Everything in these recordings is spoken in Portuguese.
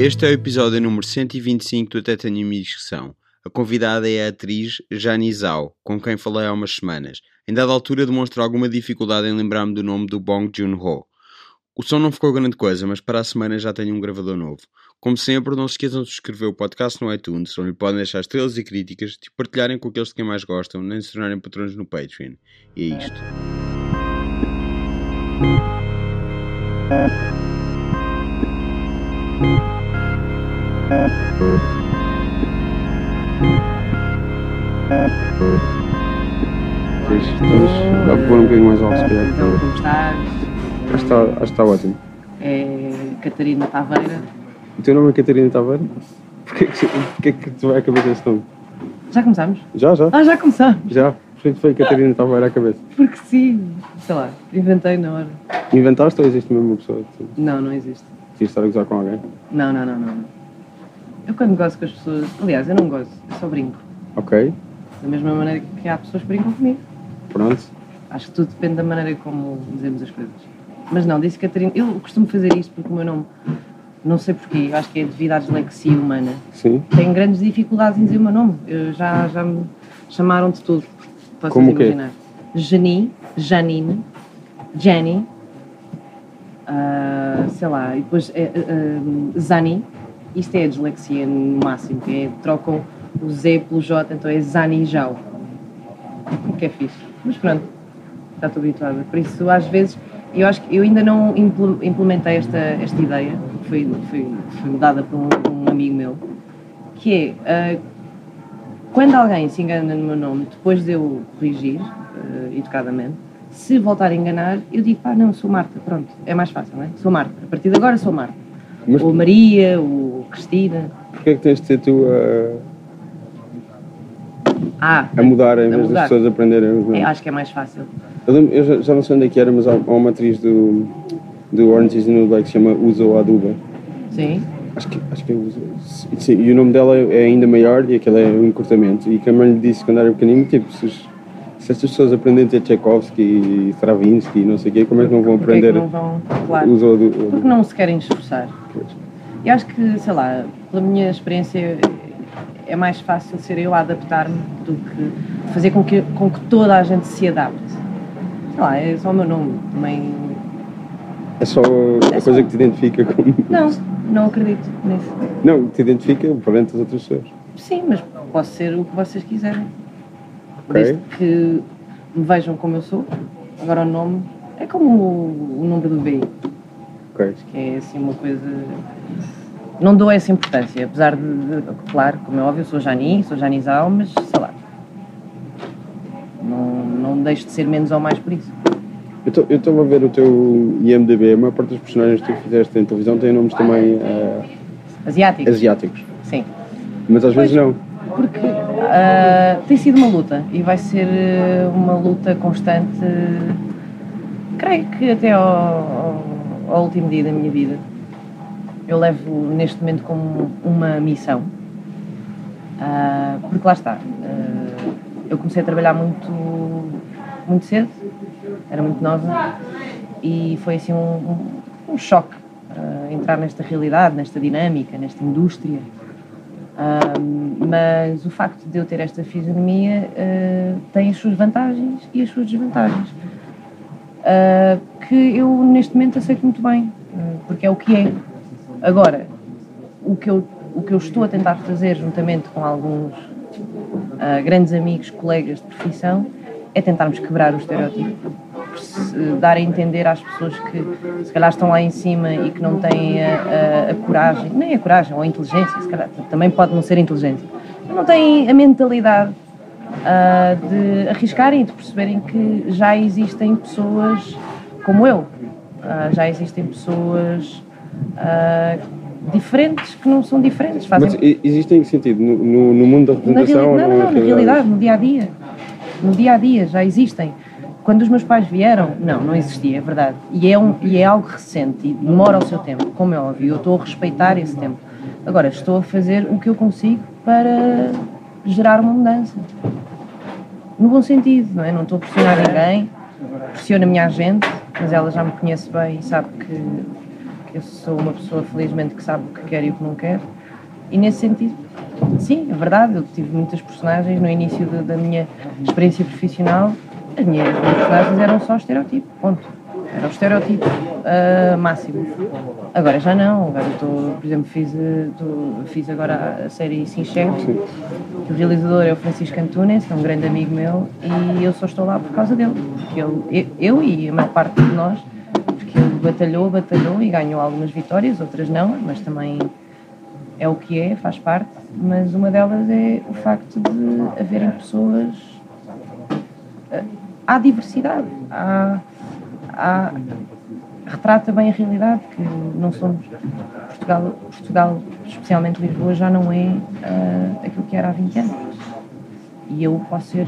Este é o episódio número 125 do Até Tenho Amigos que São. A convidada é a atriz Jani Zhao, com quem falei há umas semanas. Em dada altura demonstrou alguma dificuldade em lembrar-me do nome do Bong Joon-ho. O som não ficou grande coisa, mas para a semana já tenho um gravador novo. Como sempre, não se esqueçam de subscrever o podcast no iTunes, onde podem deixar estrelas e críticas, de partilharem com aqueles de quem mais gostam, nem se tornarem patrões no Patreon. E é isto. Fixe. Estamos a pôr um bocadinho mais alto, se calhar. Então, como estás? Acho que está, acho que está ótimo. É Catarina Taveira. O teu nome é Catarina Taveira? Porquê que, porquê que te vai à cabeça esse nome? Já começamos? Já, já. Ah, já começamos! Já. Porquê foi Catarina Taveira à cabeça? Porque sim, sei lá, inventei na hora. Inventaste ou existe mesmo uma pessoa? Tu Não, não existe. Quis estar a gozar com alguém? Não, não, não, não. Eu quando gosto com as pessoas. Aliás, eu não gosto, eu só brinco. Ok. Da mesma maneira que há pessoas que brincam comigo. Pronto. Acho que tudo depende da maneira como dizemos as coisas. Mas não, disse Catarina. Eu costumo fazer isto porque o meu nome. Não sei porquê, eu acho que é devido à dislexia humana. Sim. Tenho grandes dificuldades em dizer o meu nome. Eu já, já me chamaram de tudo. Posso Como o quê? imaginar. Jani, Janine, Jenny, ah, sei lá, e depois ah, ah, Zani. Isto é a dislexia no máximo, que é trocam o Z pelo J, então é Zani Jau. O que é fixe. Mas pronto, já estou habituada. Por isso, às vezes, eu acho que eu ainda não impl- implementei esta, esta ideia, que foi, foi, foi dada por um, um amigo meu, que é, ah, quando alguém se engana no meu nome, depois de eu corrigir, ah, educadamente, se voltar a enganar, eu digo, pá, não, sou Marta, pronto, é mais fácil, não é? Sou Marta, a partir de agora sou Marta. Mas Ou Maria, ou Cristina. porquê que tens de ser tu Ah, a, a mudar em vez das mudar. pessoas aprenderem os é, nomes? acho que é mais fácil. Eu, eu já, já não sei onde é que era, mas há, há uma atriz do, do Orange is the New Black que se chama Uzo Aduba. Sim? Acho que, acho que é Uzo. Sim, e o nome dela é ainda maior e aquele é um encurtamento. E que a mãe lhe disse quando era pequenino, tipo, se, os- se estas pessoas aprendem a ter Tchaikovsky e Stravinsky e não sei o quê, como é que não vão é aprender não vão, claro. Porque não se querem esforçar. Eu acho que, sei lá, pela minha experiência, é mais fácil ser eu a adaptar-me do que fazer com que, com que toda a gente se adapte. Sei lá, é só o meu nome. Também. É só a É só- coisa que te identifica como. Não, não acredito nisso. Não, te identifica perante as outras pessoas. Sim, mas posso ser o que vocês quiserem. Ok. Desde que me vejam como eu sou. Agora o nome é como o, o número do BI. Ok. que é assim uma coisa. Não dou essa importância, apesar de, de- claro, como é óbvio, sou Jani, sou Janizal, mas sei lá. Não, não deixo de ser menos ou mais por isso. Eu estou a ver o teu IMDB, a maior parte dos personagens que tu fizeste em televisão têm nomes também eh, Asiático? asiáticos. Sim. Mas às vezes Pois. não. Porque ah, tem sido uma luta e vai ser eh, uma luta constante, creio que até ao, ao- ao último dia da minha vida. Eu levo neste momento como uma missão. Ah, porque lá está. ah, eu comecei a trabalhar muito, muito cedo, era muito nova, e foi assim um, um, um choque entrar nesta realidade, nesta dinâmica, nesta indústria. Mas o facto de eu ter esta fisionomia ah, tem as suas vantagens e as suas desvantagens. Ah, que eu neste momento aceito muito bem, ah, porque é o que é. Agora, o que eu, o que eu estou a tentar fazer juntamente com alguns ah, grandes amigos, colegas de profissão, é tentarmos quebrar o estereótipo. Dar a entender às pessoas que se calhar estão lá em cima e que não têm a, a- a coragem, nem a coragem, ou a inteligência, se calhar também pode não ser inteligência, mas não têm a mentalidade ah, de arriscarem e de perceberem que já existem pessoas como eu, Ah, já existem pessoas ah, diferentes que não são diferentes, fazem Mas e- existe em que sentido? No, no, no mundo da na representação reali- ou não, na não, na realidade, no dia a dia. No dia a dia já existem. Quando os meus pais vieram, não, não existia, é verdade. E é, um, e é algo recente e demora o seu tempo, como é óbvio. Eu estou a respeitar esse tempo. Agora, estou a fazer o que eu consigo para gerar uma mudança. No bom sentido, não é? Não estou a pressionar ninguém, pressiono a minha agente, mas ela já me conhece bem e sabe que, que eu sou uma pessoa, felizmente, que sabe o que quer e o que não quer. E nesse sentido, sim, é verdade, eu tive muitas personagens no início da minha experiência profissional. As minhas, as minhas personagens eram só estereotipo, ponto. Era o estereotipo uh, máximo. Agora já não, agora estou, por exemplo, fiz, tô, fiz agora a série Sim Chefe. O realizador é o Francisco Antunes, que é um grande amigo meu, e eu só estou lá por causa dele. Porque ele, eu, eu e a maior parte de nós, porque ele batalhou, batalhou e ganhou algumas vitórias, outras não, mas também é o que é, faz parte. Mas uma delas é o facto de haverem pessoas. Há diversidade, há há, retrata bem a realidade, que não somos. Portugal, Portugal especialmente Lisboa, já não é uh, aquilo que era há 20 anos. E eu posso ser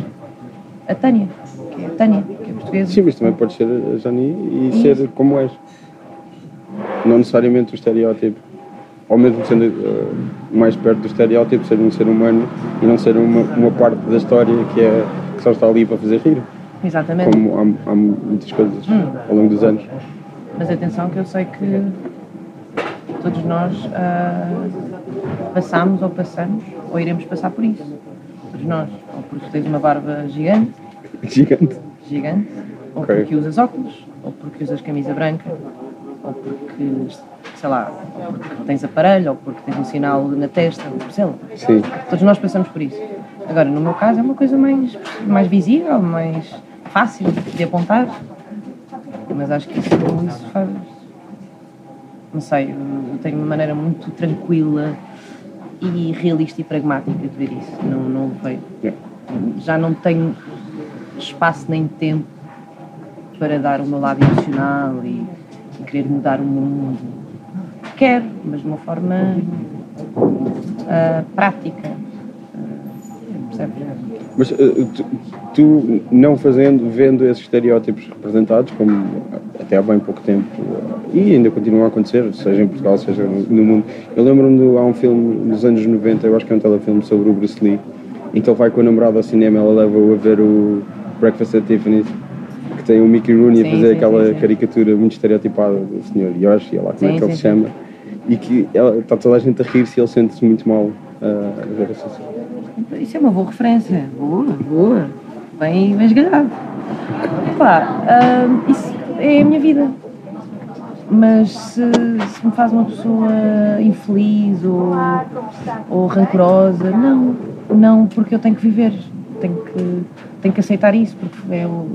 a Tânia, que é a Tânia, que é portuguesa. Sim, mas também pode ser a Jani e, e ser como és. Não necessariamente o estereótipo. Ou mesmo sendo uh, mais perto do estereótipo, ser um ser humano e não ser uma, uma parte da história que, é, que só está ali para fazer rir. Exatamente. Como há, há muitas coisas hum. ao longo dos anos. Mas atenção que eu sei que todos nós uh, passamos ou passamos ou iremos passar por isso. Todos nós. Ou porque tens uma barba gigante. Gigante. Gigante. Ou okay. porque usas óculos, ou porque usas camisa branca, ou porque, sei lá, ou porque tens aparelho, ou porque tens um sinal na testa, sei lá. Sim. Todos nós passamos por isso. Agora, no meu caso, é uma coisa mais, mais visível, mais fácil de apontar, mas acho que isso, isso faz. Não sei, eu tenho uma maneira muito tranquila e realista e pragmática de ver isso. Não, não vejo. Já não tenho espaço nem tempo para dar o meu lado emocional e, e querer mudar o mundo. Quero, mas de uma forma uh, prática. Uh, percebes? Mas uh, tu, tu, não fazendo, vendo esses estereótipos representados, como até há bem pouco tempo, e ainda continuam a acontecer, seja em Portugal, seja no mundo. Eu lembro-me de há um filme nos anos 90, eu acho que é um telefilme sobre o Bruce Lee, em que ele vai com a namorada ao cinema, ela leva-o a ver o Breakfast at Tiffany's, que tem o Mickey Rooney sim, a fazer sim, aquela sim, caricatura muito estereotipada do senhor Yoshi, lá como é que ele se chama, e que ela, está toda a gente a rir-se e ele sente-se muito mal uh, a ver essa cena. Isso é uma boa referência. Boa, boa. Bem, bem esgalhado. Epá, uh, isso é a minha vida. Mas se, se, me faz uma pessoa infeliz ou, ou rancorosa, não. Não, porque eu tenho que viver. Tenho que, tenho que aceitar isso, porque é o,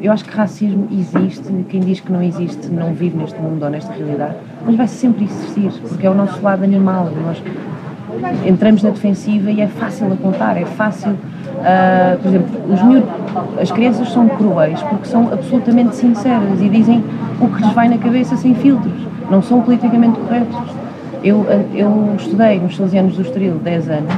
eu acho que racismo existe, quem diz que não existe não vive neste mundo ou nesta realidade, mas vai sempre existir, porque é o nosso lado animal. Nós entramos na defensiva e é fácil apontar, é fácil. Uh, por exemplo, os miúdos, as crianças são cruéis porque são absolutamente sinceras e dizem o que lhes vai na cabeça sem filtros, não são politicamente corretos. Eu, eu estudei nos Salesianos do Estoril 10 anos,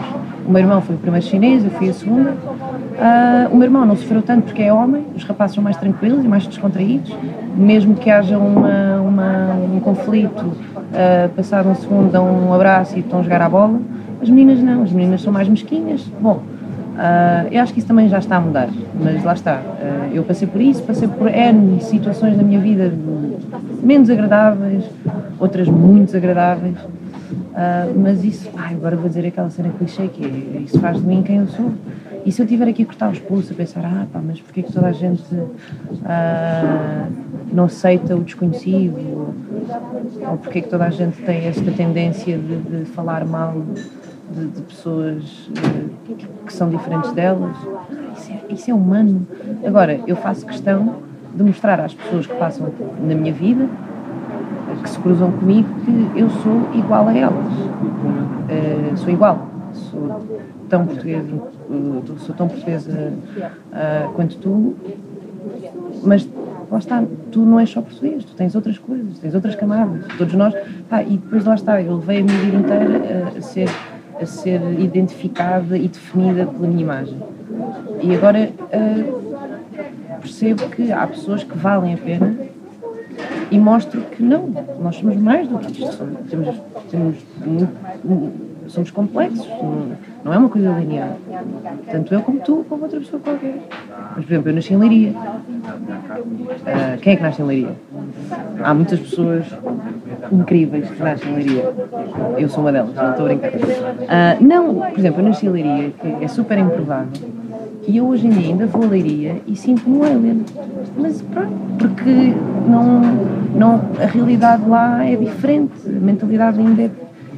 o meu irmão foi o primeiro chinês, eu fui a segunda. Uh, o meu irmão não sofreu tanto porque é homem, os rapazes são mais tranquilos e mais descontraídos, mesmo que haja uma, uma um conflito, uh, passado um segundo dão um abraço e estão a jogar à bola. As meninas não, as meninas são mais mesquinhas. Bom, uh, eu acho que isso também já está a mudar, mas lá está. Uh, eu passei por isso, passei por N situações da minha vida menos agradáveis, outras muito desagradáveis. Uh, mas isso, ai, agora vou dizer aquela cena clichê que é, isso faz de mim quem eu sou. E se eu estiver aqui a cortar os pulsos, a pensar, ah pá, mas porquê que toda a gente uh, não aceita o desconhecido? Ou, porquê que toda a gente tem esta tendência de, de falar mal de, de pessoas uh, que são diferentes delas? Isso é, isso é humano. Agora, eu faço questão de mostrar às pessoas que passam na minha vida que se cruzam comigo que eu sou igual a elas. Uh, sou igual. Sou tão portuguesa, uh, sou tão portuguesa uh, quanto tu, mas lá está, tu não és só português, tu tens outras coisas, tens outras camadas, todos nós. Pá, e depois lá está, eu levei a minha vida inteira a, a ser, a ser identificada e definida pela minha imagem. E agora percebo que há pessoas que valem a pena e mostro que não, nós somos mais do que isto. Somos, temos, temos somos complexos, não, não, é uma coisa linear. Tanto eu como tu, como outra pessoa qualquer. Mas, por exemplo, eu nasci em Leiria. Uh, quem é que nasce em Leiria? Há muitas pessoas incríveis que nascem em Leiria. Eu sou uma delas, não estou a brincar. Uh, não, por exemplo, eu nasci em Leiria, que é super improvável, e eu hoje em dia ainda vou a Leiria e sinto-me um alien. Mas pronto, porque não, não, a realidade lá é diferente, a mentalidade ainda é,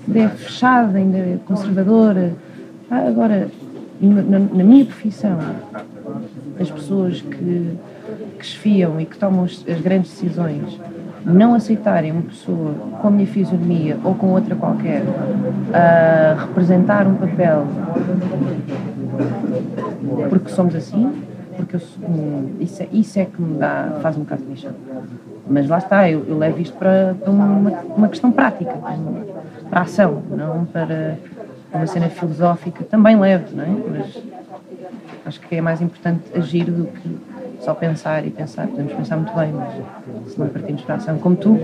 ainda é fechada, ainda é conservadora. Ah, agora, na, na, minha profissão, as pessoas que, que esfiam e que tomam as, as grandes decisões não aceitarem uma pessoa com a minha fisionomia ou com outra qualquer a representar um papel porque somos assim, porque eu, isso, é, isso é que me dá, faz um bocado de mexer. Mas lá está, eu, eu levo isto para, para uma, uma, questão prática, para a ação, não para uma cena filosófica. Também levo, não é? Mas acho que é mais importante agir do que só pensar e pensar. Podemos pensar muito bem, mas se não partimos para a ação, como tu,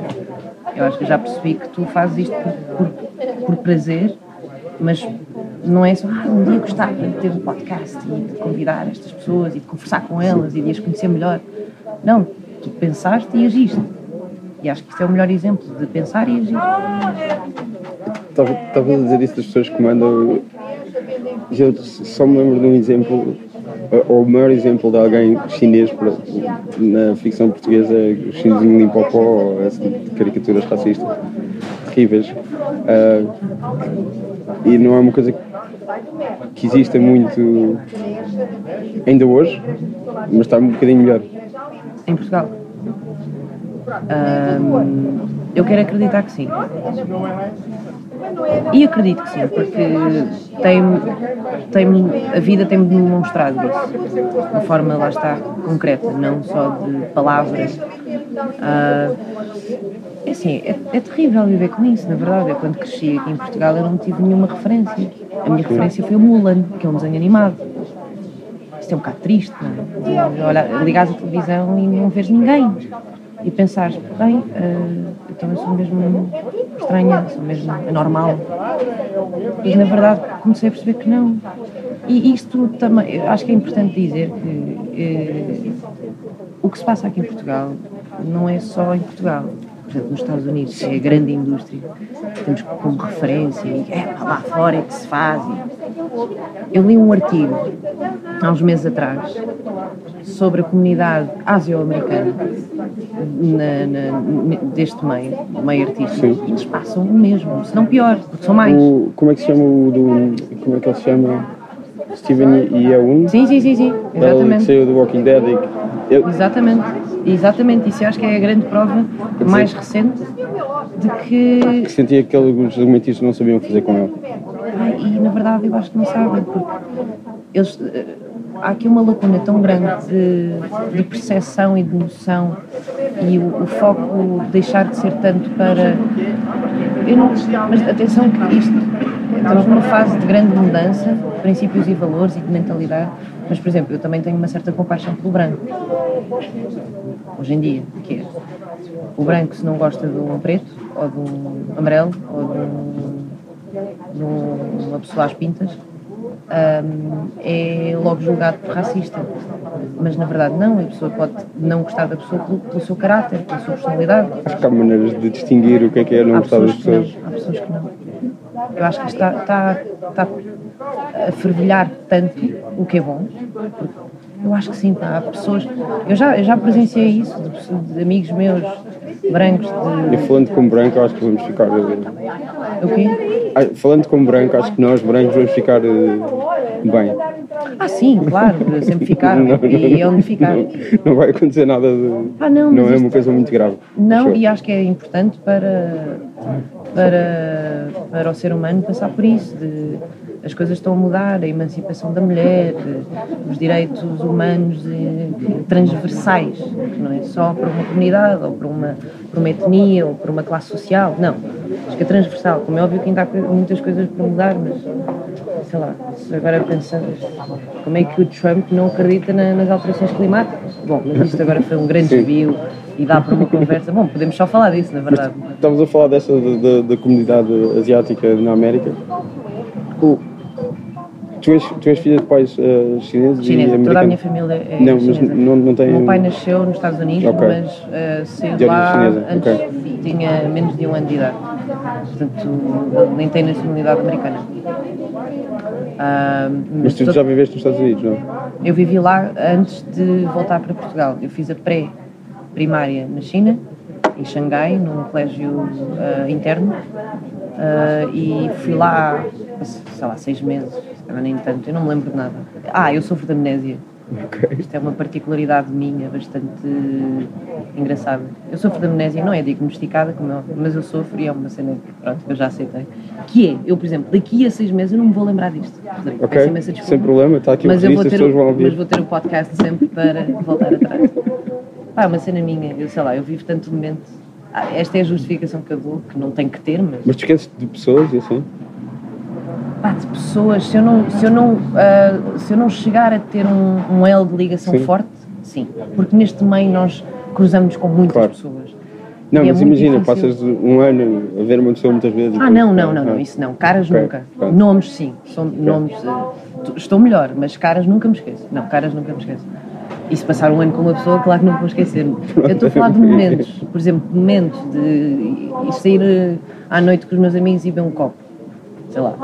eu acho que já percebi que tu fazes isto por, por, por prazer, mas não é só, ah, um dia gostava de ter um podcast e de convidar estas pessoas e de conversar com elas e de as conhecer melhor. Não, tu pensaste e agiste. E acho que isto é o melhor exemplo de pensar e agir. Estava a dizer isso das pessoas que mandam. Eu só me lembro de um exemplo, ou o maior exemplo de alguém chinês na ficção portuguesa o chinesinho Limpopó, essa caricaturas racistas terríveis. Uh, e não é uma coisa que exista muito ainda hoje, mas está um bocadinho melhor. Em Portugal? Eu quero acreditar que sim. E acredito que sim, porque tem, tem, a vida tem-me demonstrado isso, de uma forma, lá está, concreta, não só de palavras. Uh, é assim, é, é, terrível viver com isso, na verdade. Eu, quando cresci aqui em Portugal, eu não tive nenhuma referência. A minha referência foi o Mulan, que é um desenho animado. Isto é um bocado triste, não é? Ligares a televisão e não vês ninguém. E pensares, bem, uh, então eu sou mesmo estranha, sou mesmo anormal. Mas na verdade comecei a perceber que não. E isto também, acho que é importante dizer que uh, o que se passa aqui em Portugal não é só em Portugal por exemplo, nos Estados Unidos, é a grande indústria, temos como referência, e é lá fora é que se faz. Eu li um artigo há uns meses atrás sobre a comunidade asio-americana deste meio, meio artístico, Sim. eles passam o mesmo, se não pior, porque são mais. O, como é que se chama o do. Como é que ele se chama? Steven Yeun? Sim, sim, sim, sim. Exatamente. Ele que saiu do Walking Dead. E eu... Exatamente. Exatamente, isso eu acho que é a grande prova mais recente de que. que sentia que alguns argumentistas não sabiam o que fazer com ele. E na verdade eu acho que não sabem, porque eles. Eh, há aqui uma lacuna tão grande de, de percepção e de noção e o, o, foco deixar de ser tanto para. Eu não, mas atenção que isto. Estamos numa fase de grande mudança de princípios e valores e de mentalidade mas, por exemplo, eu também tenho uma certa compaixão pelo branco. Hoje em dia, que é o branco se não gosta de um preto, ou de um amarelo, ou de, um, de uma pessoa às pintas, um, é logo julgado por racista. Mas na verdade não, a pessoa pode não gostar da pessoa pelo, pelo seu caráter, pela sua personalidade. Acho que há maneiras de distinguir o que é que é não há gostar das pessoas. Não, há pessoas que não. Eu acho que está, está, está a fervilhar tanto, o que é bom. Eu acho que sim, pá, há pessoas. Eu já, eu já presenciei isso de, de amigos meus brancos. De... E falando como branco, acho que vamos ficar. O quê? falando como branco, acho que nós brancos vamos ficar uh, bem. Ah, sim, claro, sempre ficar e onde ficar. Não, não, vai acontecer nada de. Ah, não, não é uma coisa muito grave. Não, e acho que é importante para, para, para o ser humano passar por isso. De, as coisas estão a mudar, a emancipação da mulher, os direitos humanos transversais, não é só para uma comunidade ou para uma, para uma etnia ou para uma classe social, não. Acho que é transversal. Como é óbvio que ainda há muitas coisas para mudar, mas sei lá, agora pensando como é que o Trump não acredita na, nas alterações climáticas. Bom, mas isto agora foi um grande desvio e dá para uma conversa. Bom, podemos só falar disso, na verdade. Mas estamos a falar dessa da, da comunidade asiática na América. O, Tu és, tu és filha de pais uh, chineses e Chinesa, toda a minha família é Não, mas chinesa. não, não tem... O meu pai nasceu nos Estados Unidos, Ok. mas eh, saiu De lá chinesa, antes ok. tinha menos de um ano de idade. Portanto, nem tem nacionalidade americana. Ah, Mas tu sou- já viveste nos Estados Unidos, não? Eu vivi lá antes de voltar para Portugal. Eu fiz a pré-primária na China, em Xangai, num colégio ah, interno. Ah, e fui lá, sei lá, seis meses, calhar nem tanto, eu não me lembro de nada. Ah, eu sofro de amnésia. Ok. Isto é uma particularidade minha bastante engraçada. Eu sofro de amnésia, não é diagnosticada, como é óbvio, mas eu sofro e é uma cena que pronto, eu já aceitei. Que é, eu, por exemplo, daqui a seis meses eu não me vou lembrar disto. Peço Ok, desculpa. sem problema, está aqui o Mas eu, registro, as pessoas vão ouvir. mas vou ter o podcast sempre para voltar atrás. Pá, é uma cena minha, eu sei lá, eu vivo tanto momento. Ah, esta é a justificação que eu dou, que não tem que ter, mas Mas tu esqueces de pessoas e assim? Pá, de pessoas, se eu não, se eu não, ah, se eu não chegar a ter um, um elo de ligação Sim. forte, sim. Porque neste meio nós cruzamos com muitas Claro. pessoas. Não, é mas muito imagina, difícil. passas um ano a ver uma pessoa muitas vezes. Ah, não, não, não, não, Ah. isso não. Caras Ok, nunca. Nomes, sim. São nomes. eh, tu- estou melhor, mas caras nunca me esqueço. Não, caras nunca me esqueço. E se passar um ano com uma pessoa, claro que não vou esquecer. Eu estou a falar de momentos, por exemplo, momentos de ir sair eh, à noite com os meus amigos e beber um copo. Sei lá.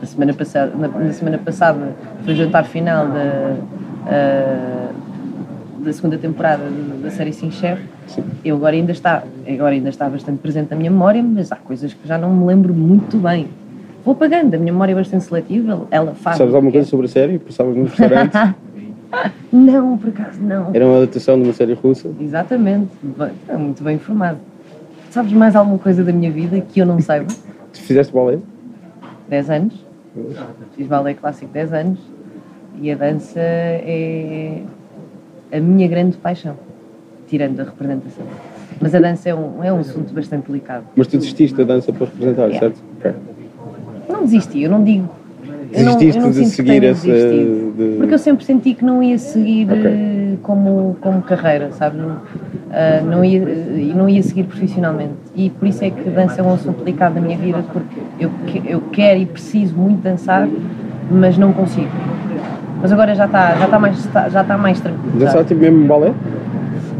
Na semana passada, na, na semana passada foi o jantar final da, ah, da segunda temporada da- série Sim Chef. Eu agora ainda está, agora ainda está bastante presente na minha memória, mas há coisas que já não me lembro muito bem. Vou apagando, a minha memória é bastante seletiva, ela faz. Sabes alguma coisa sobre a série? Passavas num restaurante? Não, por acaso não. Era uma adaptação de uma série russa? Exatamente, é muito bem informado. Sabes mais alguma coisa da minha vida que eu não saiba? Fizeste balé? 10 anos, fiz balé clássico 10 anos e a dança é a minha grande paixão, tirando a representação. Mas a dança é um, é um assunto bastante delicado. Mas tu desististe da dança para representar, Yeah. certo? Ok. Não desisti, eu não digo. Não, Desististe não de seguir desistido. de- Porque eu sempre senti que não ia seguir Ok. eh, como, como carreira, sabe? Não, ah, não ia, e não ia seguir profissionalmente. E por isso é que dança é um assunto delicado da minha vida, porque eu, eu quero e preciso muito dançar, mas não consigo. Mas agora já está já está mais, está- já está mais tranquilo. Dançar tipo mesmo balé?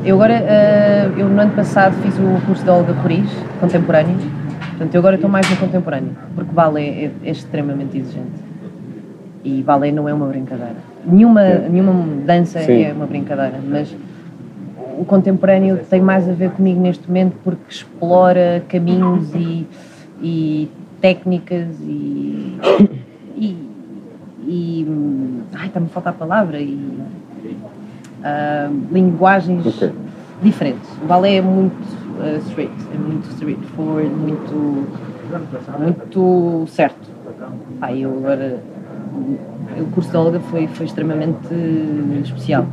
Eu agora, eh, eu no ano passado fiz o curso de Olga Roriz, contemporâneo. Portanto, eu agora estou mais no contemporâneo, porque balé é, é extremamente exigente. E balé não é uma brincadeira. Nenhuma, É. nenhuma dança Sim. é uma brincadeira, mas o contemporâneo tem mais a ver comigo neste momento porque explora caminhos e, e técnicas e, e, e ai, está-me a faltar a palavra e ah, linguagens Ok. diferentes. O balé é muito ah, straight, é muito straightforward, muito, muito certo. Pá, eu agora o curso de Olga foi, foi extremamente especial.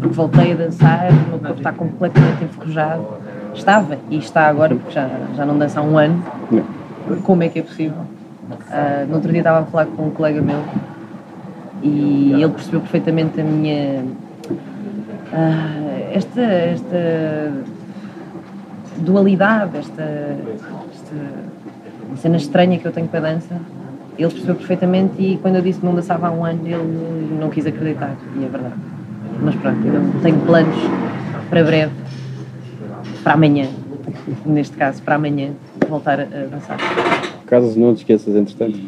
Porque voltei a dançar, o meu corpo está completamente enferrujado. Estava e está agora, porque já, já não dança há um ano. Como é que é possível? Ah, no outro dia estava a falar com um colega meu e ele percebeu perfeitamente a minha. ah, esta, esta dualidade, esta, esta cena estranha que eu tenho com a dança. Ele percebeu perfeitamente e quando eu disse que não dançava há um ano, ele não quis acreditar, e é verdade. Mas pronto, eu tenho planos para breve, para amanhã, neste caso, para amanhã, voltar a, dançar. Caso não te esqueças, entretanto.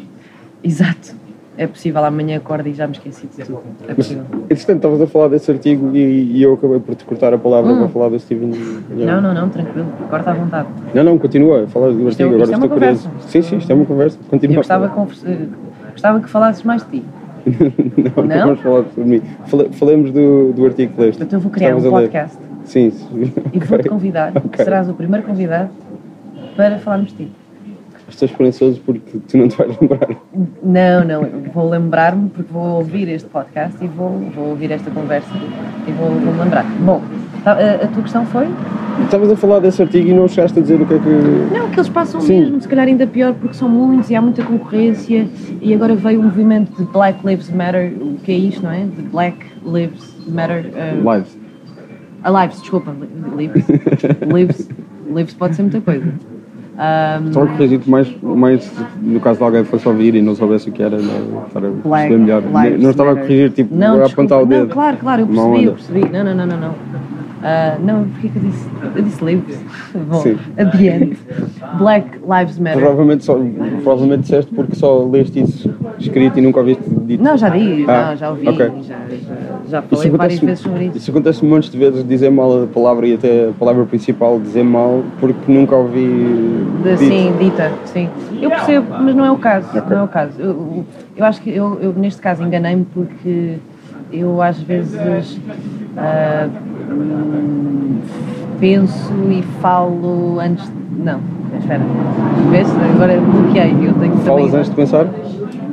Exato. É possível, amanhã acordo e já me esqueci de tudo. É possível. entretanto, estavas a falar desse artigo e, e eu acabei por te cortar a palavra Hum. para falar do Steven. Não, não, não, tranquilo, corta à vontade. Não, não, continua a falar do é- artigo, agora é estou curioso. Sim, sim, isto é uma conversa. Continua. eu gostava, que gostava que falasses mais de ti. não, não, vamos falar sobre mim. Fale- falemos do, do artigo que leste. Então eu vou criar um ler. podcast Sim, sim. e vou-te convidar, que Ok. serás o primeiro convidado para falarmos de ti. Estou esperançoso porque tu não te vais lembrar. Não, não, vou lembrar-me porque vou ouvir este podcast e vou, vou ouvir esta conversa e vou, vou me lembrar. Bom, tá- a, a tua questão foi? Estavas a falar desse artigo e não chegaste a dizer o que é que. Não, que eles passam Sim. mesmo, se calhar ainda pior porque são muitos e há muita concorrência e agora veio o movimento de Black Lives Matter, o que é isto, não é? De Black Lives Matter. uh, lives, desculpa, li- lives. lives. Lives pode ser muita coisa. Um, Só acredito mais, mais no caso de alguém fosse ouvir e não soubesse o que era, não, estar a Black perceber melhor. Não estava a corrigir, tipo, não, a desculpa, apontar o dedo. Não, claro, claro, eu percebi, eu percebi. Não, não, não, não, não. Ah, não, porque que eu disse? Eu disse lives. Bom, Sim. end. Black Lives Matter. Provavelmente, só, provavelmente disseste porque só leste isso escrito e nunca ouviste dito. Não, já di, Ah, já, já ouvi, ok. já, já, já falei várias vezes sobre isso. isso acontece montes de vezes dizer mal a palavra e até a palavra principal dizer mal porque nunca ouvi De, dito. sim, dita, sim. Eu percebo, mas não é o caso. Ok. Não é o caso. Eu, eu acho que eu, eu neste caso enganei-me porque eu às vezes ah, hum, penso e falo antes. de- Não, espera. Vês? Agora bloqueei. Eu tenho Falas também. antes de pensar?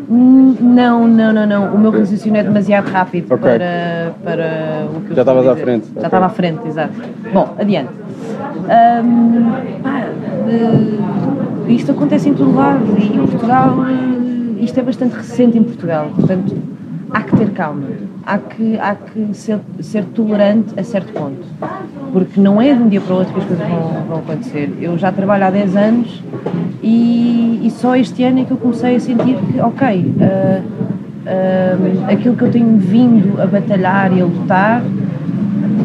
Hum, Não, não, não, não. O meu raciocínio é demasiado rápido Ok. para, para o que eu Já estavas à frente, Já estava à frente, exato. Bom, adiante. Hum, pá, eh, isto acontece em todo lado e em Portugal, eh, isto é bastante recente em Portugal, portanto há que ter calma, há que, há que ser, ser tolerante a certo ponto, porque não é de um dia para o outro que as coisas vão, vão acontecer. Eu já trabalho há 10 anos e, e só este ano é que eu comecei a sentir que, ok, ah, ah, aquilo que eu tenho vindo a batalhar e a lutar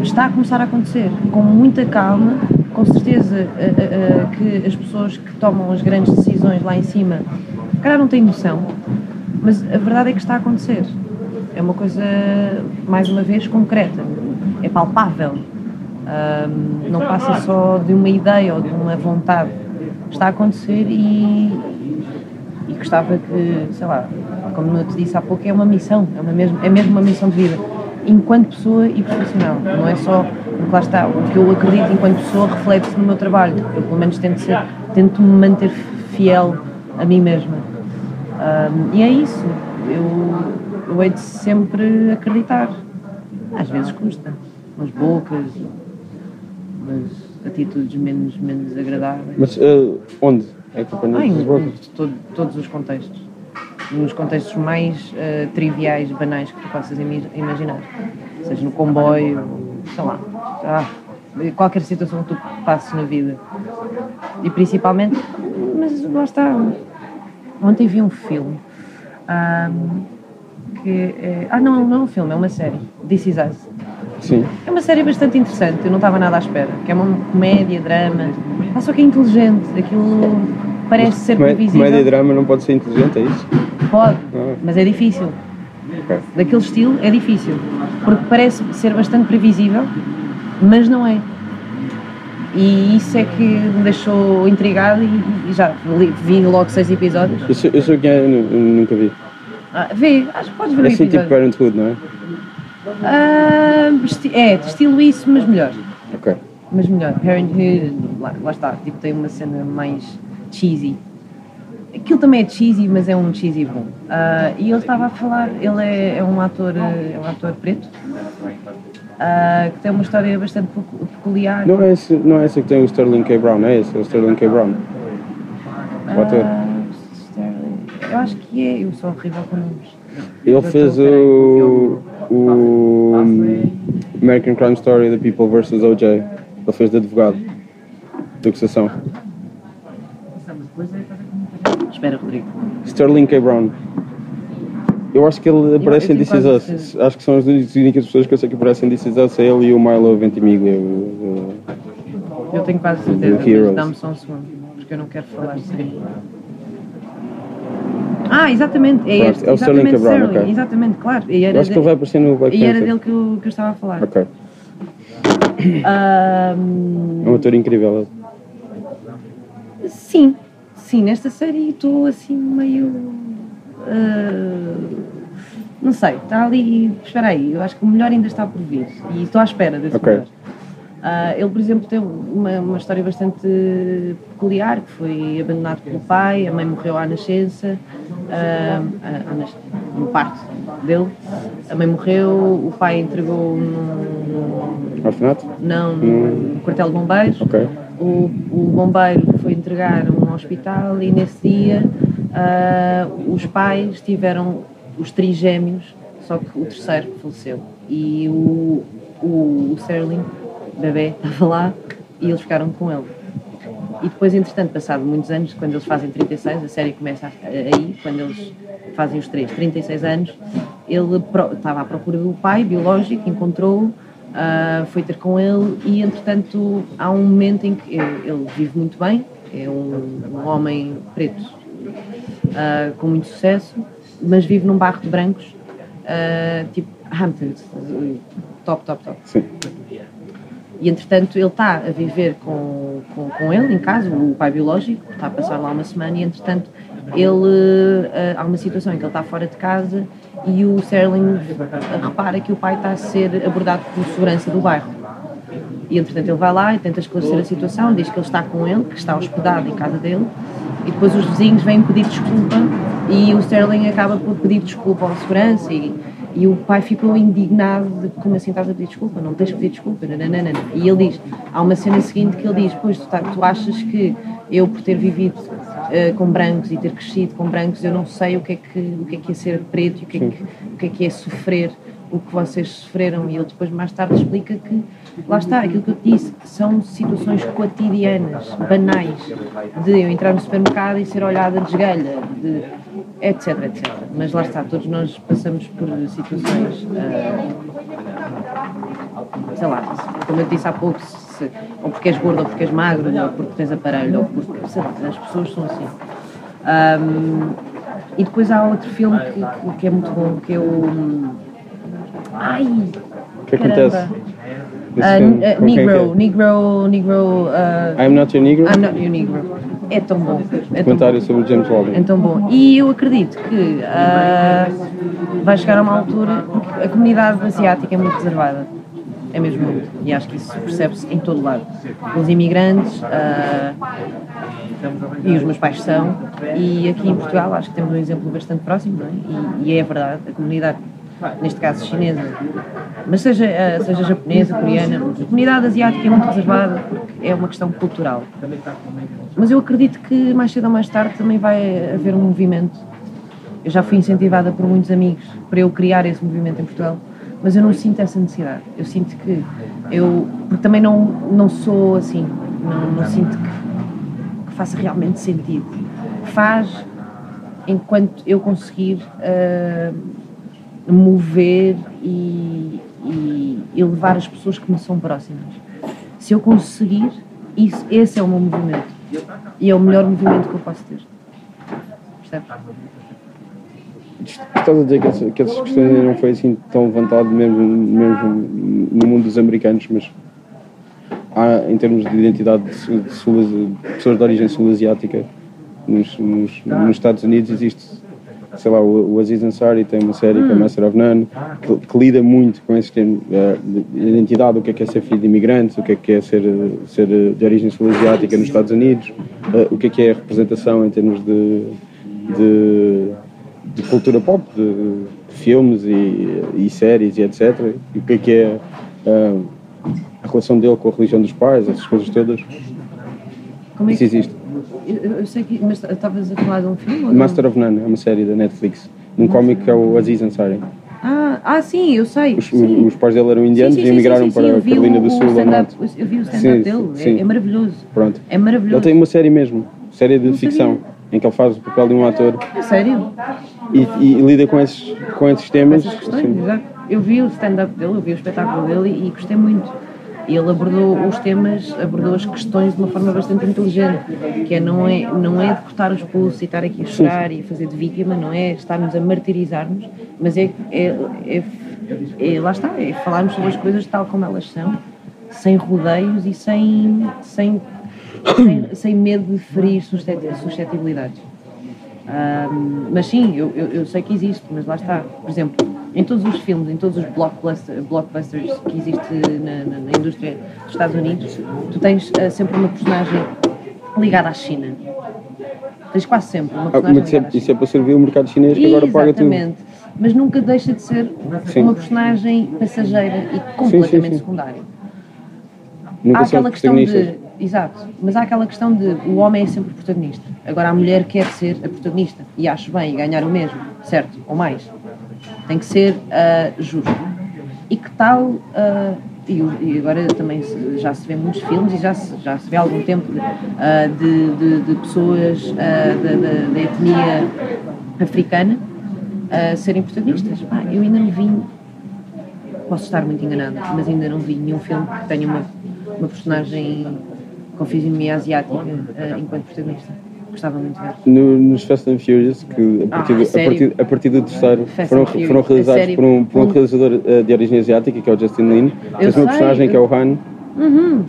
está a começar a acontecer com muita calma, com certeza ah, que as pessoas que tomam as grandes decisões lá em cima, calhar não têm noção, mas a verdade é que está a acontecer. É uma coisa, mais uma vez, concreta, é palpável. Ah, não passa só de uma ideia ou de uma vontade. Está a acontecer e, e gostava que, sei lá, como eu te disse há pouco, é uma missão, é, uma mesmo, é mesmo uma missão de vida, enquanto pessoa e profissional. Não é só, porque lá está, o que eu acredito enquanto pessoa reflete-se no meu trabalho. Eu, pelo menos, tento, ser, tento me manter fiel a mim mesma. Um, e é isso, eu, eu hei de sempre acreditar. Às vezes custa, umas bocas, umas atitudes menos, menos agradáveis. Mas eh, onde? É que Ah, em, todo- todos os contextos. Nos contextos mais eh, triviais, banais que tu possas imaginar. Seja no comboio, sei lá. ah, qualquer situação que tu passes na vida. E principalmente, mas lá está. Ontem vi um filme. ahm, que é, ah, não, não é um filme, é uma série. This Is Us. Sim. É uma série bastante interessante, eu não estava nada à espera. Que é uma comédia, drama. Ah, só que é inteligente. Aquilo parece ser previsível. Comédia e drama não pode ser inteligente, é isso? Pode, Ah. mas é difícil. Ok. Daquele estilo é difícil. Porque parece ser bastante previsível, mas não é. E isso é que me deixou intrigado e, e já li- vi logo seis episódios. Eu sei, eu sei o que é, nunca vi. Ah, vê, acho que podes ver É o assim tipo episódio. Parenthood, não é? Ah, é, estilo isso, mas melhor. Ok. Mas melhor, Parenthood, lá, lá está, tipo, tem uma cena mais cheesy. Aquilo também é cheesy, mas é um cheesy bom. Ah, e ele estava a falar, ele é, é um ator, é um ator preto, ah, que tem uma história bastante pecu- peculiar. Não é, esse, não é esse que tem o Sterling K. Brown, é esse, é o Sterling K. Brown. O ator. Ah, eu acho que é, eu sou horrível com nomes. Ele Eu fez tô- peraí, o, o American Crime Story The People vs. O.J. Ele fez de advogado. De acusação. Espera, Rodrigo. Sterling K. Brown. Eu acho que ele aparece eu em This Is Us. Acho que são as únicas pessoas que eu sei que aparecem em This Is Us. É ele e o Milo Ventimiglia. o- Eu tenho quase certeza, mas dá-me só um segundo, porque eu não quero falar sem. Ah, exatamente, é Pronto, este. é o Sterling exatamente, Cabral, ok. exatamente, claro. E Eu era, acho que ele vai aparecer no Black e era dele que eu, que eu estava a falar. Ok. Ahm, É um ator incrível. sim, sim, nesta série estou assim meio. ah, não sei, está ali. Espera aí, eu acho que o melhor ainda está por vir. E estou à espera desse Ok. melhor. Ah, ele, por exemplo, tem uma, uma história bastante peculiar, que foi abandonado pelo pai, a mãe morreu à nascença, ah, a- a nas- no parto dele, a mãe morreu, o pai entregou num, Orfanato? não, no quartel de bombeiros, Ok. o, o bombeiro foi entregar um hospital e nesse dia ah, os pais tiveram os trigêmeos, só que o terceiro faleceu. E o, o, o Sterling, bebê, estava lá e eles ficaram com ele. E depois, entretanto, passado muitos anos, quando eles fazem 36, a série começa aí, quando eles fazem os três, 36 anos, ele estava à procura do pai biológico, encontrou-o, uh, foi ter com ele e, entretanto, há um momento em que ele, ele vive muito bem, é um, um homem preto uh, com muito sucesso, mas vive num bairro de brancos, uh, tipo Hamptons, top, top, top. Sim. E entretanto ele está a viver com, com, com, ele em casa, o pai biológico, está a passar lá uma semana e entretanto ele uh, há uma situação em que ele está fora de casa e o Sterling repara que o pai está a ser abordado por segurança do bairro. E entretanto ele vai lá e tenta esclarecer a situação, diz que ele está com ele, que está hospedado em casa dele, e depois os vizinhos vêm pedir desculpa e o Sterling acaba por pedir desculpa ao segurança e e o pai ficou indignado de como assim estás a pedir desculpa, não tens que pedir desculpa, nananana. E ele diz, há uma cena seguinte que ele diz, pois tu, tá, tu achas que eu por ter vivido uh, com brancos e ter crescido com brancos, eu não sei o que é que, o que, é, que é ser preto e o que é que, o que é que é sofrer o que vocês sofreram e ele depois mais tarde explica que lá está, aquilo que eu te disse são situações cotidianas, banais de eu entrar no supermercado e ser olhada de esgalha de etc, etc. Mas lá está, todos nós passamos por situações, uh, sei lá, como eu disse há pouco, se, ou porque és gordo, ou porque és magro, ou porque tens aparelho, ou porque, sei lá, as pessoas são assim. Um, e depois há outro filme que, que, é muito bom, que é o. Ai! O que acontece? Uh, uh, Negro, Negro, Negro. Uh, I'm not your Negro? I'm not your Negro. É tão bom. É Comentário tão sobre James Baldwin. É tão bom. E eu acredito que uh, vai chegar a uma altura porque a comunidade asiática é muito reservada. É mesmo muito. E acho que isso percebe-se em todo lado. Os imigrantes uh, e os meus pais são. E aqui em Portugal acho que temos um exemplo bastante próximo, não é? E, e é verdade, a comunidade neste caso chinesa, mas seja, eh, seja japonesa, coreana, a comunidade asiática é muito reservada porque é uma questão cultural. Mas eu acredito que mais cedo ou mais tarde também vai haver um movimento. Eu já fui incentivada por muitos amigos para eu criar esse movimento em Portugal, mas eu não sinto essa necessidade. Eu sinto que eu, porque também não, não sou assim, não, não sinto que, que faça realmente sentido. Faz enquanto eu conseguir. Uh, mover e, e, e, levar as pessoas que me são próximas. Se eu conseguir, isso, esse é o meu movimento. E é o melhor movimento que eu posso ter. Percebes? Estás a dizer que, essa, que essas questões não foi assim tão levantado mesmo, mesmo no mundo dos americanos, mas há, em termos de identidade de, de, sul, de pessoas de origem sul-asiática, nos, nos, nos Estados Unidos existe sei lá, o, o Aziz Ansari tem uma série que é hum. Master of None, que, que, lida muito com esse tema de identidade, o que é que é ser filho de imigrantes, o que é que é ser, ser de origem sul-asiática nos Estados Unidos, uh, o que é que é a representação em termos de, de, de cultura pop, de, de filmes e, e, séries e etc. E o que é que é uh, a relação dele com a religião dos pais, essas coisas todas. Como é que... Isso existe. Eu, sei que. Mas estavas a falar de um filme? Master of None, é uma série da Netflix. Um cómic que é o Aziz Ansari. Ah, ah, sim, eu sei. Os, sim. os pais dele eram indianos sim, sim, e emigraram para a Carolina do Sul. Eu vi o stand-up dele, é, é, maravilhoso. Pronto. É maravilhoso. Ele tem uma série mesmo, série de Não ficção, sabia. em que ele faz o papel de um ator. É sério? E, e, e lida com esses, com esses temas. Com questões. Eu vi o stand-up dele, eu vi o espetáculo dele e, e gostei muito. E ele abordou os temas, abordou as questões de uma forma bastante inteligente, que é não é, não é de cortar os pulsos e estar aqui a chorar e fazer de vítima, não é estarmos a martirizar-nos, mas é, é, é, é, lá está, é falarmos sobre as coisas tal como elas são, sem rodeios e sem, sem, sem, sem medo de ferir suscetibilidades. Um, mas sim, eu, eu, eu, sei que existe, mas lá está. Por exemplo, em todos os filmes, em todos os blockbuster, blockbusters que existe na, na, na, indústria dos Estados Unidos, tu tens uh, sempre uma personagem ligada à China. Tens quase sempre uma ah, personagem. Ah, à China. Isso é para servir o mercado chinês que agora paga tudo. Exatamente. Mas nunca deixa de ser sim. uma personagem passageira e completamente sim, sim, secundária. Nunca Há aquela questão de Exato, mas há aquela questão de o homem é sempre o protagonista. Agora a mulher quer ser a protagonista e acho bem e ganhar o mesmo, certo? Ou mais. Tem que ser uh, justo. E que tal uh, e, e agora também já se vê muitos filmes e já se, já se vê há algum tempo de, ah, de, de- de pessoas da, etnia africana serem protagonistas. Eu ainda não vi, posso estar muito enganada, mas ainda não vi nenhum filme que tenha uma, uma personagem com fisionomia asiática enquanto protagonista. Gostava muito de ver. No- nos Fast and Furious, que a partir, Ah, do, a partir, a partir do terceiro Fast foram, foram realizados por um, por um realizador eh, de origem asiática, que é o Justin Lin. Tens uma personagem que é o Han, Uhum,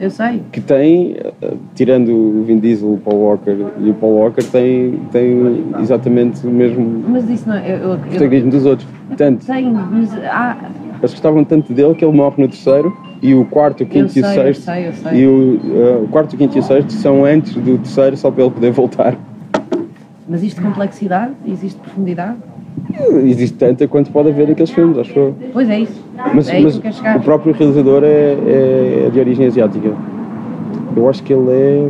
eu sei. que tem, eh, tirando o Vin Diesel, o Paul Walker e o Paul Walker, tem, tem exatamente o mesmo Mas isso não é. Eu, eu, eu, protagonismo dos outros. Tanto, tenho, mas há. Eles gostavam tanto dele que ele morre no terceiro e o quarto, o quinto e o sei, eu sexto. sei, eu sei. E o, eh, o quarto, o quinto e o sexto são antes do terceiro, só para ele poder voltar. Mas existe complexidade? Existe profundidade? Existe tanta quanto pode haver naqueles filmes, acho eu. Pois é isso. Mas, é mas o próprio realizador é, é- é de origem asiática. Eu acho que ele é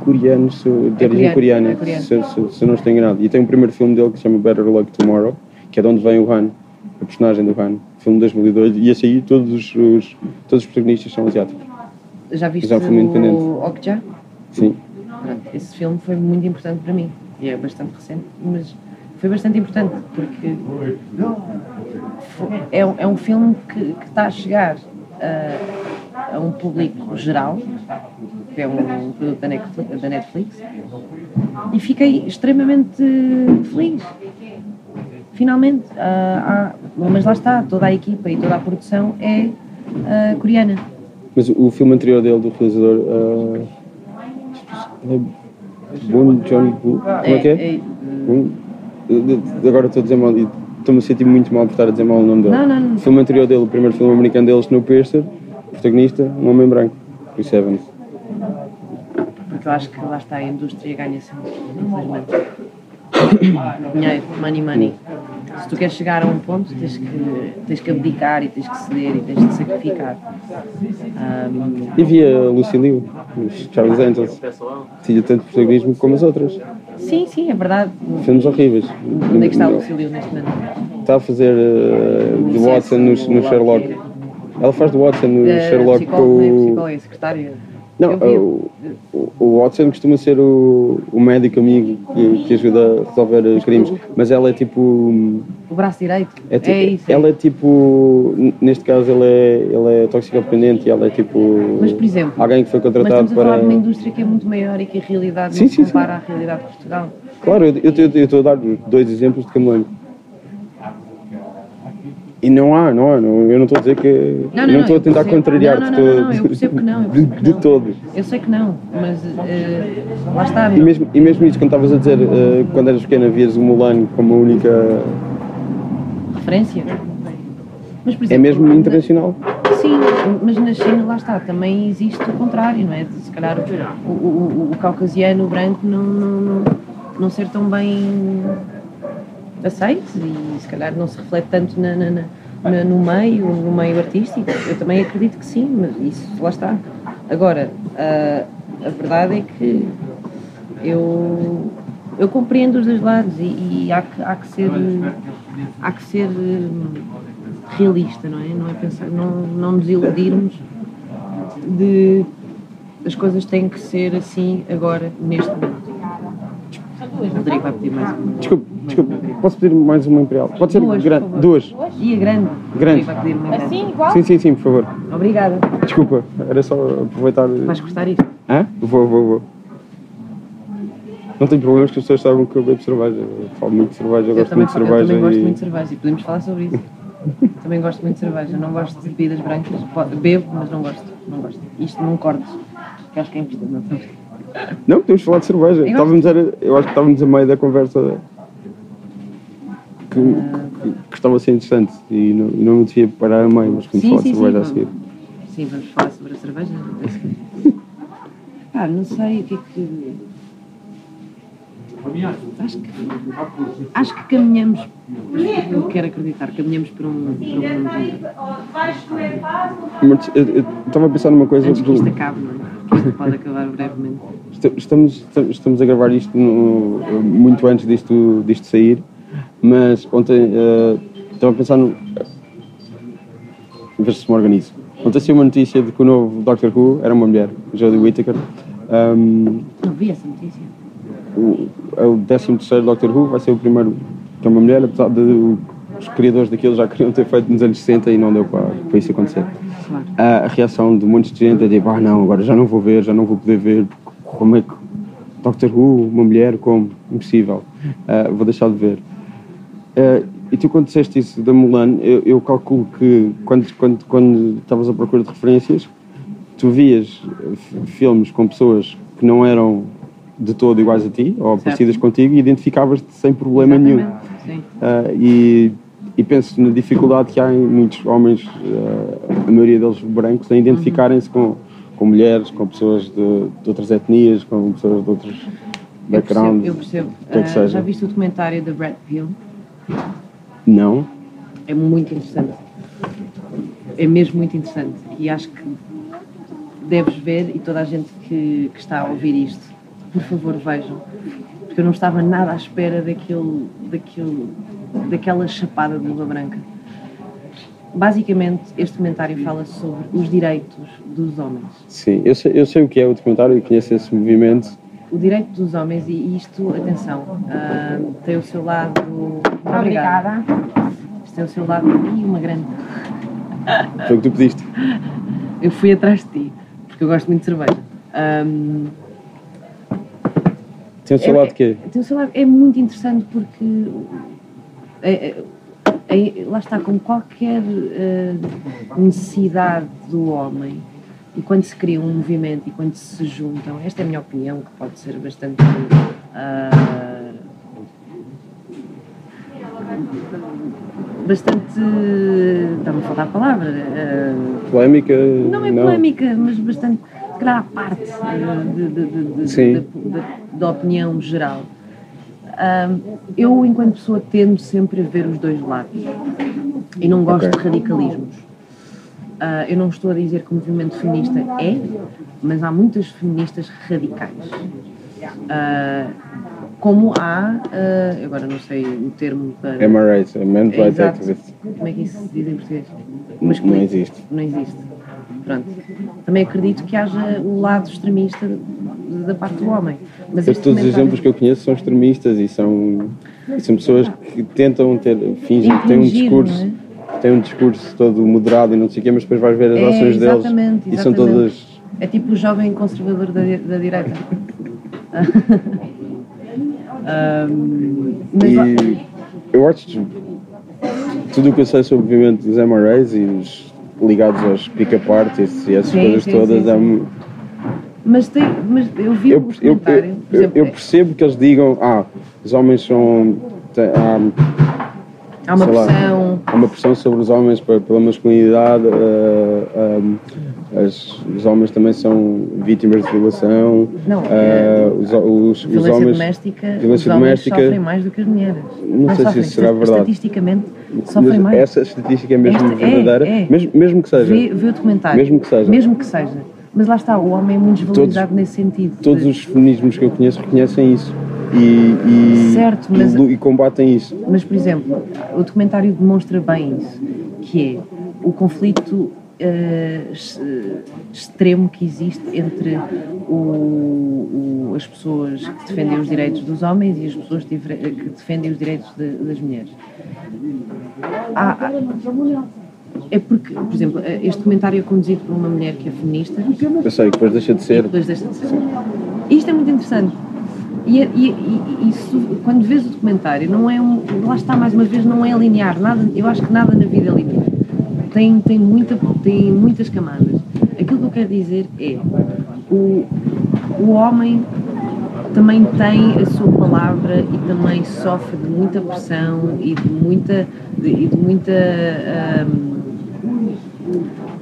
coreano, se- de É origem coreano, coreana, é. Se, se- se não estou enganado. E tem um primeiro filme dele que se chama Better Luck Tomorrow, que é de onde vem o Han, a personagem do Han, filme de 2002. E esse aí, todos os, os- todos os protagonistas são asiáticos. Já viste já é filme independente. o Okja? Sim. Pronto, esse filme foi muito importante para mim. E é bastante recente, mas foi bastante importante porque é, um- é um filme que, que está a chegar a, a um público geral, que é um produto da Netflix, da Netflix e fiquei extremamente feliz. Finalmente, ah, há- mas lá está, toda a equipa e toda a produção é ah, coreana. Mas o, filme anterior dele, do realizador. ah, é Bon John Woo. Como é que é? De- de- Agora estou a dizer mal estou-me a sentir muito mal por estar a dizer mal o nome dele. Não, não, não. O filme anterior dele, o primeiro filme americano dele, Snowpiercer, protagonista, um homem branco, Chris Evans. Porque eu acho que lá está a indústria ganha sempre, infelizmente. Dinheiro, money, money. Se tu queres chegar a um ponto, tens que, tens que abdicar e tens que ceder e tens de sacrificar. Ahm, E via Lucy Liu, os Charles Angels. Tinha tanto protagonismo como as outras. sim, sim, é verdade. Filmes horríveis. Onde é que está o Lucílio neste momento? Está a fazer uh, Watson no, no Sherlock. Ela faz de Watson no Eh, Sherlock com o. psicóloga, secretária. Não, o, o- Watson costuma ser o, o médico amigo que, que ajuda a resolver os crimes, mas ela é tipo. O braço direito. É, tipo É isso. é. ela é tipo. Neste caso, ele é, ele é toxicodependente e ela é tipo. Mas, por exemplo, Alguém que foi Mas contratado estamos a falar para. de uma indústria que é muito maior e que a realidade Sim, não sim, se sim. compara à realidade de Portugal. Claro, eu estou a dar dois exemplos de que me lembro. E não há, não há, não, eu não estou a dizer que. Não, eu não, não estou a tentar percebo. contrariar Não, de não, não, todo. não, eu percebo que não, de, percebo que de não. todo. Eu sei que não, mas eh, lá está. E mesmo, e mesmo isso, quando estavas a dizer, eh, quando eras pequena, vias o Mulan como a única. referência. Mas, É exemplo, mesmo na- internacional. Sim, mas na China, lá está, também existe o contrário, não é? De, se calhar o, o, o- o caucasiano, o branco, não, não, não, não ser tão bem aceito e se calhar não se reflete tanto na, na- na- no meio, no meio artístico. Eu também acredito que sim, mas isso lá está. Agora, a, a verdade é que eu, eu compreendo os dois lados e, e há, que, há que ser há que ser hum, realista, não é? Não é pensar, não, não nos iludirmos de as coisas têm que ser assim agora, neste momento. O Rodrigo vai pedir mais uma. Desculpe, desculpe, posso pedir mais uma Imperial? Pode ser Duas, grande? Duas. E a grande? Grande. Assim, igual? Sim, sim, sim, por favor. Obrigada. Desculpa, era só aproveitar. Vais gostar isto? Hã? Vou, vou, vou. Não tenho problemas que as pessoas saibam que eu bebo cerveja. Eu falo muito de cerveja, eu, Eu gosto também, muito de eu cerveja. também gosto e... muito de cerveja e podemos falar sobre isso. também gosto muito de cerveja, não gosto de bebidas brancas. Bebo, mas não gosto. Não gosto. Isto não cortes, que acho que é importante. Não, Não, podemos falar de cerveja. Eu Estávamos a, eu acho que estávamos a meio da conversa que, que, que estava a ser interessante e não, e não me devia parar a meio, mas podemos Sim, falar sim, de sim, cerveja a vamos. seguir. Sim, vamos falar sobre a cerveja. Pá, não sei o que é que. Acho que, acho que caminhamos, eu quero acreditar, caminhamos para um, para um Mas eu, eu estava a pensar numa coisa. antes que isto acabe, não é? Que isto pode acabar brevemente. Esta- Estamos, estamos a gravar isto no- muito antes disto, disto sair, mas ontem eh, estava a pensar no. Ver se me organizo. Ontem saiu uma notícia de que o novo Doctor Who era uma mulher, Jodie Whittaker. Um, Não vi essa notícia. o, é o 13 Doctor Who, vai ser o primeiro que é uma mulher, apesar de os criadores daquilo já queriam ter feito nos anos 60 e não deu para, para isso acontecer. Claro. A, a reação de muitos de gente é tipo, ah não, agora já não vou ver, já não vou poder ver, como é que Doctor Who, uma mulher, como? Impossível. Ah, vou deixar de ver. Ah, e tu quando disseste isso da Mulan, eu, eu calculo que quando, quando, quando estavas à procura de referências, tu vias filmes com pessoas que não eram de todo iguais a ti, ou parecidas contigo, e identificavas-te sem problema nenhum. Exatamente, Sim. Ah, e, e penso na dificuldade que há em muitos homens, ah, a maioria deles brancos, em identificarem-se com, com mulheres, com pessoas de, de outras etnias, com pessoas de outros Eu percebo. backgrounds. Eu percebo. que é que seja. já viste o documentário da Brad Pill? Não? É muito interessante. É mesmo muito interessante. E acho que deves ver, e toda a gente que, que está a ouvir isto, por favor vejam. Porque eu não estava nada à espera daquele, daquele, daquela chapada de luva branca. Basicamente, este documentário fala sobre os direitos dos homens. Sim, eu sei, eu sei o que é o documentário e conheço esse movimento. O direito dos homens, e isto, atenção, ah, tem o seu lado. Obrigada. Isto tem o seu lado. E uma grande. Foi o que tu pediste. Eu fui atrás de ti, porque eu gosto muito de cerveja. Ahm, Tem o seu É- lado de quê? tem o seu lado- é muito interessante porque é- é- é- lá está, com qualquer eh, necessidade do homem e quando se cria um movimento e quando se juntam, esta é a minha opinião, que pode ser bastante ah, bastante está-me a faltar a palavra ah, Polémica? não é polémica, mas bastante, se calhar, à parte eh, de- de- de- da opinião geral. Eu, enquanto pessoa, tendo sempre a ver os dois lados e não gosto Ok. de radicalismos. Ah, eu não estou a dizer que o movimento feminista é, mas há muitas feministas radicais. Ah, como há, ah, agora não sei o termo para. MRAs, Men's Rights. Activists. Como é que isso se diz em português? Não existe. Não existe. Pronto. Também acredito que haja o lado extremista da parte do homem. Mas todos os exemplos que eu conheço são extremistas e são, são pessoas que tentam ter, fingem que têm um discurso, têm um discurso todo moderado e não sei o quê, mas depois vais ver as É, ações deles exatamente, e são todas. É tipo o jovem conservador da, da direita. Lá- E eu acho que tudo o que eu sei sobre o movimento dos MRAs e os ligados aos pick-up artists e essas Sim, coisas sim, todas, sim, é um- mas, tem, mas eu vi eu, o eu, documentário, eu, exemplo, eu percebo que eles digam, ah, os homens são. têm- há, há uma sei lá, pressão. há uma pressão sobre os homens pe- pela masculinidade, ah, ah, as- os homens também são vítimas de violação, Não, ah, é- os, os, os Violência homens. doméstica, violência os doméstica- sofrem mais do que as mulheres. Não sei se sofrem, isso será verdade. Estatisticamente, sofrem mais. essa estatística é mesmo Esta- é, verdadeira, é. Mesmo, mesmo que seja. Vê, vê o documentário. Mesmo que seja. Mesmo que seja. Mas lá está, o homem é muito desvalorizado nesse sentido. Todos de- os feminismos que eu conheço reconhecem isso e, e, Certo, mas- e, combatem isso. Mas, por exemplo, o documentário demonstra bem isso, que é o conflito ex- extremo que existe entre o- o- as pessoas que defendem os direitos dos homens e as pessoas que defendem os direitos de- das mulheres. Há- é porque, por exemplo, eh, este documentário é conduzido por uma mulher que é feminista Eu sei depois deixa de ser. depois deixa de ser. Isto é muito interessante. E, e- e- e isso, quando vês o documentário, não é um. Lá está, mais uma vez, não é linear. Nada, eu acho que nada na vida é linear. Tem, tem, muita, tem muitas camadas. Aquilo que eu quero dizer é: o, o homem também tem a sua palavra e também sofre de muita pressão e de muita. de- e de muita. ahm,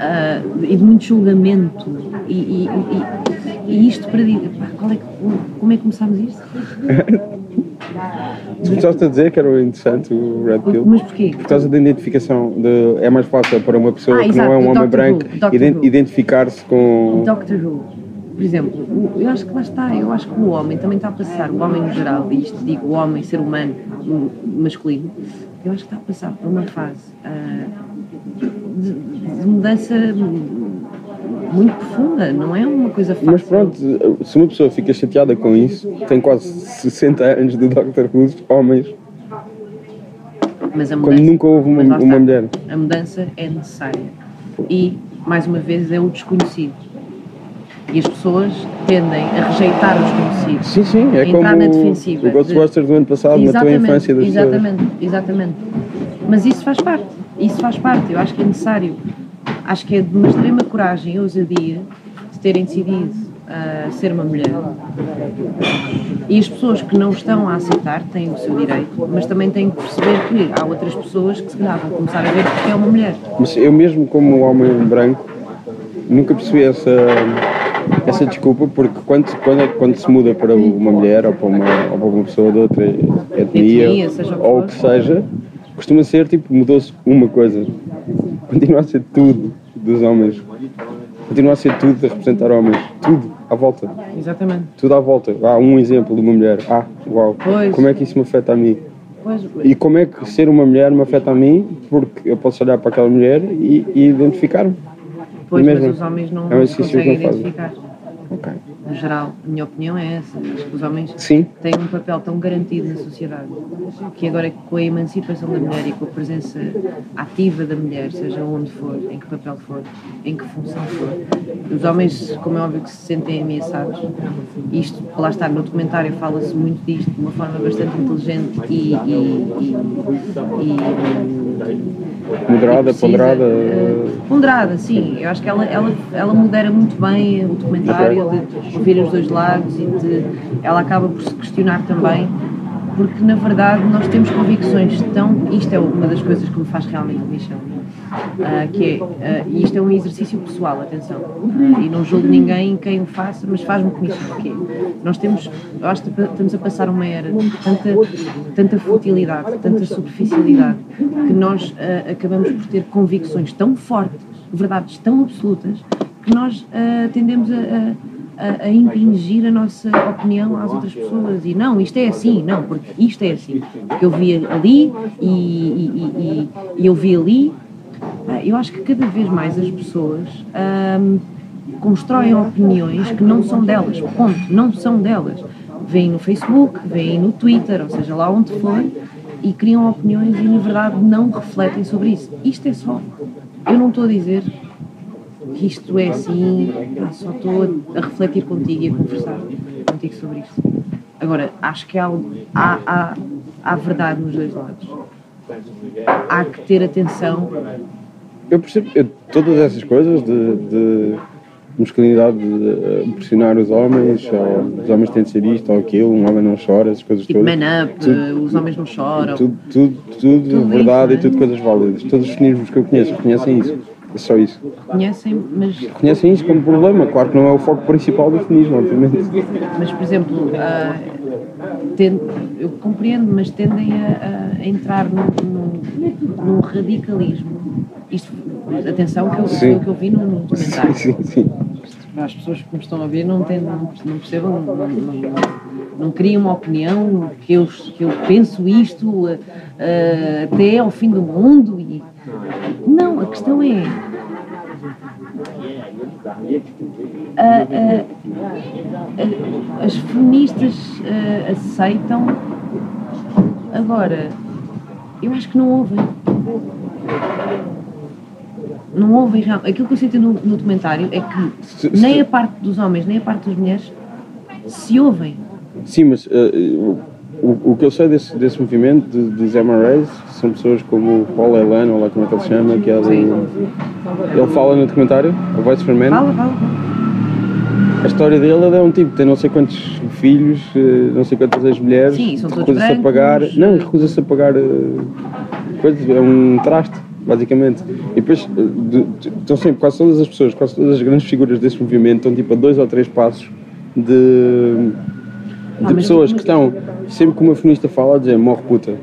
ah, e de muito julgamento e, e- e- e isto para dizer, qual é que- como é que começámos isto? Tu começaste a dizer que era interessante o Red Pill. Mas porquê? Por causa da identificação, de, é mais fácil para uma pessoa Ah, que exato, não é um homem branco Who, Doctor iden- Who. identificar-se com. Doctor Who, por exemplo, eu acho que lá está, eu acho que o homem também está a passar, o homem no geral, e isto digo o homem, ser humano, hum, masculino, eu acho que está a passar por uma fase ah, de, de mudança muito profunda, não é uma coisa fácil. Mas pronto, se uma pessoa fica chateada com isso, tem quase 60 anos de Dr. Who, homens, Mas a quando nunca houve uma, uma está. mulher. A mudança é necessária. E, mais uma vez, é o desconhecido. E as pessoas tendem a rejeitar o desconhecido. Sim, sim, é como na defensiva o Ghostbusters do ano passado matou a infância das pessoas. exatamente, exatamente. Mas isso faz parte. Isso faz parte. Eu acho que é necessário. Acho que é de uma extrema coragem e ousadia de terem decidido ah, ser uma mulher. E as pessoas que não estão a aceitar têm o seu direito, mas também têm que perceber que há outras pessoas que se calhar vão começar a ver porque é uma mulher. Mas eu mesmo como homem branco nunca percebi essa, essa desculpa porque quando, quando, é- quando se muda para uma mulher ou para uma, ou para uma pessoa de outra etnia, Etnia, ou o que seja, costuma ser tipo, mudou-se uma coisa. Continua a ser tudo dos homens. Continua a ser tudo a representar homens. Tudo à volta. Exatamente. Tudo à volta. Há um exemplo de uma mulher. Ah, uau. Pois. Como é que isso me afeta a mim? Pois, E como é que ser uma mulher me afeta a mim? Porque eu posso olhar para aquela mulher e, e identificar-me. pois mas mesmo. os homens não, É um não conseguem não identificar. Ok. No geral, a minha opinião é essa. Acho que os homens Sim. têm um papel tão garantido na sociedade que agora com a emancipação da mulher e com a presença ativa da mulher, seja onde for, em que papel for, em que função for, os homens, como é óbvio, que se sentem ameaçados. Isto, lá está, no documentário fala-se muito disto de uma forma bastante inteligente e. e, e, e Moderada, ponderada. eh, ponderada, sim. Eu acho que ela, ela, ela modera muito bem o documentário, de ouvir os dois lados e de, ela acaba por se questionar também, porque na verdade nós temos convicções tão. Isto é uma das coisas que me faz realmente comichão. ah, que é, e isto é um exercício pessoal, atenção, ah, e não julgo ninguém quem o faça, mas faz-me comichão, que é, nós temos, acho que estamos a passar uma era de tanta, tanta futilidade, tanta superficialidade, que nós ah, acabamos por ter convicções tão fortes, verdades tão absolutas, que nós tendemos a, a a, a impingir a nossa opinião às outras pessoas e não, isto é assim, não, porque isto é assim, porque eu vi ali e, e- e- e- eu vi ali. Ah, Eu acho que cada vez mais as pessoas ahm, constroem opiniões que não são delas, ponto, não são delas. Vêm no Facebook, vêm no Twitter, ou seja, lá onde for, e criam opiniões e na verdade não refletem sobre isso. Isto é só. Eu não estou a dizer isto é assim, ah, só estou a refletir contigo e a conversar contigo sobre isto. Agora, acho que há, há, há, há verdade nos dois lados. Há que ter atenção. Eu percebo eu- todas essas coisas de, de masculinidade de eh, pressionar os homens, ou os homens têm de ser isto ou aquilo, um homem não chora, essas coisas Tipo, todas. man up, Tudo- os homens não choram. Tudo, tudo, tudo, Tudo verdade isso, e tudo coisas válidas. Todos os feminismos que eu conheço reconhecem isso. É só isso. Conhecem, mas, Reconhecem isso como problema. Claro que não é o foco principal do feminismo, obviamente. mas por exemplo, ten- eu compreendo, mas tendem a, a entrar num, num, num radicalismo. Isto, atenção, que eu, Sim. que eu vi no, no documentário. Sim, sim, sim. as pessoas que me estão a ouvir não, têm, não, não percebam, não, não, não, criem uma opinião que eu, que eu penso isto eh, até ao fim do mundo. E... Não, a questão é. a- a- a- as feministas eh, aceitam. Agora, eu acho que não ouvem. Não ouvem real- Aquilo que eu senti no, no documentário é que Se- nem se- a parte dos homens, nem a parte das mulheres se ouvem. Sim, mas eh, o, o que eu sei desse, desse movimento de, de Zema Race são pessoas como o Paul Elan, ou lá como é que ele se chama, que é do, ele fala no documentário, A Voice for Men. Fala, fala. A história dele ele é um tipo tem não sei quantos filhos, eh, não sei quantas são todos recusa-se a pagar. Não, recusa-se a pagar eh, coisas, é um traste, basicamente. E depois eh, de- de- estão sempre, quase todas as pessoas, quase todas as grandes figuras desse movimento estão tipo a dois ou três passos de, de pessoas que estão sempre que uma feminista fala a dizer morre puta.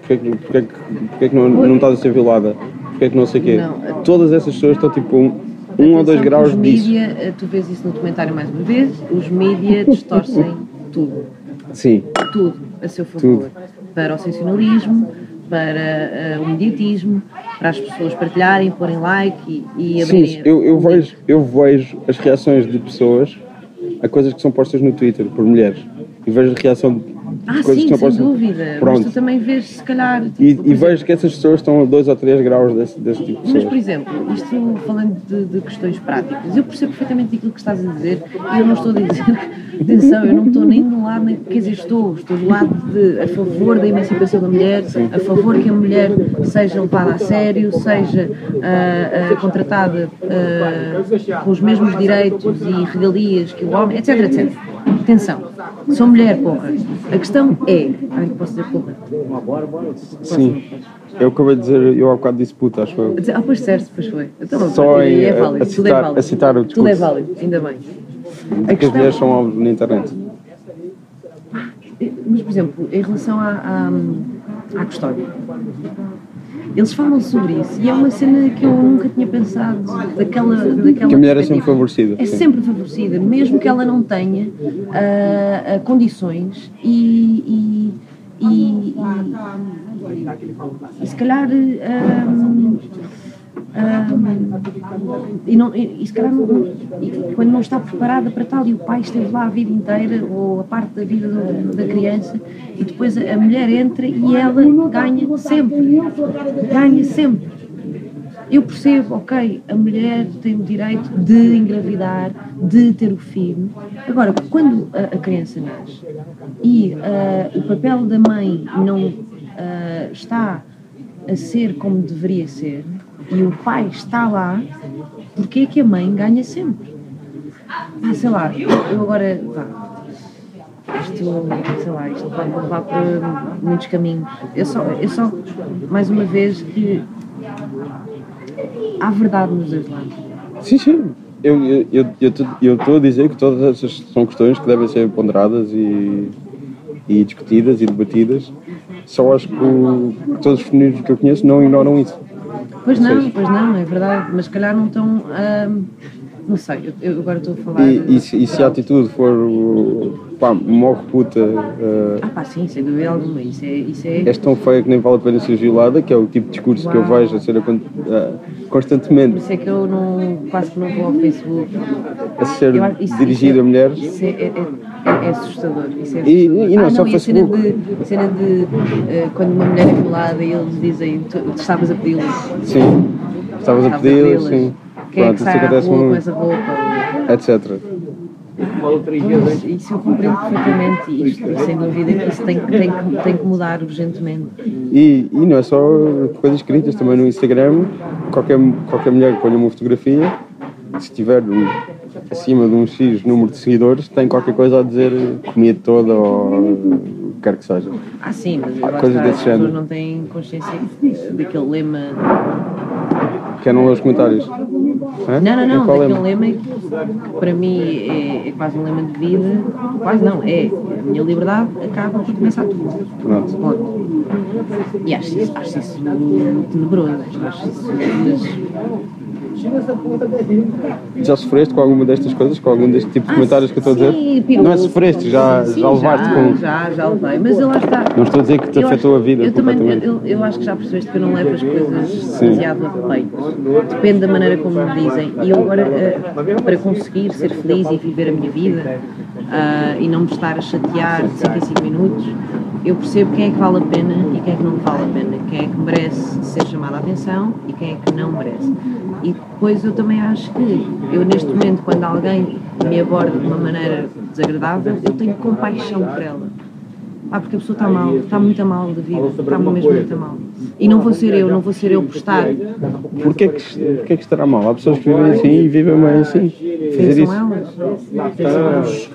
Porquê que, porquê que, porquê que não, não estás a ser violada? Porquê que não sei o quê? Não. Todas essas pessoas estão tipo um, um ou dois graus os disso. mídia, eh, tu vês isso no documentário mais uma vez, os mídia distorcem tudo. Sim. tudo a seu favor. Para o sensacionalismo, para uh, o mediatismo, para as pessoas partilharem, porem like e, e Sim, abrirem. eu, eu, vejo, eu vejo as reações de pessoas a coisas que são postas no Twitter por mulheres e vejo a reação Ah, coisas sim, que não sem dúvida. Mas Pronto. tu também vês, se calhar. tipo, E, e vejo que essas pessoas estão a 2 ou 3 graus desse, desse tipo de Mas, por pessoas. exemplo, isto falando de, de questões práticas, eu percebo perfeitamente aquilo que estás a dizer e eu não estou a dizer, atenção, eu não estou nem do lado, nem, quer dizer, estou, estou do lado de, a favor da emancipação da mulher, a favor que a mulher seja levada a sério, seja ah, ah, contratada ah, com os mesmos direitos e regalias que o homem, etc, etc. Atenção, sou mulher, porra. A questão é. Ai, posso dizer porra? Sim. Eu acabei de dizer, eu há bocado disse puta, acho eu. Ah, pois certo, pois foi. Então, Só pronto, em, é a- válido, a tudo é citar- válido. a citar o Tudo é discurso. válido, ainda bem. Que as mulheres são alvos na internet. Mas, por exemplo, em relação à, à, à custódia, eles falam sobre isso e é uma cena que eu nunca tinha pensado daquela. daquela Que a mulher é sempre favorecida. É sim. sempre favorecida, mesmo que ela não tenha ah, condições e. e e, e, e se calhar ah, ah, e, não, e, e se calhar não- e quando não está preparada para tal e o pai esteve lá a vida inteira ou a parte da vida do- da criança e depois a, mulher entra e ela ganha sempre ganha sempre eu percebo, ok, a mulher tem o direito de engravidar, de ter o filho. Agora, quando a, a criança nasce e ah, o papel da mãe não ah, está a ser como deveria ser e o pai está lá, porque é que a mãe ganha sempre? Ah, sei lá, eu agora. Vá, isto, sei lá, isto pode levar para muitos caminhos. Eu só, eu só mais uma vez, que há verdade nos dois lados. Sim, sim. Eu eu- eu eu eu estou a dizer que todas essas são questões que devem ser ponderadas e, e discutidas e debatidas. Só acho que, o- que todos os femininos que eu conheço não ignoram isso. Pois não, pois não, é verdade, mas se calhar não estão. ahm, não sei, eu, eu agora estou a falar. E, e, se, e se a atitude for o, pá, morre puta, eh, Ah, pá, sim, sem dúvida alguma. Isso é. Isso é... és tão feia que nem vale a pena ser violada, que é o tipo de discurso que eu vejo a ser acon- eh, Por constantemente isso é que eu não, quase que não vou ao Facebook. a ser Eu isso- dirigido isso é- a mulheres. Isso é, é, é- é assustador. Isso é E- assustador. e não ah, só não, e a cena Facebook. de, a cena de eh, quando uma mulher é violada e eles dizem tu, tu estavas a pedi-lo. Sim, estavas a pedi-las, sim. Quem é Pronto, que isso sai à rua com essa roupa? etc. Pois, isso eu compreendo perfeitamente e isto, e sem dúvida que isso tem, que- tem, que- tem que mudar urgentemente. E, e não é só coisas escritas, também no Instagram, qualquer, qualquer mulher que ponha uma fotografia, se tiver um- acima de um X número de seguidores, tem qualquer coisa a dizer comia toda ou o que quer que seja. Ah, sim, mas coisas desse as pessoas género. não têm consciência eh, daquele lema. Quer não ler os comentários? Não, não, não, Qual daquele lema? lema que para mim é, é quase um lema de vida. Quase não, é. A minha liberdade acaba por começar tudo. Pronto. Ponto. E acho isso, acho isso tenebroso. Acho isso. Mas, Já sofreste com alguma destas coisas, com algum deste tipo de Ah, comentários que eu estou a dizer? sim. Não é sofreste, já, Sim, já levaste já, com. Já, já levei. Mas lá está. Não estou a dizer que te Eu afetou acho- a vida eu também, eu, eu acho que já percebeste que eu não levo as coisas Sim. demasiado a Depende da maneira como me dizem. E eu agora, eh, para conseguir ser feliz e viver a minha vida ah, e não me estar a chatear de 5 em 5 minutos, eu percebo quem é que vale a pena e quem é que não vale a pena. Quem é que merece ser chamado a atenção e quem é que não merece. E depois eu também acho que eu neste momento, quando alguém me aborda de uma maneira desagradável, eu tenho compaixão por ela. Ah, porque a pessoa está mal, está muito a mal da vida, está mesmo muito a mal. E não vou ser eu, não vou ser eu por estar. Porquê que, porquê que estará mal? Há pessoas que vivem assim e vivem bem assim. Fazer Pensam isso. elas. Pensam elas.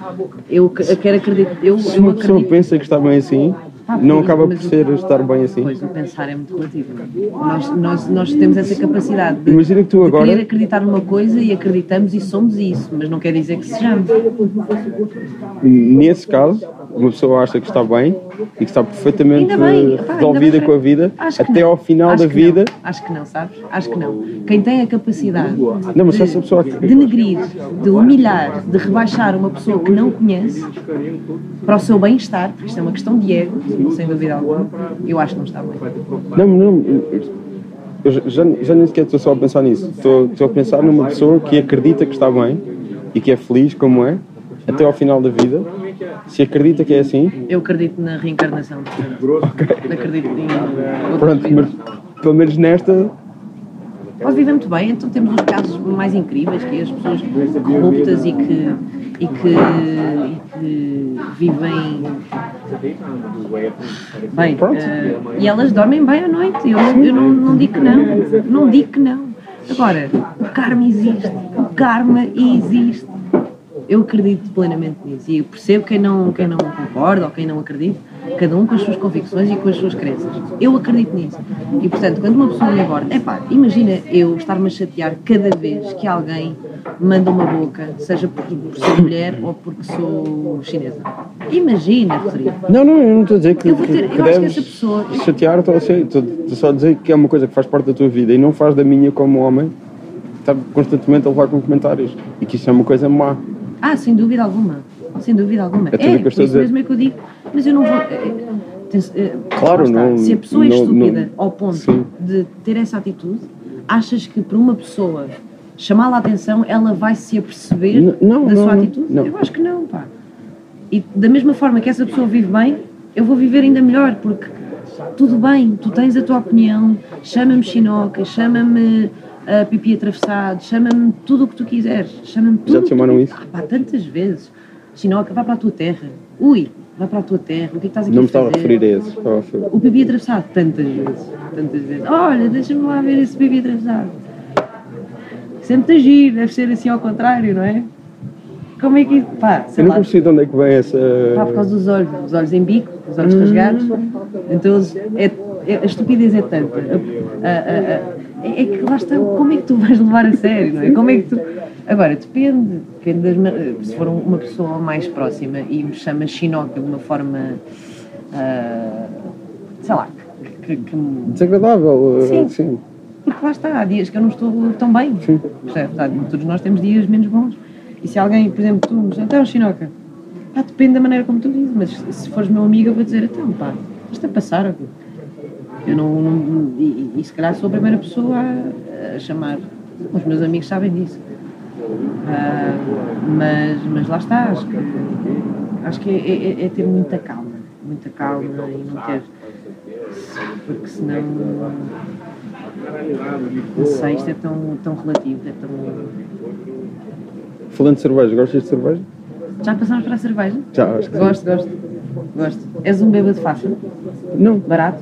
Eu que- quero acreditar. Eu, Se eu uma pessoa acredito. pensa que está bem assim, Ah, não acaba por ser estar bem assim. Pois, o pensar é muito relativo. Nós, nós, nós temos essa capacidade de, Imagina que tu agora- querer acreditar numa coisa e acreditamos e somos isso, mas não quer dizer que sejamos. Nesse caso, uma pessoa acha que está bem e que está perfeitamente bem, pá, resolvida com a vida até não. ao final Acho da vida. Não. Acho que não, sabes? Acho que não. Quem tem a capacidade Não, mas de essa pessoa- denegrir, de humilhar, de rebaixar uma pessoa que não conhece para o seu bem-estar, porque isto é uma questão de ego, sem dúvida alguma. Eu acho que não está bem. Não, não. Eu já, já nem sequer estou só a pensar nisso. Estou, estou a pensar numa pessoa que acredita que está bem e que é feliz como é, até ao final da vida. Se acredita que é assim, Eu acredito na reencarnação. portanto, Acredito em pronto, mas pelo menos nesta. Pode viver muito bem, então temos os casos mais incríveis, que é as pessoas corruptas e que, e que, e que vivem bem. Eh, e elas dormem bem à noite. Eu, eu não, não digo que não. Não digo que não. Agora, o karma existe. O karma existe. Eu acredito plenamente nisso. E eu percebo quem não, quem não concorda ou quem não acredita, cada um com as suas convicções e com as suas crenças. Eu acredito nisso. E portanto, quando uma pessoa me aborda, epá, imagina eu estar-me a chatear cada vez que alguém manda uma boca, seja por, por ser mulher ou porque sou chinesa. Imagina, Rodrigo. Não, não, eu não estou a dizer que, Eu vou ter- que eu acho que essa pessoa- chatear, estou, a só a dizer que é uma coisa que faz parte da tua vida e não faz da minha como homem, está constantemente a levar com comentários e que isso é uma coisa má. Ah, sem dúvida alguma. Sem dúvida alguma. É É, a isso dizer. mesmo é que eu digo. Mas eu não vou. é, é, tem- é, Claro, está. não- Se a pessoa é não- estúpida não- ao ponto Sim. de ter essa atitude, achas que para uma pessoa chamá-la a atenção, ela vai se aperceber N- não, da não, sua não, atitude? não. Eu acho que não, pá. E da mesma forma que essa pessoa vive bem, eu vou viver ainda melhor, porque tudo bem, tu tens a tua opinião, chama-me chinoca, chama-me ah, pipi atravessado, chama-me tudo o que tu quiseres, chama-me tudo. Já te que tu- chamaram isso? Ah, pá, tantas vezes. Chinoca, vai para a tua terra. Ui, vai para a tua terra, o que é que estás aqui Não me estava a referir a referir- O pipi atravessado, tantas vezes, tantas vezes. Olha, deixa-me lá ver esse pipi atravessado. Sempre agir, deve ser assim ao contrário, não é? Como é que. Pá, sei Eu nunca percebi de onde é que vem essa. Pá, por causa dos olhos, os olhos em bico, os olhos rasgados. Então eles- é, é- a estupidez é tanta. A- a- a- a- é, é que lá está, como é que tu vais levar a sério, não é? Como é que tu. Agora, depende, depende das, ma- se for um- uma pessoa mais próxima e me chama chinoca de uma forma. ah, sei lá, que, que- Desagradável. uh, Sim. sim. porque lá está, há dias que eu não estou tão bem. Sim. Todos nós temos dias menos bons. E se alguém, por exemplo, tu me diz, então, Chinoca, pá, depende da maneira como tu dizes, mas se fores meu amigo, eu vou dizer, então, pá, estás a passar, ok? Eu não. não- e, e se calhar sou a primeira pessoa a, a chamar. Os meus amigos sabem disso. Ah, mas, mas lá está, acho que, acho que é, é- é ter muita calma. Muita calma e não ter. Porque senão. Não sei, isto é tão, tão relativo, é tão. Falando de cerveja, gostas de cerveja? Já passamos para a cerveja? Já, acho que sim. Gosto, gosto. Gosto. És um bêbado fácil? Não, Barato?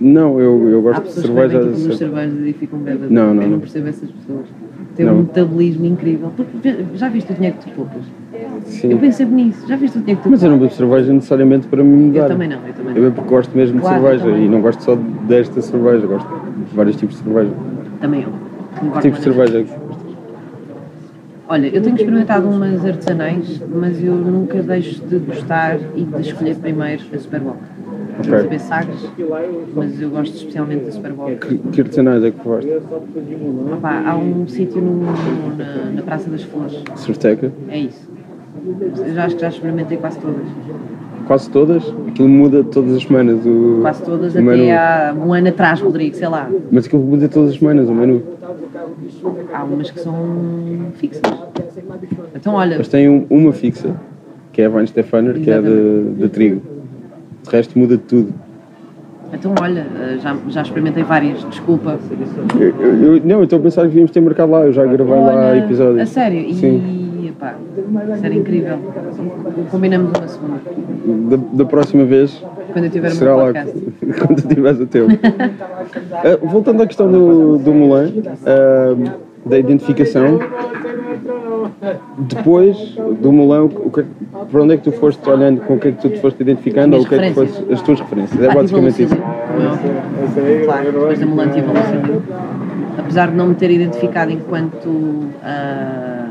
não, eu, eu Há gosto de pessoas cerveja. que bebem tipo umas cervejas e ficam bêbadas. Não, não, Eu não. percebo essas pessoas. Tem Não. um metabolismo incrível. Porque, já viste o dinheiro que tu poupas? Sim. Eu penso sempre nisso. Já viste o dinheiro que tu Mas eu não bebo cerveja necessariamente para me mudar. Eu também não, eu também Eu não. bebo porque gosto mesmo Claro, de eu cerveja e não gosto só desta cerveja, gosto de vários tipos de cerveja. Também eu. Que tipo de cerveja? Olha, eu tenho experimentado umas artesanais, mas eu nunca deixo de gostar e de escolher primeiro a Superboc. Ok. Não saber sagres, mas eu gosto especialmente da Superboc. Que, que artesanais é que gosto? Opá, há um sítio na, na Praça das Flores, Certeca? é isso. Eu já acho que já experimentei quase todas. Quase todas? Aquilo muda todas as semanas. O, Quase todas o menu. até há um ano atrás, Rodrigo, sei lá. Mas aquilo muda todas as semanas o menu. Há umas que são fixas. Então olha, Eles têm um- uma fixa, que é a Vine Stefaner, que é de, de trigo. De resto muda tudo. então olha, já, já experimentei várias, desculpa. Eu, eu- eu- não, eu estou a pensar que devíamos ter marcado lá, eu já gravei lá Olha, episódios. A sério? Sim. E pá, isso era incrível. Combinamos uma segunda. Da, da próxima vez Quando eu tiver será lá quando tiveres o teu. Ah, voltando à questão do, do Mulan, ah, da identificação, depois do Mulan, o que, para onde é que tu foste olhando, com o que é que tu te foste identificando, ou o que é que foste, as tuas referências? É Ah, basicamente isso. É. Claro, depois da Mulan tive a. Apesar de não me ter identificado enquanto. ah,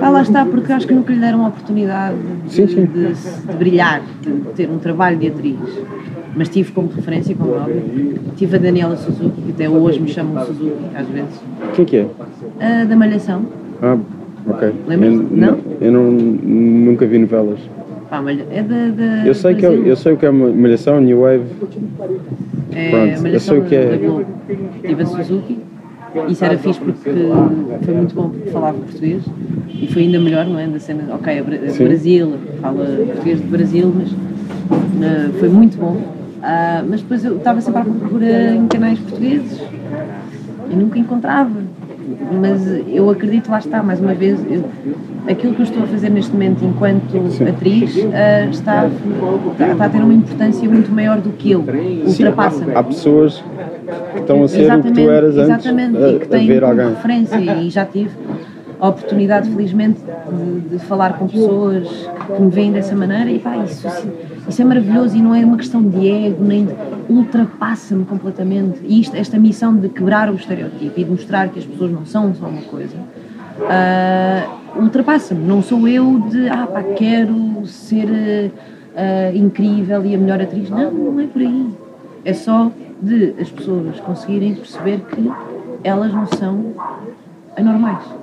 Ah, lá está, porque acho que nunca lhe deram a oportunidade de, Sim, sim. de- de brilhar, de ter um trabalho de atriz. Mas tive como referência, como é óbvio, tive a Daniela Suzuki, que até hoje me chamam Suzuki, às vezes, Quem que é? a da Malhação. Ah, ok. Lembras-te? Eu, Não? Eu não, nunca vi novelas. Pá, malha- é da. da Eu sei, que é, Brasil. eu sei o que é malhação, New Wave. É Pronto, eu Malhação sei o que é. da Globo. Tive a Suzuki. Isso era fixe porque foi muito bom porque falava português e foi ainda melhor, não é? Da cena, ok, é é. Brasil, fala português de Brasil, mas ah, foi muito bom. Ah, mas depois eu estava sempre à procura em canais portugueses e nunca encontrava. Mas eu acredito, lá está, mais uma vez, eu- aquilo que eu estou a fazer neste momento enquanto atriz ah, está, está, a ter uma importância muito maior do que eu, ultrapassa-me. Há pessoas que estão a ser o que tu eras antes exatamente, a, e que têm referência e já tive a oportunidade, felizmente, de, de falar com pessoas que me veem dessa maneira e pá, isso, isso é maravilhoso e não é uma questão de ego, nem de, ultrapassa-me completamente. E isto, esta missão de quebrar o estereotipo e de mostrar que as pessoas não são só uma coisa, ah, ultrapassa-me. Não sou eu de, ah pá, quero ser ah, incrível e a melhor atriz. Não, não é por aí. É só de as pessoas conseguirem perceber que elas não são anormais.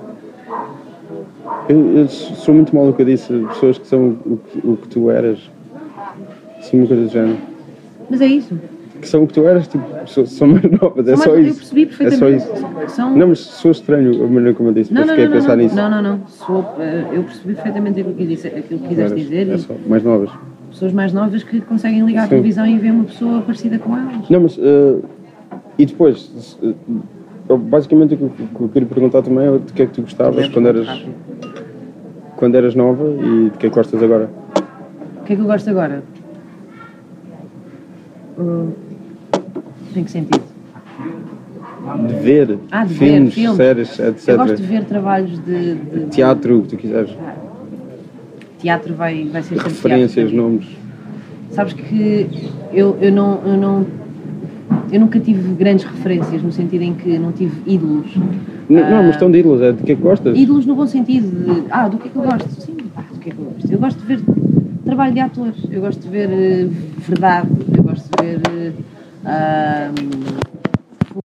Eu, eu sou muito mal no que eu disse, pessoas que são o que, o que tu eras. Sim, uma coisa do género. Mas é isso. Que são o que tu eras, tipo, são, são mais novas, é só isso. Eu percebi É só perfeitamente. isso. São... Não, mas sou estranho a maneira como eu disse, não, não, fiquei não, a pensar não, nisso. não, não, não. Sou, eh, eu percebi perfeitamente aquilo que, disse, aquilo que quiseste dizer. é e só, mais novas. pessoas mais novas que conseguem ligar a Sim. televisão e ver uma pessoa parecida com elas. Não, mas. eh, e depois, eh, eu- basicamente o que, eu- queria perguntar também é de que é que tu gostavas quando eras, quando eras nova e de que é que gostas agora? O que é que eu gosto agora? Hum, Em que sentido? De ver Ah, de ver filmes, filmes. séries, etc. Eu gosto de ver trabalhos de, de- Teatro, o que tu quiseres. teatro, vai, vai ser sempre Referências, teatro. nomes. Sabes que eu, eu, não, eu, não, eu nunca tive grandes referências, no sentido em que não tive ídolos. Não, Ah, não, mas estão de ídolos, é de que é que gostas? Ídolos no bom sentido de, ah, do que é que eu gosto? Sim, pá, do que é que eu gosto? Eu gosto de ver trabalho de atores, eu gosto de ver eh, verdade, eu gosto de ver eh, ah,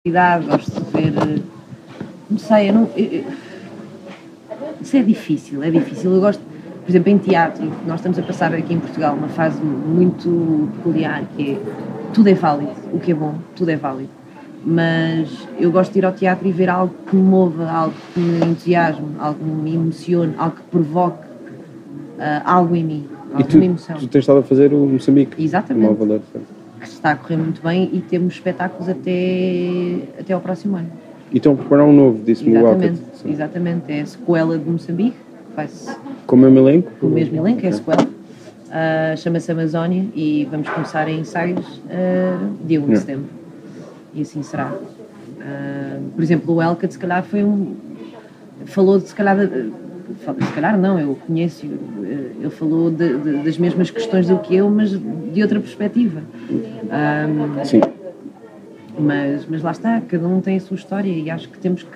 qualidade, gosto de ver. eh, não sei, eu não. eu- eu- isso é difícil, é difícil. Eu gosto, por exemplo, em teatro, nós estamos a passar aqui em Portugal uma fase muito peculiar que é tudo é válido, o que é bom, tudo é válido. Mas eu gosto de ir ao teatro e ver algo que me mova, algo que me entusiasme, algo que me emocione, algo que provoque ah, algo em mim, E alguma tu, emoção. tu tens estado a fazer o Moçambique. Exatamente. Valor? Que está a correr muito bem e temos espetáculos até, até ao próximo ano. E estão a preparar um novo, disse-me o Exatamente, Alcat. Exatamente. É a sequela de Moçambique, que vai-se Com o mesmo elenco? com o mesmo elenco, é a sequela. Ah, Chama-se Amazónia e vamos começar em ensaios ah, dia 1 de setembro. E assim será. Ah, por exemplo, o Elka, se calhar, foi um. Falou de se calhar. de- se calhar não, eu conheço. Ele falou de- de- das mesmas questões do que eu, mas de outra perspectiva. Ah, Sim. mas, mas lá está, cada um tem a sua história e acho que temos que,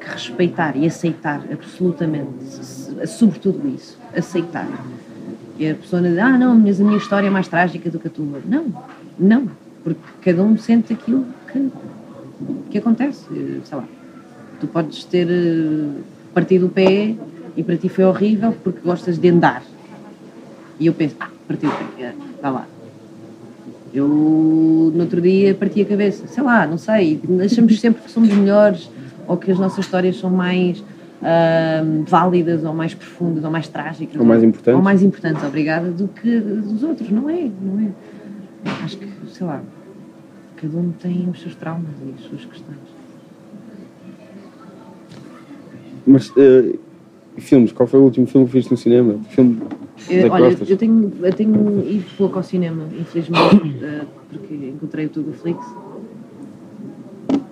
que respeitar e aceitar absolutamente, sobretudo isso, aceitar. E a pessoa diz, ah não, mas a minha história é mais trágica do que a tua. Não, não, porque cada um sente aquilo que, que acontece, Eh, sei lá. Tu podes ter eh, partido o pé e para ti foi horrível porque gostas de andar. E eu penso, ah, parti o pé, eh, vá lá, eu, no outro dia, parti a cabeça. Sei lá, não sei. Achamos sempre que somos melhores ou que as nossas histórias são mais válidas ou mais profundas ou mais trágicas. Ou mais importantes. Ou mais importantes, obrigada, do que dos outros. Não é, não é. Acho que, sei lá, cada um tem os seus traumas e as suas questões. Mas, eh, filmes, qual foi o último filme que viste no cinema? Filme Eu, da olha, eu tenho, eu tenho ido pouco ao cinema, infelizmente, eh, porque encontrei o Tugaflix.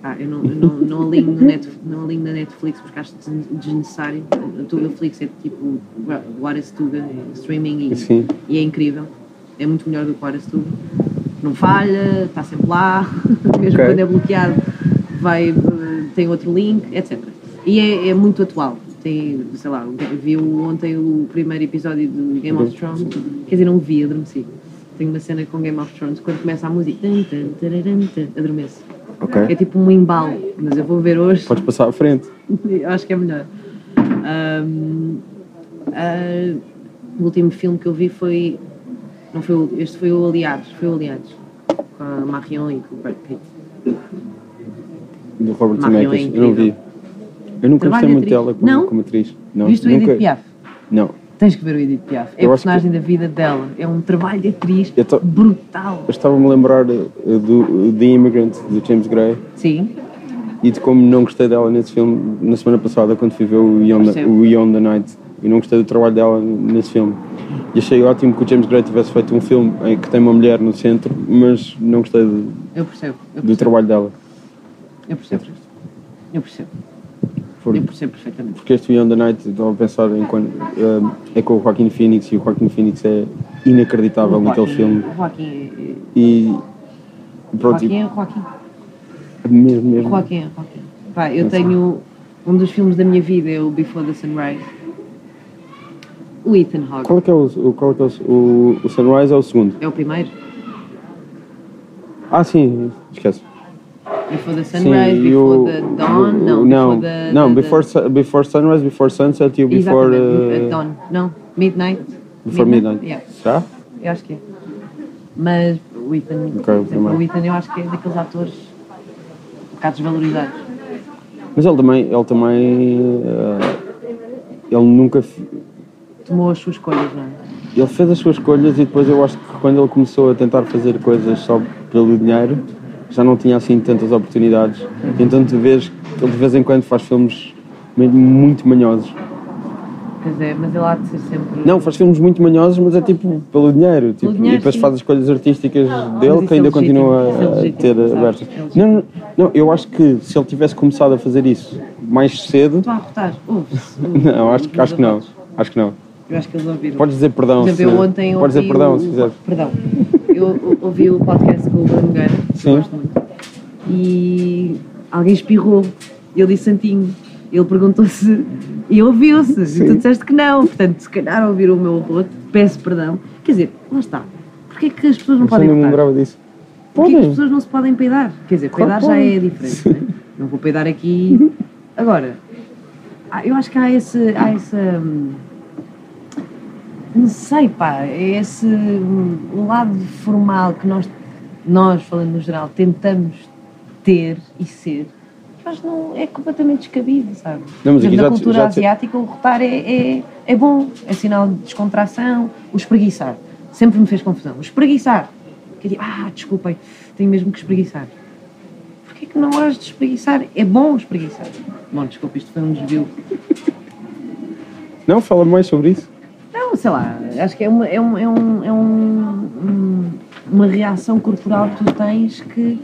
Ah, eu não, eu não, não, alinho no Net, não alinho na Netflix porque acho des- desnecessário. O Tugaflix é tipo o Ares Tuga, é streaming e, e é incrível. É muito melhor do que o Ares Tuga. Não falha, está sempre lá, mesmo Ok. quando é bloqueado, vai, tem outro link, etc. E é, é muito atual. Tem, sei lá, vi ontem o primeiro episódio do Game of Thrones, quer dizer, não vi, adormeci. Tenho uma cena com Game of Thrones, quando começa a música, adormeço. Ok. É tipo um embalo, mas eu vou ver hoje. Podes passar à frente. Acho que é melhor. Ahm, ah, O último filme que eu vi foi. Não foi o- este foi o Aliados, foi o Aliados. Com a Marion e com o Brad Pitt. Do Robert é Zemeckis. Eu não vi. Eu nunca Trabalho gostei muito dela como, Não? como atriz. Não, Viste o nunca... Edith Piaf? Não. Tens que ver o Edith Piaf. É Eu a acho que- personagem da vida dela. É um trabalho de atriz tô- brutal. Eu estava-me a lembrar eh, do The Immigrant, do James Gray, Sim, e de como não gostei dela nesse filme na semana passada, quando fui ver o Beyond, the, Percebo. o Beyond the Night. E não gostei do trabalho dela nesse filme. E achei ótimo que o James Gray tivesse feito um filme em que tem uma mulher no centro, mas não gostei do, eu percebo. Eu do percebo. trabalho dela. Eu percebo. Eu percebo. Por- Eu percebo perfeitamente. Porque este Beyond the Night, estava a pensar em quando. eh, é com o Joaquin Phoenix e o Joaquin Phoenix é inacreditável O naquele Joaquim- filme. O Joaquim. E. O Pronto, Joaquim é o Joaquim. e- mesmo, mesmo. Joaquim é Joaquim. Pá, eu tenho. Um dos filmes da minha vida é o Before the Sunrise. O Ethan Hawke. Qual é que é o- Qual é que é o, o, o Sunrise é o segundo? É o primeiro. Ah, sim, esquece. Before the Sim, Sunrise, e Before o- the Dawn. o- Não, não, Before the. não the- before, Su- before Sunrise, Before Sunset e o Before. Eh, Dawn. Não, Midnight. before Midnight. Yeah, Já? eu acho que é. Mas o Ethan, Ok, por exemplo, o Ethan eu acho que é daqueles atores um bocado desvalorizados. Mas ele também. Ele também. eh, ele nunca. Tomou as suas escolhas, não é? Ele fez as suas escolhas e depois eu acho que quando ele começou a tentar fazer coisas só pelo dinheiro, já não tinha assim tantas oportunidades. Então tu vês que ele de vez em quando faz filmes muito manhosos. Quer dizer, mas ele há de ser sempre. Não, faz filmes muito manhosos, mas é tipo pelo dinheiro. Tipo, dinheiro, e depois sim. faz as escolhas artísticas mas dele isso que ainda é continua é a ter abertas. É. Não, não, não, eu acho que se ele tivesse começado a fazer isso mais cedo. Estou a arrotar. Ups, Não, acho, que- acho que não. Acho que não. Eu acho que eles ouviram. Podes dizer perdão. Por exemplo, se- eu ontem Podes dizer perdão o, se quiseres. Perdão. Eu ouvi o podcast com o Bruno Nogueira, que eu gosto muito. E alguém espirrou. Ele disse Santinho. Ele perguntou se. E ouviu-se. E tu disseste que não. Portanto, se calhar ouviram o meu roto, peço perdão. Quer dizer, lá está. Porquê é que as pessoas não Eu podem me votar? lembrava disso. Porquê é que as pessoas não se podem peidar? Quer dizer, Claro peidar já é diferente. Né? Não vou peidar aqui. Agora, há- eu acho que há esse. Há essa. Não sei, pá. É esse hum, lado formal que nós, nós, falando no geral, tentamos ter e ser. que não é completamente descabido, sabe? Não, mas exemplo, na cultura já te- asiática, o rotar é, é, é bom, é sinal de descontração. O espreguiçar sempre me fez confusão. O espreguiçar, que digo, ah, desculpem, tenho mesmo que espreguiçar. Porquê que não has de espreguiçar? É bom espreguiçar. Bom, desculpa, isto foi um desvio. Não, fala mais sobre isso. Sei lá, acho que é uma, é um, é um, é um- um- uma reação corporal que tu tens que,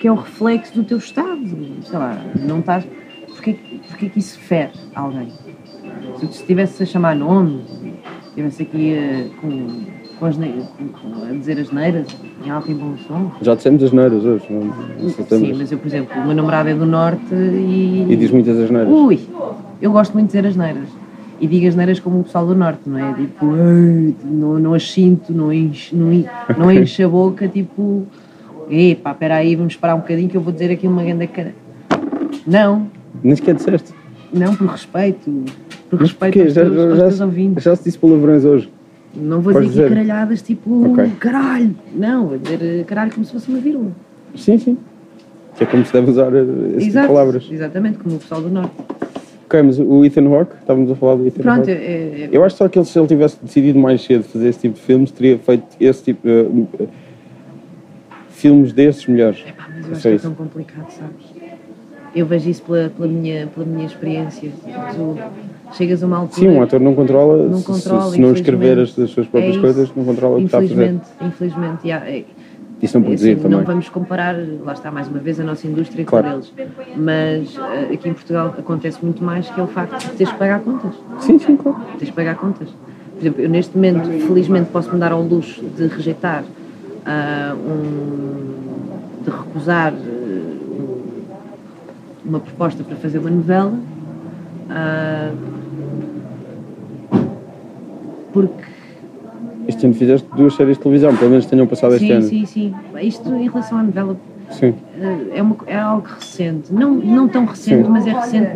que é o reflexo do teu estado. Sei lá, não estás. Porquê, porquê que isso fere alguém? Se estivesse a chamar nomes, estivesse aqui eh, com, com as com- a dizer as neiras em alto e bom som. Já dissemos as neiras hoje. Não, Sim, mas eu, por exemplo, o meu namorado é do norte e. E diz muitas asneiras. Ui, eu gosto muito de dizer as neiras. E digo as neiras como o pessoal do norte, não é? Tipo, não, não as sinto, não enche, não, en- não enche a boca, tipo, epá, espera aí, vamos parar um bocadinho que eu vou dizer aqui uma grande cara. Não, Nem sequer disseste. não, por respeito. Por Mas respeito aos Já, teus, aos já, teus já, ouvintes. já se disse palavrões hoje. Não vou Podes dizer aqui dizer. caralhadas tipo, Ok. caralho. Não, vou dizer eh, caralho como se fosse uma vírgula. Sim, sim. Que é como se deve usar eh, esse tipo de Exato, palavras. exatamente, como o pessoal do norte. Ok, mas o Ethan Hawke, estávamos a falar do Ethan Pronto, Hawke. é, é- Eu acho só que ele, se ele tivesse decidido mais cedo fazer esse tipo de filmes, teria feito esse tipo eh, eh, filmes desses melhores. Pá, mas eu acho que é tão complicado, sabes? Eu vejo isso pela, pela, minha, pela minha experiência. Tu chegas a uma altura. Sim, um ator não controla, Não se- controla, se, se não escrever as, as suas próprias É coisas, não controla o que está a fazer. Infelizmente, infelizmente. é- E é produzir assim, também. não vamos comparar, lá está mais uma vez, a nossa indústria Claro. com eles. Mas eh, aqui em Portugal acontece muito mais que é o facto de teres que pagar contas. Sim, sim, claro. Tens que pagar contas. Por exemplo, eu neste momento, felizmente, posso-me dar ao luxo de rejeitar ah, um. de recusar um- uma proposta para fazer uma novela. ah, porque. Este ano fizeste duas séries de televisão, pelo menos tenham passado este sim, ano. sim, sim. Isto em relação à novela Sim. eh, é, uma, é algo recente. Não, não tão recente, Sim. mas é recente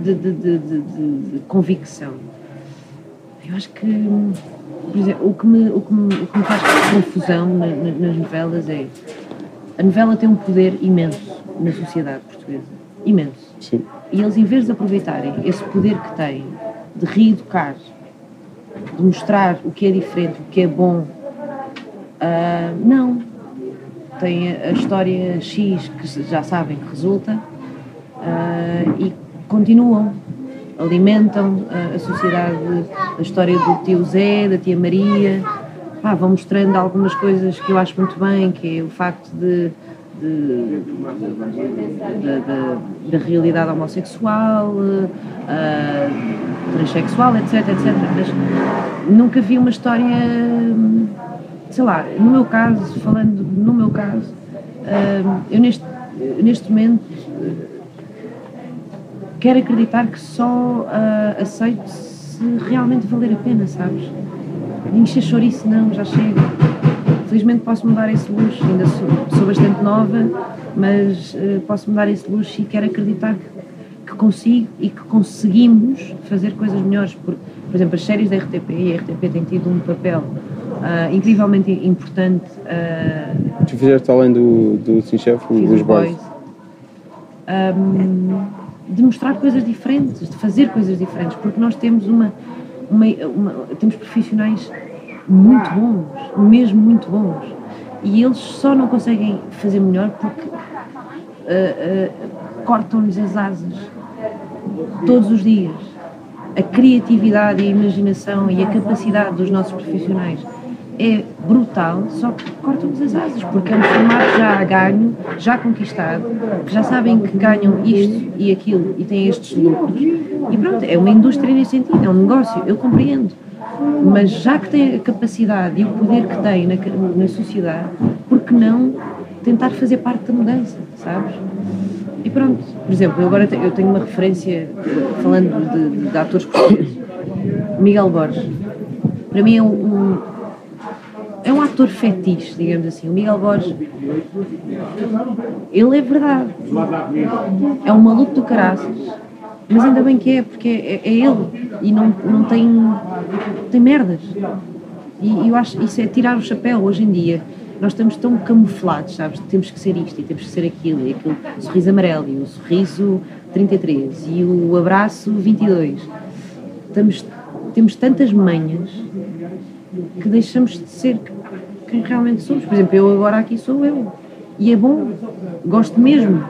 de, de, de, de- de- de convicção. Eu acho que, por exemplo, o que me, o que me, o que me faz confusão na, na, nas novelas é a novela tem um poder imenso na sociedade portuguesa. Imenso. Sim. E eles, em vez de aproveitarem esse poder que têm de reeducar, de mostrar o que é diferente, o que é bom, uh, não. Tem a, história X que já sabem que resulta uh, e continuam, alimentam a, a, sociedade, a história do tio Zé, da tia Maria, ah, vão mostrando algumas coisas que eu acho muito bem, que é o facto de da realidade homossexual, uh, transexual, etc, etc. Mas nunca vi uma história, sei lá, no meu caso, falando no meu caso, uh, eu neste, neste momento quero acreditar que só uh, aceito se realmente valer a pena, sabes? Encher chouriço não, já chega felizmente posso-me dar esse luxo, ainda sou, sou bastante nova, mas uh, posso-me dar esse luxo e quero acreditar que, que, consigo e que conseguimos fazer coisas melhores. Por, por exemplo, as séries da RTP, e a RTP tem tido um papel uh, incrivelmente importante. Uh, tu fizeste além do, do Sim Chef, os Boys. Um, de mostrar coisas diferentes, de fazer coisas diferentes, porque nós temos uma, uma, uma temos profissionais muito bons, mesmo muito bons. E eles só não conseguem fazer melhor porque uh, uh, cortam-lhes as asas todos os dias. A criatividade, a imaginação e a capacidade dos nossos profissionais é brutal, só que cortam-nos as asas, porque é um formato já ganho, já conquistado, que já sabem que ganham isto e aquilo e têm estes lucros. E pronto, é uma indústria nesse sentido, é um negócio, eu compreendo mas já que tem a capacidade e o poder que tem na, na sociedade, por que não tentar fazer parte da mudança, sabes? E pronto, por exemplo, eu agora eu tenho uma referência, falando de, de, de atores portugueses, Miguel Borges. Para mim é um, um, é um ator fetiche, digamos assim. O Miguel Borges, ele é verdade. É um maluco do caraças, mas ainda bem que é, porque é, é ele e não, não tem, tem merdas. E eu acho isso é tirar o chapéu hoje em dia. Nós estamos tão camuflados, sabes? Temos que ser isto e temos que ser aquilo, e aquilo, o sorriso amarelo e o sorriso 33 e o abraço 22. Estamos, temos tantas manhas que deixamos de ser quem realmente somos. Por exemplo, eu agora aqui sou eu. E é bom, gosto mesmo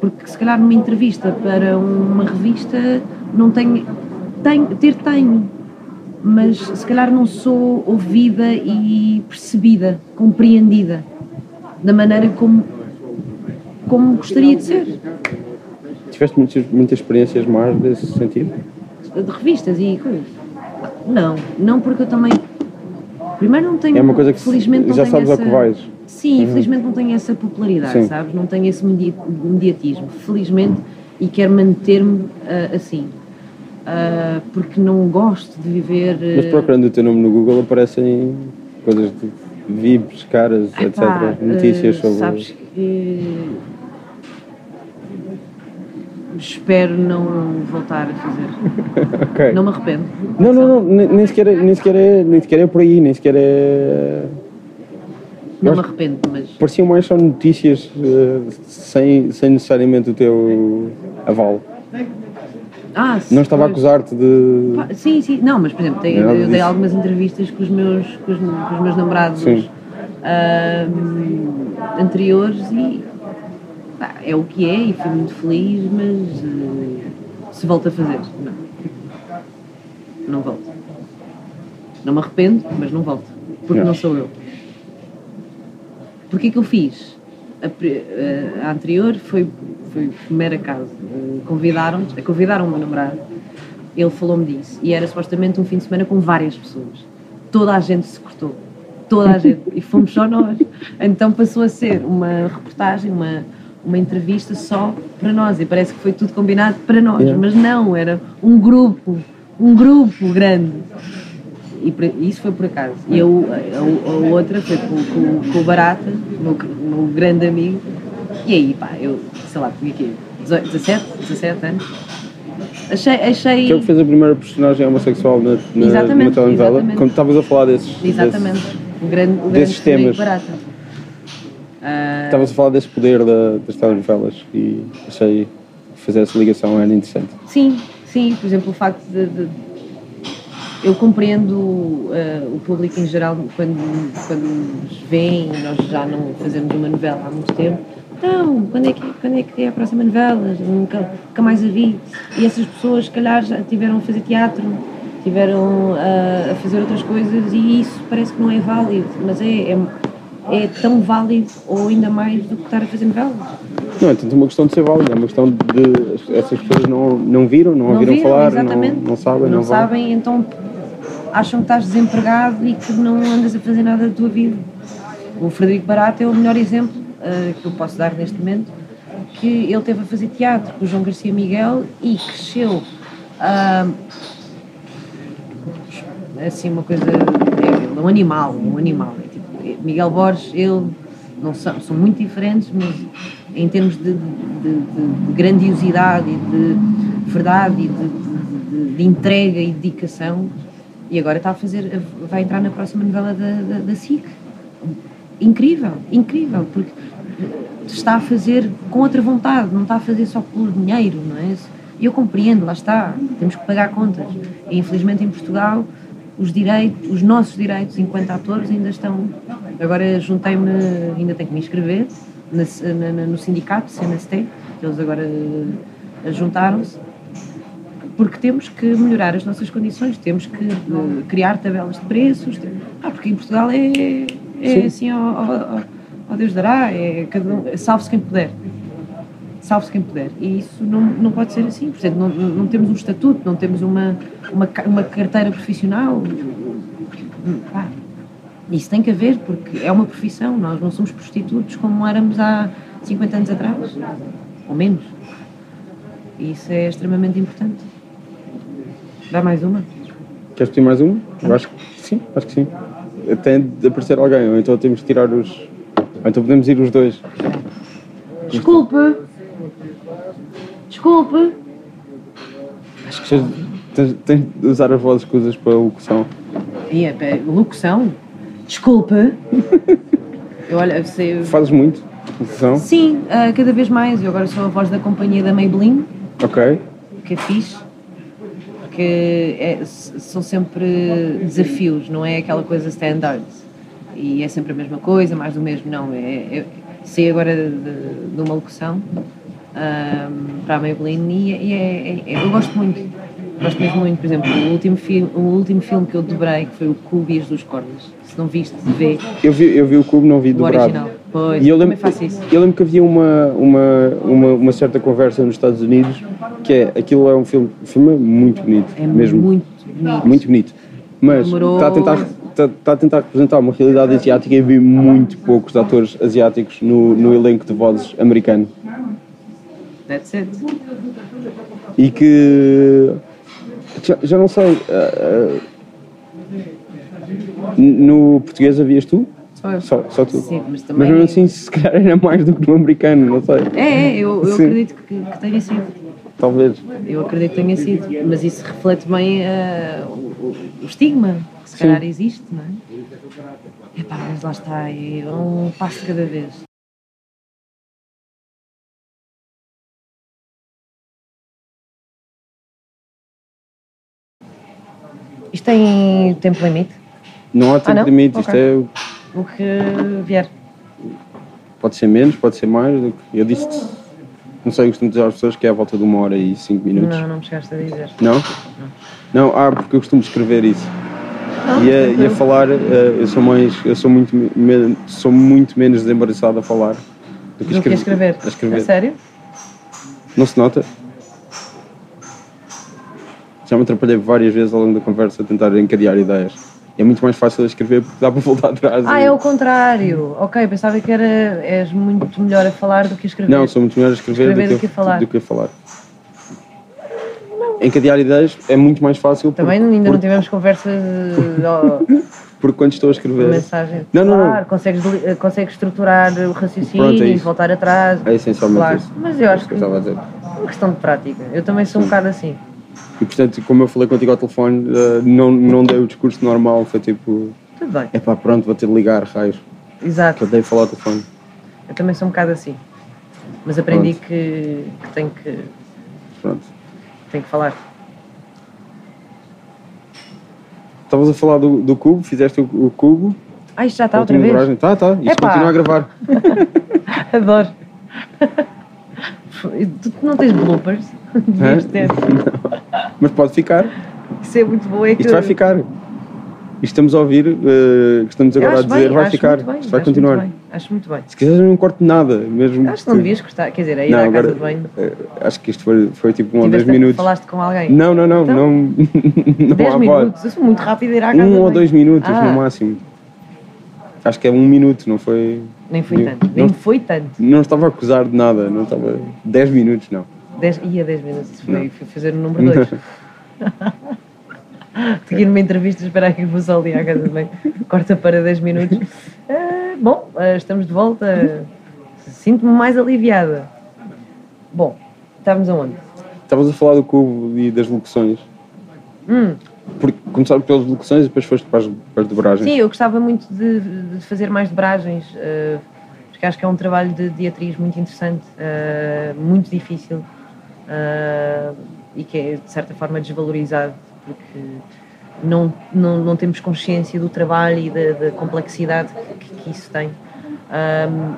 porque se calhar numa entrevista para uma revista não tenho, tenho ter tenho, mas se calhar não sou ouvida e percebida, compreendida da maneira como, como gostaria de ser. Tiveste muitas, muitas experiências mais desse sentido? De revistas e coisas? Não, não porque eu também. Primeiro não tenho. É uma coisa que felizmente já sabes essa... ao que vais Sim, uhum. infelizmente não tenho essa popularidade, Sim. sabes? Não tenho esse mediatismo, felizmente, e quero manter-me uh, assim. Uh, porque não gosto de viver. Uh... Mas procurando o teu nome no Google aparecem coisas de VIPs, caras, Epá, etc. Notícias sobre. Sabes que. Espero não voltar a fazer. okay. Não me arrependo. Não, não, não, nem, nem, sequer, é, nem, sequer é, nem sequer é por aí, nem sequer é não me arrependo, mas. Pareciam mais só notícias uh, sem, sem necessariamente o teu aval. Ah, não estava pois. a acusar-te de. Sim, sim, não, mas por exemplo, eu dei disso. algumas entrevistas com os meus, com os, com os meus namorados uh, anteriores e pá, é o que é e fui muito feliz, mas uh, se volto a fazer, não. Não volto. Não me arrependo, mas não volto. Porque não, não sou eu. Porquê que eu fiz? A, a, anterior foi, foi mera casa. Convidaram convidaram o meu namorado, ele falou-me disso. E era supostamente um fim de semana com várias pessoas. Toda a gente se cortou. Toda a gente. E fomos só nós. Então passou a ser uma reportagem, uma, uma entrevista só para nós. E parece que foi tudo combinado para nós. Mas não, era um grupo. Um grupo grande e isso foi por acaso. E eu, a, a outra foi com, com, com o Barata, meu, meu grande amigo, e aí, pá, eu, sei lá, tinha aqui 17, 17 anos, Achei. achei... Que é o que fez a primeira personagem homossexual na, na, Exatamente, numa telenovela. exatamente. Quando estavas a falar desses. Exatamente. desses- o grande, o grande desses temas. Barata. Ah, Estavas a falar desse poder da- das telenovelas e achei que fazer essa ligação era interessante. Sim, sim, por exemplo, o facto de. de- eu compreendo eh, o público em geral quando, quando nos veem, nós já não fazemos uma novela há muito tempo. Então, quando é que, quando é, que é a próxima novela? Nunca, nunca mais a vi. E essas pessoas, se calhar, já tiveram a fazer teatro, tiveram ah, a fazer outras coisas e isso parece que não é válido, mas é, é, é tão válido ou ainda mais do que estar a fazer novelas. Não é tanto uma questão de ser válido, é uma questão de essas pessoas não, não viram, não, ouviram viram, falar, não, não sabem, não, não vão. sabem, então acham que estás desempregado e que não andas a fazer nada da tua vida. O Frederico Barata é o melhor exemplo eh, que eu posso dar neste momento, que ele teve a fazer teatro com o João Garcia Miguel e cresceu ah, assim uma coisa, é, é um animal, um animal. É tipo, Miguel Borges, ele não são, são muito diferentes, mas em termos de, de- de- de grandiosidade e de verdade e de- de entrega e dedicação, e agora está a fazer, vai entrar na próxima novela da, da, da SIC. Incrível, incrível, porque está a fazer com outra vontade, não está a fazer só por dinheiro, não é? Eu compreendo, lá está, temos que pagar contas. E infelizmente em Portugal os direitos, os nossos direitos enquanto atores ainda estão. Agora juntei-me, ainda tenho que me inscrever na- no sindicato CNST, eles agora eh, juntaram-se, porque temos que melhorar as nossas condições, temos que eh, criar tabelas de preços, tem- ah, porque em Portugal é, é assim, ó, ó, ó Deus dará, é cada um, salve-se quem puder. Salve-se quem puder. E isso não, não pode ser assim. Portanto, não, não temos um estatuto, não temos uma, uma, uma carteira profissional. Pá, isso tem que haver, porque é uma profissão. Nós não somos prostitutos como éramos há 50 anos atrás, ou menos. E isso é extremamente importante. Dá mais uma? Queres pedir mais uma? Eu acho que sim, acho que sim. Tem de aparecer alguém, ou então temos de tirar os. Ou então podemos ir os dois. Desculpe! Desculpe! Acho que tens, tens, de usar as vozes usas para a locução. E é, locução? Desculpe! Eu olha, eu- Fazes muito locução? Sim, ah, cada vez mais. Eu agora sou a voz da companhia da Maybelline, Ok. que é fixe. Porque é, são sempre desafios, não é aquela coisa standard. E é sempre a mesma coisa, mais do mesmo. Não, é, é, sei agora de, de uma locução ah, para a Maybelline e, é- e é, é- eu gosto muito. Gosto mesmo muito. Por exemplo, o último, filme, o último filme que eu dobrei, que foi o Cúbias dos Cordas. Se não viste, vê Eu vi, eu vi o cubo, não vi o dobrado. original. Pois, E eu lembro, eu lembro que havia uma, uma, uma, uma certa conversa nos Estados Unidos que é, aquilo é um filme, filme muito bonito, É mesmo, muito bonito. muito bonito, mas está a, tentar, está, está a tentar representar uma realidade asiática e vi muito poucos atores asiáticos no, no elenco de vozes americano That's it. e que já, já não sei ah, ah, no português havias tu? Só. Só, só tu? Sim, mas Mas também. mesmo assim, se calhar era mais do que no americano, não sei. É, é, eu, eu Sim. acredito que, que tenha sido. Talvez. Eu acredito que tenha sido. Mas isso reflete bem ah, o, o- estigma que se Sim. calhar existe, não é? Epá, mas lá está, é um passo cada vez. Isto tem tempo limite? Não há tempo não? limite, isto Ok. é, O que vier. pode ser menos, pode ser mais. do que- Eu disse não sei, costumo dizer às pessoas que é à volta de uma hora e cinco minutos. Não, não me chegaste a dizer. Não? Não, ah, porque eu costumo escrever isso. Não, E a, e a tranquilo. falar, eh, eu sou mais, eu sou muito, me- sou muito menos desembaraçado a falar do que Do que a escrever. A escrever. A sério? Não se nota? Já me atrapalhei várias vezes ao longo da conversa a tentar encadear ideias. É muito mais fácil a escrever porque dá para voltar atrás. Ah, e- é o contrário. Ok, pensava que era, és muito melhor a falar do que a escrever. Não, sou muito melhor a escrever, Escrever do, que, a falar. do que a falar. Encadear ideias é muito mais fácil porque, Também ainda não porque, tivemos conversa de porque quando estou a escrever mensagem. Não, não, não. claro, Consegues, li- consegues estruturar o raciocínio Pronto, é e voltar atrás. é essencialmente Claro. isso. Mas eu acho que que é uma questão de prática. Eu também sou um bocado assim. E portanto, como eu falei contigo ao telefone, eh, não, não dei o discurso normal, foi tipo, Tudo bem. é pá, pronto, vou ter de ligar, raios. Que Exato. eu dei falar ao telefone. Eu também sou um bocado assim. Mas aprendi que, que tenho que Pronto. tenho que falar. Estavas a falar do, do cubo, fizeste o, o cubo. Ah, isto já está outra vez? dobragem. Tá, tá, isto Epá. continua a gravar. Adoro. Tu não tens bloopers? Devias ter. Mas pode ficar, Isso é muito bom. É que isto vai ficar. Isto estamos a ouvir, eh, que estamos agora a dizer, bem, vai ficar, bem, isto vai acho continuar. Muito bem, acho muito bem. Se quiseres, não corto nada, mesmo. Acho que não devias gostar. Quer dizer, a ir Não, à agora, casa de banho. eh, acho que isto foi, foi tipo um ou dois minutos. Falaste com alguém? Não, não, não, Então? não, não 10 há minutos. Eu sou muito rápido ir à casa de Um ou dois minutos Ah. no máximo. Acho que é um minuto, não foi. Nem foi Nem- tanto. Nem não- foi tanto. Não estava a acusar de nada, não estava. 10 minutos, não. 10, ia 10 minutos. Foi, foi fazer o número 2. Tinha numa entrevista esperar que eu fosse ali à casa banho. Corta para 10 minutos. Ah, bom, ah, estamos de volta. Sinto-me mais aliviada. Bom, estávamos aonde? Estavas a falar do cubo e das locuções. Hum, Porque começaram pelas locuções e depois foste para as, para as dobragens. sim, eu gostava muito de, de fazer mais dobragens, ah, porque acho que é um trabalho de, de atriz muito interessante, ah, muito difícil ah, e que é de certa forma desvalorizado, porque não, não, não temos consciência do trabalho e da, da complexidade que, que isso tem.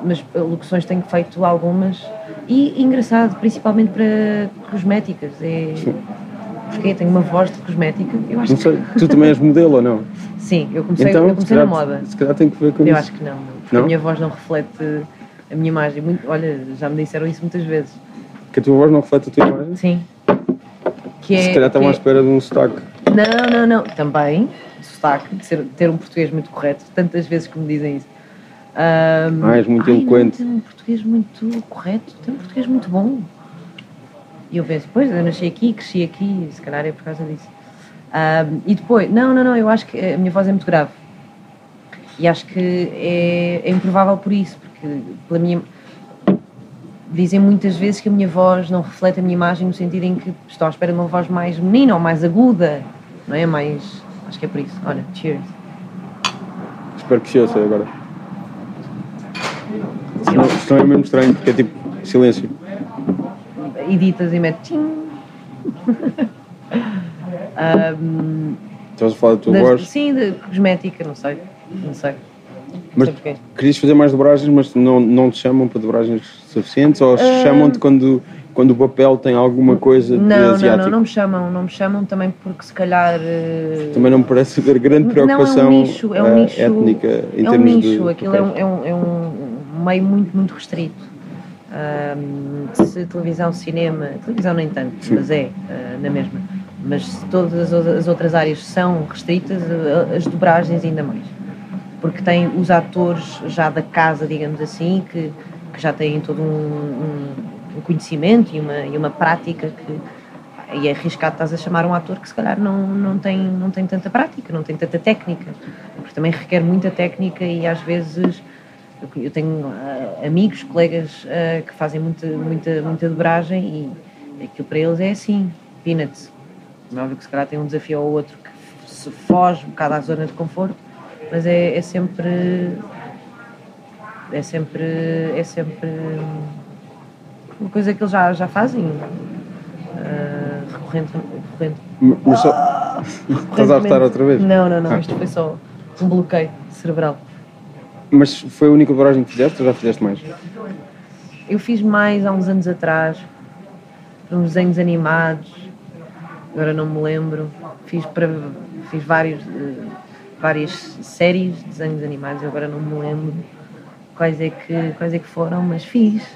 Mas locuções tenho feito algumas e engraçado, principalmente para cosméticas. É, porque tenho uma voz de cosmética. Eu acho Não que sei, tu também és modelo ou não? Sim, eu comecei, então, eu comecei se, na calhar, moda. se calhar tem que ver com Eu isso. acho que não, porque Não? a minha voz não reflete a minha imagem. Muito, olha, já me disseram isso muitas vezes. Que a tua voz não reflete a tua imagem? Sim. Que é, se calhar estavam à que espera de um sotaque. é- Não, não, não. Também, sotaque, de ser, ter um português muito correto. Tantas vezes que me dizem isso. Ahm, Ah, és muito ai, eloquente. Tem um português muito correto, tem um português muito bom. E eu penso, pois, eu nasci aqui, cresci aqui, se calhar é por causa disso. Ahm, e depois, não, não, não, eu acho que a minha voz é muito grave. E acho que é, é improvável por isso, porque pela minha. Dizem muitas vezes que a minha voz não reflete a minha imagem no sentido em que estou à espera de uma voz mais menina ou mais aguda, não é? Mais. Acho que é por isso. Olha, cheers. Espero que ouça agora. Senão, senão é mesmo estranho, porque é tipo silêncio. Editas e metes. tchim. Ahm, Estavas a falar da tua das- voz. sim, de cosmética, não sei. Não sei. Mas sei porquê. querias fazer mais dobragens, mas não, não te chamam para dobragens suficientes? Ou Ah. chamam-te quando, quando o papel tem alguma coisa de Não, não, asiático? não, não me chamam, não me chamam também porque se calhar. eh, Também não me parece haver grande preocupação Não, é um nicho, é um eh, nicho, étnica em é um termos nicho, de aquilo é um, é, um, é um meio muito, muito restrito. Ahm, se televisão, cinema, televisão nem tanto, Sim. mas é ah, na mesma. Mas se todas as outras áreas são restritas, ah, as dobragens ainda mais. Porque tem os atores já da casa, digamos assim, que, que já têm todo um, um- um conhecimento e uma, e uma prática que e é arriscado estás a chamar um ator que se calhar não, não, tem, não tem tanta prática, não tem tanta técnica, porque também requer muita técnica e às vezes eu- tenho ah, amigos, colegas ah, que fazem muita, muita, muita dobragem e aquilo para eles é assim, peanuts. É óbvio que se calhar tem um desafio ou outro que se foge um bocado à zona de conforto, mas é, é sempre é sempre é sempre uma coisa que eles já, já fazem ah, recorrente, recorrente Mas só... Estás a arrotar outra vez? não, não, não, Ah. isto foi só um bloqueio cerebral. Mas foi a única dobragem que fizeste ou já fizeste mais? Eu fiz mais há uns anos atrás, uns desenhos animados, agora não me lembro. Fiz, para, fiz vários, eh, várias séries de desenhos animados, agora não me lembro quais é, que, quais é que foram, mas fiz.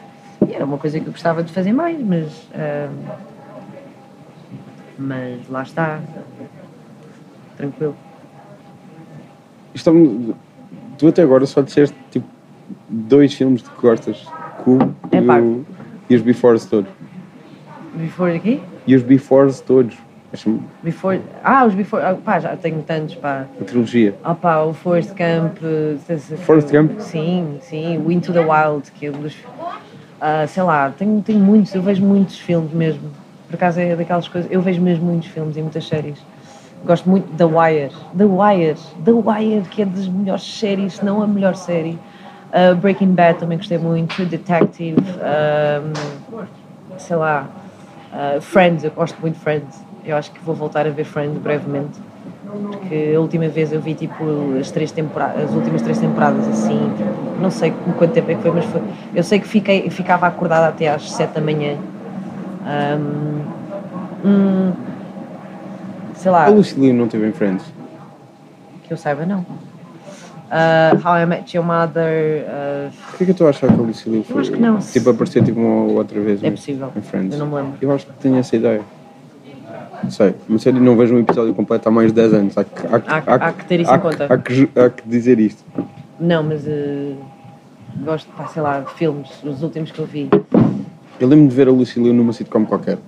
E era uma coisa que eu gostava de fazer mais, mas. ah, mas lá está. Tranquilo. Estamos... Tu até agora só disseste tipo dois filmes de que gostas. Cubo e, Epá. o... e os Befores todos. Before aqui? E os Befores todos. Before. Ah, os Before. Ah, pá, já tenho tantos, pá. a trilogia. Ah pá, o Forrest Gump. se- Forrest Gump? Sim, sim. O Into the Wild, que é um dos. ah, sei lá, tenho, tenho muitos, eu vejo muitos filmes mesmo. Por acaso é daquelas coisas. Eu vejo mesmo muitos filmes e muitas séries. Gosto muito da Wire. The Wire. The Wire, que é das melhores séries, se não a melhor série. Uh, Breaking Bad também gostei muito. Detective. um, sei lá. uh, Friends, eu gosto muito de Friends. Eu acho que vou voltar a ver Friends brevemente. Porque a última vez eu vi tipo as três temporadas, as últimas três temporadas assim, tipo, não sei quanto tempo é que foi, mas foi. Eu sei que fiquei, ficava acordada até às sete da manhã. Um, hum, sei lá, A Lucy Liu não teve em Friends. que eu saiba não. Uh, How I Met Your Mother, uh, Porquê que eu estou a achar que a Lucy Liu foi? acho que não. Tipo, aparecer tipo uma ou outra vez é em- possível. em Friends. Eu não me lembro. Eu acho que tenho essa ideia. Não sei, mas eu não vejo um episódio completo há mais de 10 anos. Há que, há que, Há- há que ter isso em que- conta. Há que, há que dizer isto. Não, mas uh, gosto, pá, sei lá, de filmes, os últimos que eu vi. Eu lembro de ver a Lucy Liu numa sitcom qualquer.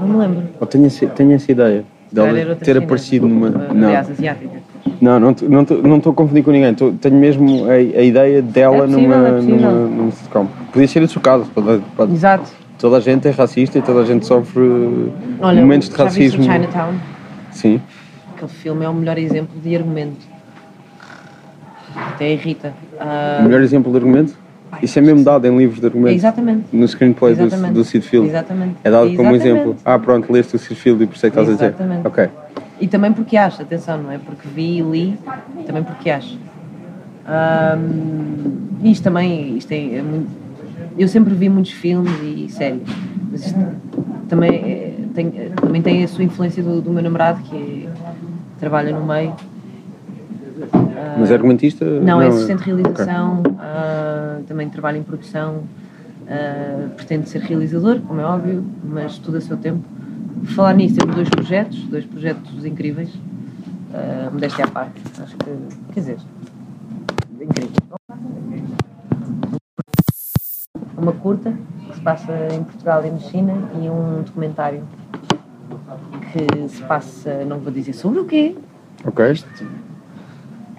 Não me lembro. Ou tenho, esse- tenho essa ideia. Calhar Dela era outra ter chinesa. aparecido numa. Uh, Não, Aliás, asiática. não, não estou não tô- não a confundir com ninguém. Tô- tenho mesmo a, a ideia dela É possível, numa, é possível. numa, numa sitcom. Podia ser esse o caso. Toda, pode- Exato. toda a gente é racista e toda a gente sofre Olha, momentos de já viste o racismo. Chinatown? Sim. Aquele filme é o melhor exemplo de argumento. Até irrita. Ah, O melhor exemplo de argumento? Isso é mesmo dado em livros de argumento. exatamente. No screenplay do, Exatamente. do Sid Field. Exatamente. É dado como Exatamente. exemplo. Ah, pronto, leste o Sid Field e por isso é que estás a dizer. Exatamente. Ok. E também porque acho, atenção, não é porque vi e li, também porque acho. Ahm, isto também, isto é, é muito. Eu sempre vi muitos filmes e séries, mas isto também, é- tem, também tem a sua influência do, do meu namorado, que é- trabalha no meio. Mas é argumentista? Não, é assistente de realização, ah, também trabalha em produção, ah, pretende ser realizador, como é óbvio, mas tudo a seu tempo. Falar nisso, temos dois projetos, dois projetos incríveis, uh, modéstia à parte, acho que, quer dizer, incrível. Uma curta, que se passa em Portugal e na China, e um documentário que se passa, não vou dizer sobre o quê, Ok.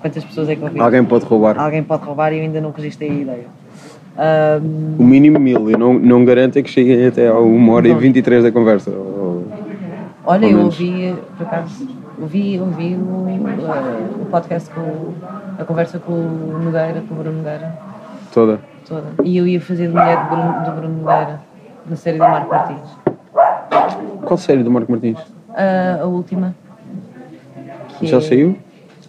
Quantas pessoas é que ouviram. Alguém pode roubar. Alguém pode roubar e eu ainda não registrei a ideia. Ahm, O mínimo mil. Eu não, não garanto é que cheguem até a 1 hora e Não. 23 da conversa. Ou- olha, eu ouvi, por acaso, ouvi, ouvi o, eh, o podcast com a conversa com o Nogueira, com o Bruno Nogueira, Toda. toda. E eu ia fazer de mulher do Bruno, do Bruno Nogueira, na série do Marco Martins. Qual série do Marco Martins? Ah, a última. Já é- saiu?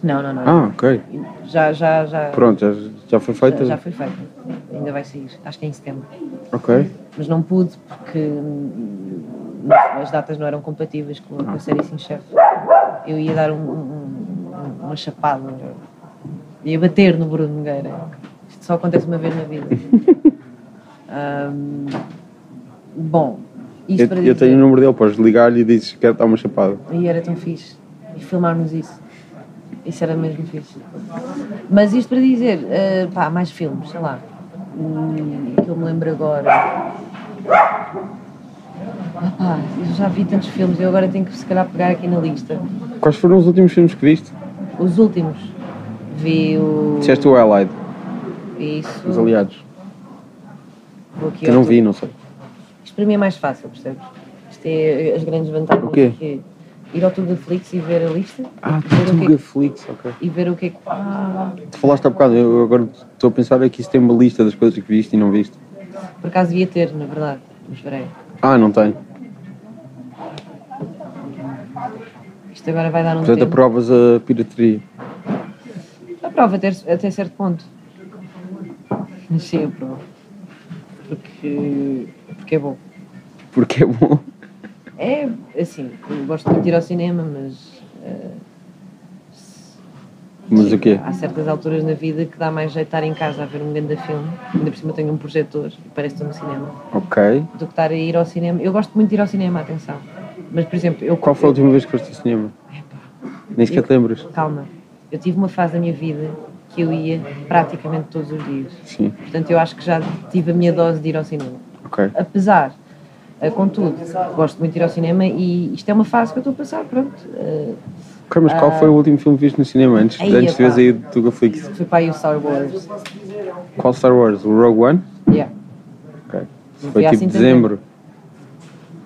Não, não, não. Ah, ok. Já, já, já. Pronto, já, já foi feita? Já, já foi feita. Ainda vai sair. Acho que é em setembro. Ok. mas não pude porque hum, as datas não eram compatíveis com, com a série Sim Chef. Eu ia dar um, um- um- uma chapada, ia bater no Bruno Nogueira. Isto só acontece uma vez na vida. Hum, bom, isto Eu, para eu dizer, tenho o número dele, podes ligar-lhe e dizes que quero dar uma chapada. e era tão fixe. E filmarmos isso. Isso era mesmo fixe. Mas isto para dizer, eh, pá, mais filmes, sei lá. Hum, que eu me lembro agora. Ah, eu já vi tantos filmes, eu agora tenho que se calhar pegar aqui na lista. Quais foram os últimos filmes que viste? Os últimos. Vi o. Disseste o Allied, Isso. os aliados. Vou aqui Que eu não vi, não sei. Isto para mim é mais fácil, percebes? Isto é as grandes vantagens. O quê? que ir ao Netflix e ver a lista. Ah, que é Tugaflix, ok. e ver o que é que. Ah, Tu falaste há bocado, eu agora estou a pensar é que isso tem uma lista das coisas que viste e não viste. por acaso devia ter, na verdade. Mas peraí. Ah, não tem. Isto agora vai dar um Portanto, tempo. aprovas a pirataria. A prova até, até certo ponto. Mas sim, a prova. Porque, porque é bom. Porque é bom. É, assim, eu gosto muito de ir ao cinema, mas eh, Mas o quê? há certas alturas na vida que dá mais jeito estar em casa a ver um grande filme. Ainda por cima tenho um projetor e parece estou no cinema. Ok. Do que estar a ir ao cinema. Eu gosto muito de ir ao cinema, atenção. Mas, por exemplo, eu. Qual foi a eu- última vez que foste ao cinema? Nem sequer te lembras? Calma. Eu tive uma fase da minha vida que eu ia praticamente todos os dias. Sim. Portanto, eu acho que já tive a minha dose de ir ao cinema. Ok. Apesar, contudo, gosto muito de ir ao cinema e isto é uma fase que eu estou a passar, pronto. Eh, Ok, mas qual foi o último filme que viste no cinema antes, Aí, antes de aí do Tugaflix? Foi para aí o Star Wars. Qual Star Wars? O Rogue One? Yeah. Ok. Foi fui há tipo assim dezembro.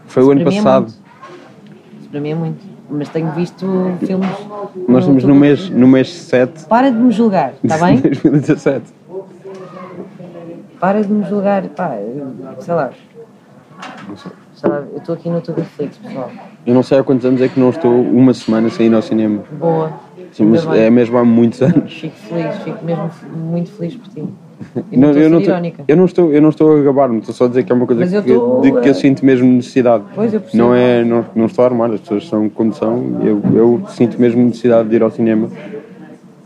Foi o Isso ano para mim é passado. muito. Isso para mim é muito. Mas tenho visto filmes. Nós estamos no Tuga mês, no mês 7 Para de me julgar, está bem? de 2017. Para de me julgar, pá, sei lá. Lá, eu estou aqui no Tuga Flix, pessoal. Eu não sei há quantos anos é que não estou uma semana sem ir ao cinema. Boa. Sim, mas é mesmo há muitos anos. Fico feliz, fico mesmo muito feliz por ti. E Não, não, eu, não irónica. eu, não estou, eu não estou a gabar-me, estou só a dizer que é uma coisa eu que, estou de que eu sinto mesmo necessidade. Pois, eu. Não, é, não, não estou a armar, as pessoas são como são. Eu, eu sinto mesmo necessidade de ir ao cinema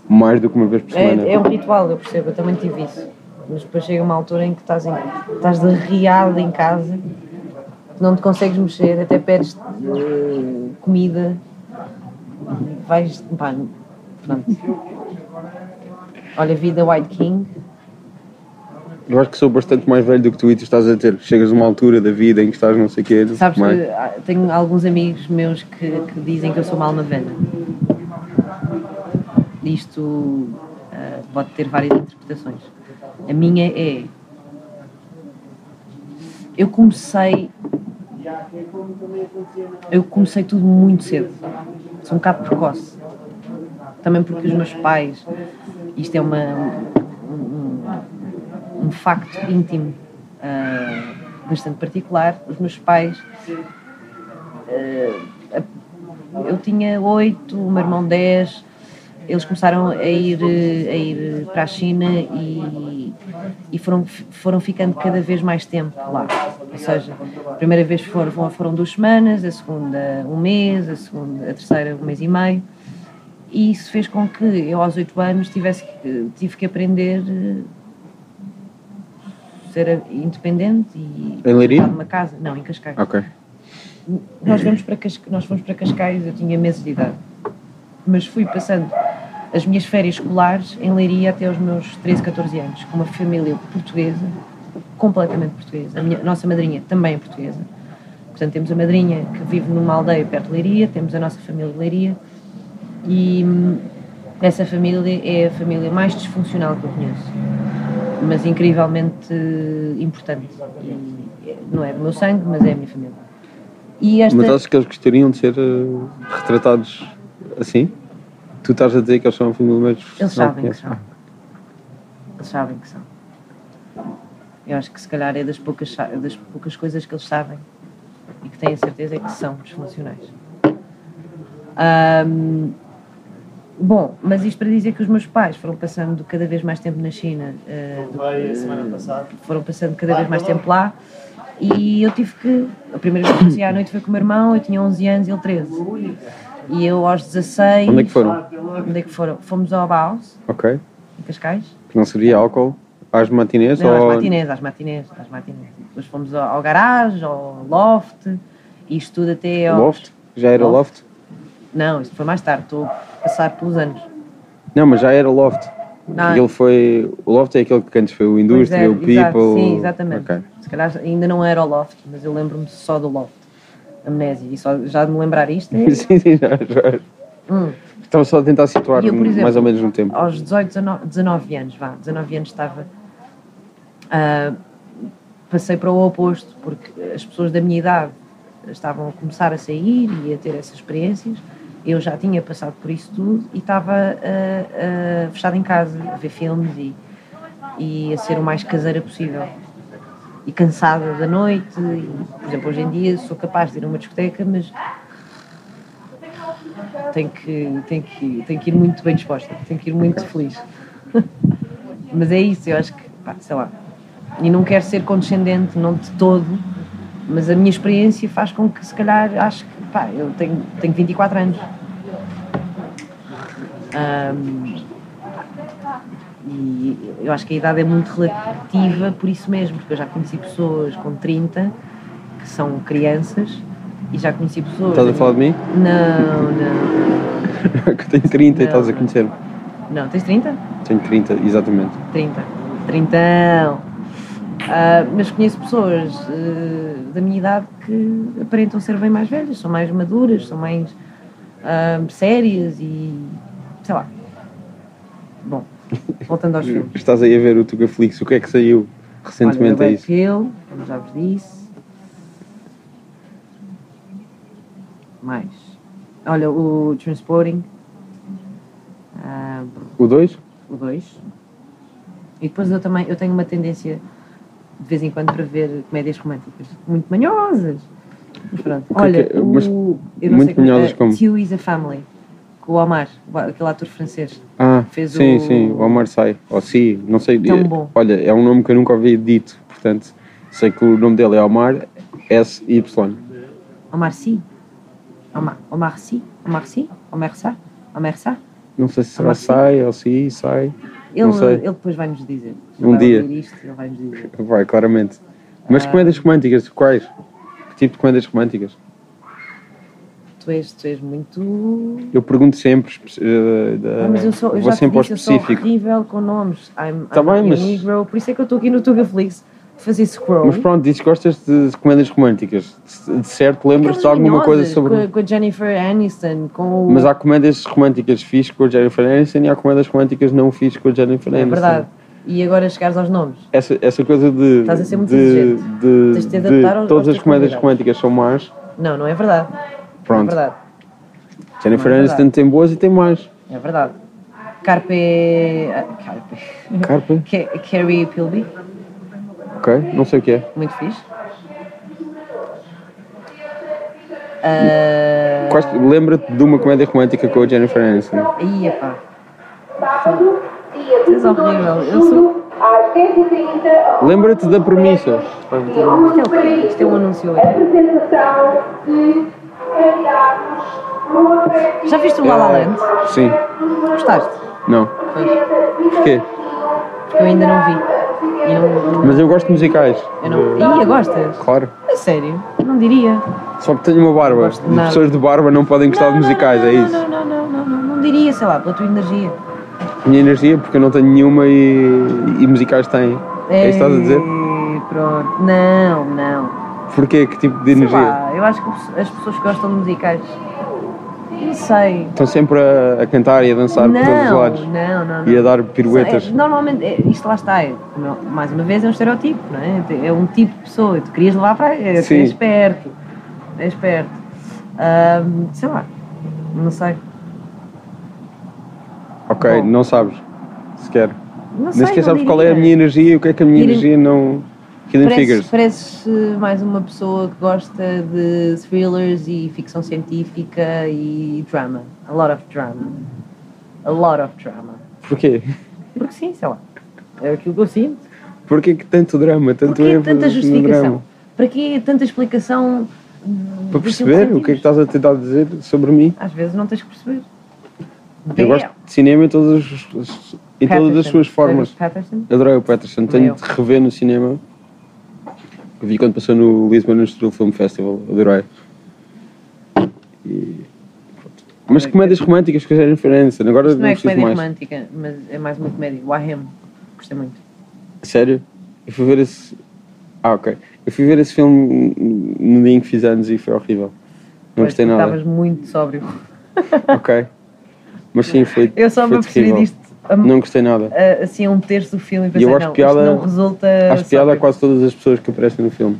mais do que uma vez por semana. É, é um ritual, eu percebo, eu também tive isso. Mas depois chega uma altura em que estás, em, estás derriado em casa, não te consegues mexer, até pedes eh, comida, vais. Pá, pronto. Olha, vida White King, Eu acho que sou bastante mais velho do que tu e tu estás a ter. Chegas a uma altura da vida em que estás não sei o quê. sabes mais. que ah, tenho alguns amigos meus que, que dizem que eu sou uma alma velha. Isto ah, pode ter várias interpretações. A minha é. Eu comecei. Eu comecei tudo muito cedo. Sou um bocado precoce. Também porque os meus pais. Isto é uma, um, um- facto íntimo ah, bastante particular. Os meus pais. ah, eu tinha oito, o meu irmão dez. Eles começaram a ir, a ir para a China e, e foram, foram ficando cada vez mais tempo lá. Ou seja, a primeira vez foram, foram duas semanas, a segunda um mês, a, segunda, a terceira um mês e meio. E isso fez com que eu, aos oito anos, tivesse, que- tive que aprender eh, ser independente e Em Leiria? numa casa. Não, em Cascais. Ok. Nós, vamos para Cas- nós fomos para Cascais, eu tinha meses de idade. Mas fui passando as minhas férias escolares em Leiria até aos meus 13, 14 anos, com uma família portuguesa, completamente portuguesa. A, minha, a nossa madrinha também é portuguesa. Portanto, temos a madrinha que vive numa aldeia perto de Leiria, temos a nossa família de Leiria e hum, essa família é a família mais disfuncional que eu conheço, mas incrivelmente eh, importante. E, eh, não é do meu sangue, mas é a minha família. E esta... Mas achas que eles gostariam de ser eh, retratados assim? Tu estás a dizer que eles são a família mais Eles não sabem que conheces. são. Eles sabem que são. Eu acho que se calhar é das poucas, das poucas coisas que eles sabem e que têm a certeza é que são disfuncionais. Ahm, bom, mas isto para dizer que os meus pais foram passando cada vez mais tempo na China, eh, do foram passando cada vez mais tempo lá e eu tive que. A primeira vez que passei à noite foi com o meu irmão, eu tinha 11 anos e ele 13. E eu aos 16. Onde é que foram? Onde é que foram? Fomos ao Baus, Ok. em Cascais. Que não seria álcool às matinês Não, às ou... matinês, às matinês, às matinês. Depois fomos ao, ao garagem, ao loft, e isto tudo até ao... Loft? Já era loft? Não, isto foi mais tarde, estou a passar pelos anos. Não, mas já era loft. Não. Ele foi... O loft é aquele que antes foi o indústria, é, o people... exato, sim, exatamente. Ok. Se calhar ainda não era o loft, mas eu lembro-me só do loft. Amnésia, e só já de me lembrar isto é... sim, sim, já, já. Hum. Estava só a tentar situar eu, exemplo, mais ou menos no tempo. aos 18, 19, 19 anos, vá, 19 anos estava. Ah, passei para o oposto, porque as pessoas da minha idade estavam a começar a sair e a ter essas experiências. Eu já tinha passado por isso tudo e estava ah, ah, fechada em casa, a ver filmes e, e a ser o mais caseira possível. E cansada da noite. E, por exemplo, hoje em dia sou capaz de ir a uma discoteca, mas tenho que, tenho que, tenho que ir muito bem disposta, tenho que ir muito feliz. Mas é isso, eu acho que, pá, sei lá. E não quero ser condescendente, não de todo, mas a minha experiência faz com que, se calhar, acho que, pá, eu tenho, tenho 24 anos. Ahm, e eu acho que a idade é muito relativa por isso mesmo, porque eu já conheci pessoas com 30 que são crianças e já conheci pessoas. Estás a falar de mim? Não, não. que tenho 30 e Não, estás a não. conhecer. Não, tens 30? Tenho 30, exatamente. 30. Trintão. Ah, mas conheço pessoas eh, da minha idade que aparentam ser bem mais velhas, são mais maduras, são mais ah, sérias e sei lá. Bom, voltando aos filmes. Estás aí a ver o Tuga Flix, o que é que saiu? recentemente Olha, The a Red isso. Pill, como já vos disse. Mais. Olha, o Transporting. O 2? o 2. E depois eu também eu tenho uma tendência de vez em quando para ver comédias românticas muito manhosas. Mas pronto. É Olha, que é? Mas o, eu não muito sei como, manhosas é, como? Two is a Family, com o Omar, aquele ator francês. Ah, Fez sim, o- sim, o Omar Sai. Ou sim, não sei. Tão eh, bom. Olha, é um nome que eu nunca ouvi dito, portanto, sei que o nome dele é Omar S-Y. Omar Sy. Omar, Omar Sy? Omar Sy? Omar Sá? Omar Sá? Não sei se será? Sai ou si, Sai. Ele, ele depois vai nos dizer. Um vai dia. Isto, ele vai dizer. Vai, claramente. Mas Ah. comédias românticas, quais? Que tipo de comédias românticas? Tu és, tu és muito. Eu pergunto sempre. eh, da- Ah, mas eu, sou, eu vou já sempre ao disse, eu sou específico. horrível com nomes. I'm, Tá I'm bem, mas- Negro, por isso é que eu estou aqui no Tugaflix a fazer scroll. Mas pronto, dizes que gostas de comédias românticas. De de certo, lembras-te de alguma coisa sobre. Com, a- com a Jennifer Aniston, com o. Mas há comédias românticas fixes com a Jennifer Aniston e há comédias românticas não fixes com a Jennifer É Aniston. verdade. E agora chegares aos nomes. Essa, essa coisa de. Estás a ser muito de, exigente. de, Tens de de adaptar aos- todas as comédias românticas são más. Não, não é verdade. Pronto. Não é verdade. Jennifer é Aniston verdade. tem boas e tem más. É verdade. Carpe. ah, Carpe. Carpe? Ca- Carrie Pilby, Ok? Não sei o que é. muito fixe. Quais- Lembra-te de uma comédia romântica com a Jennifer Aniston. Aí, epá. Tu és horrível. Eu sou. Às 10h30, Lembra-te da premissa. Isto é o quê? Isto é um anúncio. a apresentação de candidatos no Já viste o La La Land? Sim. Gostaste? Não. Porquê? Eu ainda não vi. E não. Mas eu gosto de musicais. Eu não. Ia, gostas? Claro. A sério? Não diria. Só porque tenho uma barba. As pessoas de barba não podem gostar Não, de musicais, não, é não, isso. Não, não, não, não, não, não diria, sei lá, pela tua energia. Minha energia, porque eu não tenho nenhuma e, e musicais têm. É isso que estás a dizer? Pronto. Não, não. Porquê? Que tipo de Sei energia? lá, eu acho que as pessoas que gostam de musicais. Não sei. Estão sempre a, a cantar e a dançar por todos os Não, lados. não, não, não. E a dar piruetas. É, normalmente, é, isto lá está, é, não, mais uma vez é um estereotipo, não é? É um tipo de pessoa, tu querias levar para. É, é Sim. esperto. É esperto. Sei lá, não sei. Ok, Bom. não sabes. Sequer. Não sei. Nem sequer não sabes qual é a minha energia e o que é que a minha energia não. Hidden Pareces, Figures. pareces mais uma pessoa que gosta de thrillers e ficção científica e drama. A lot of drama. A lot of drama. Porquê? Porque sim, sei lá. É aquilo que eu sinto. Porquê que tanto drama? Tanto Porquê tanta justificação? Para que tanta explicação? Para perceber o que é que estás a tentar dizer sobre mim. Às vezes não tens que perceber. Eu gosto de cinema em todas as, em todas as suas formas. Adorei o Patterson. Tenho de rever no cinema. Eu vi quando passou no Lisbon Industrial Film Festival. Adorei. E... Mas comédias românticas com a Jennifer Aniston. Agora Isto não é comédia mais. romântica, mas é mais uma comédia. Waham. Gostei muito. Sério? Eu fui ver esse. Ah, ok. Eu fui ver esse filme no dia em que fiz anos e foi horrível. Não gostei nada. Estavas muito sóbrio. Ok. Mas sim, foi. Eu só me foi apercebi terrível. disto Não gostei nada. a- assim um terço do filme e pensei, eu acho não, piada- não resulta. Acho piada a quase todas as pessoas que aparecem no filme.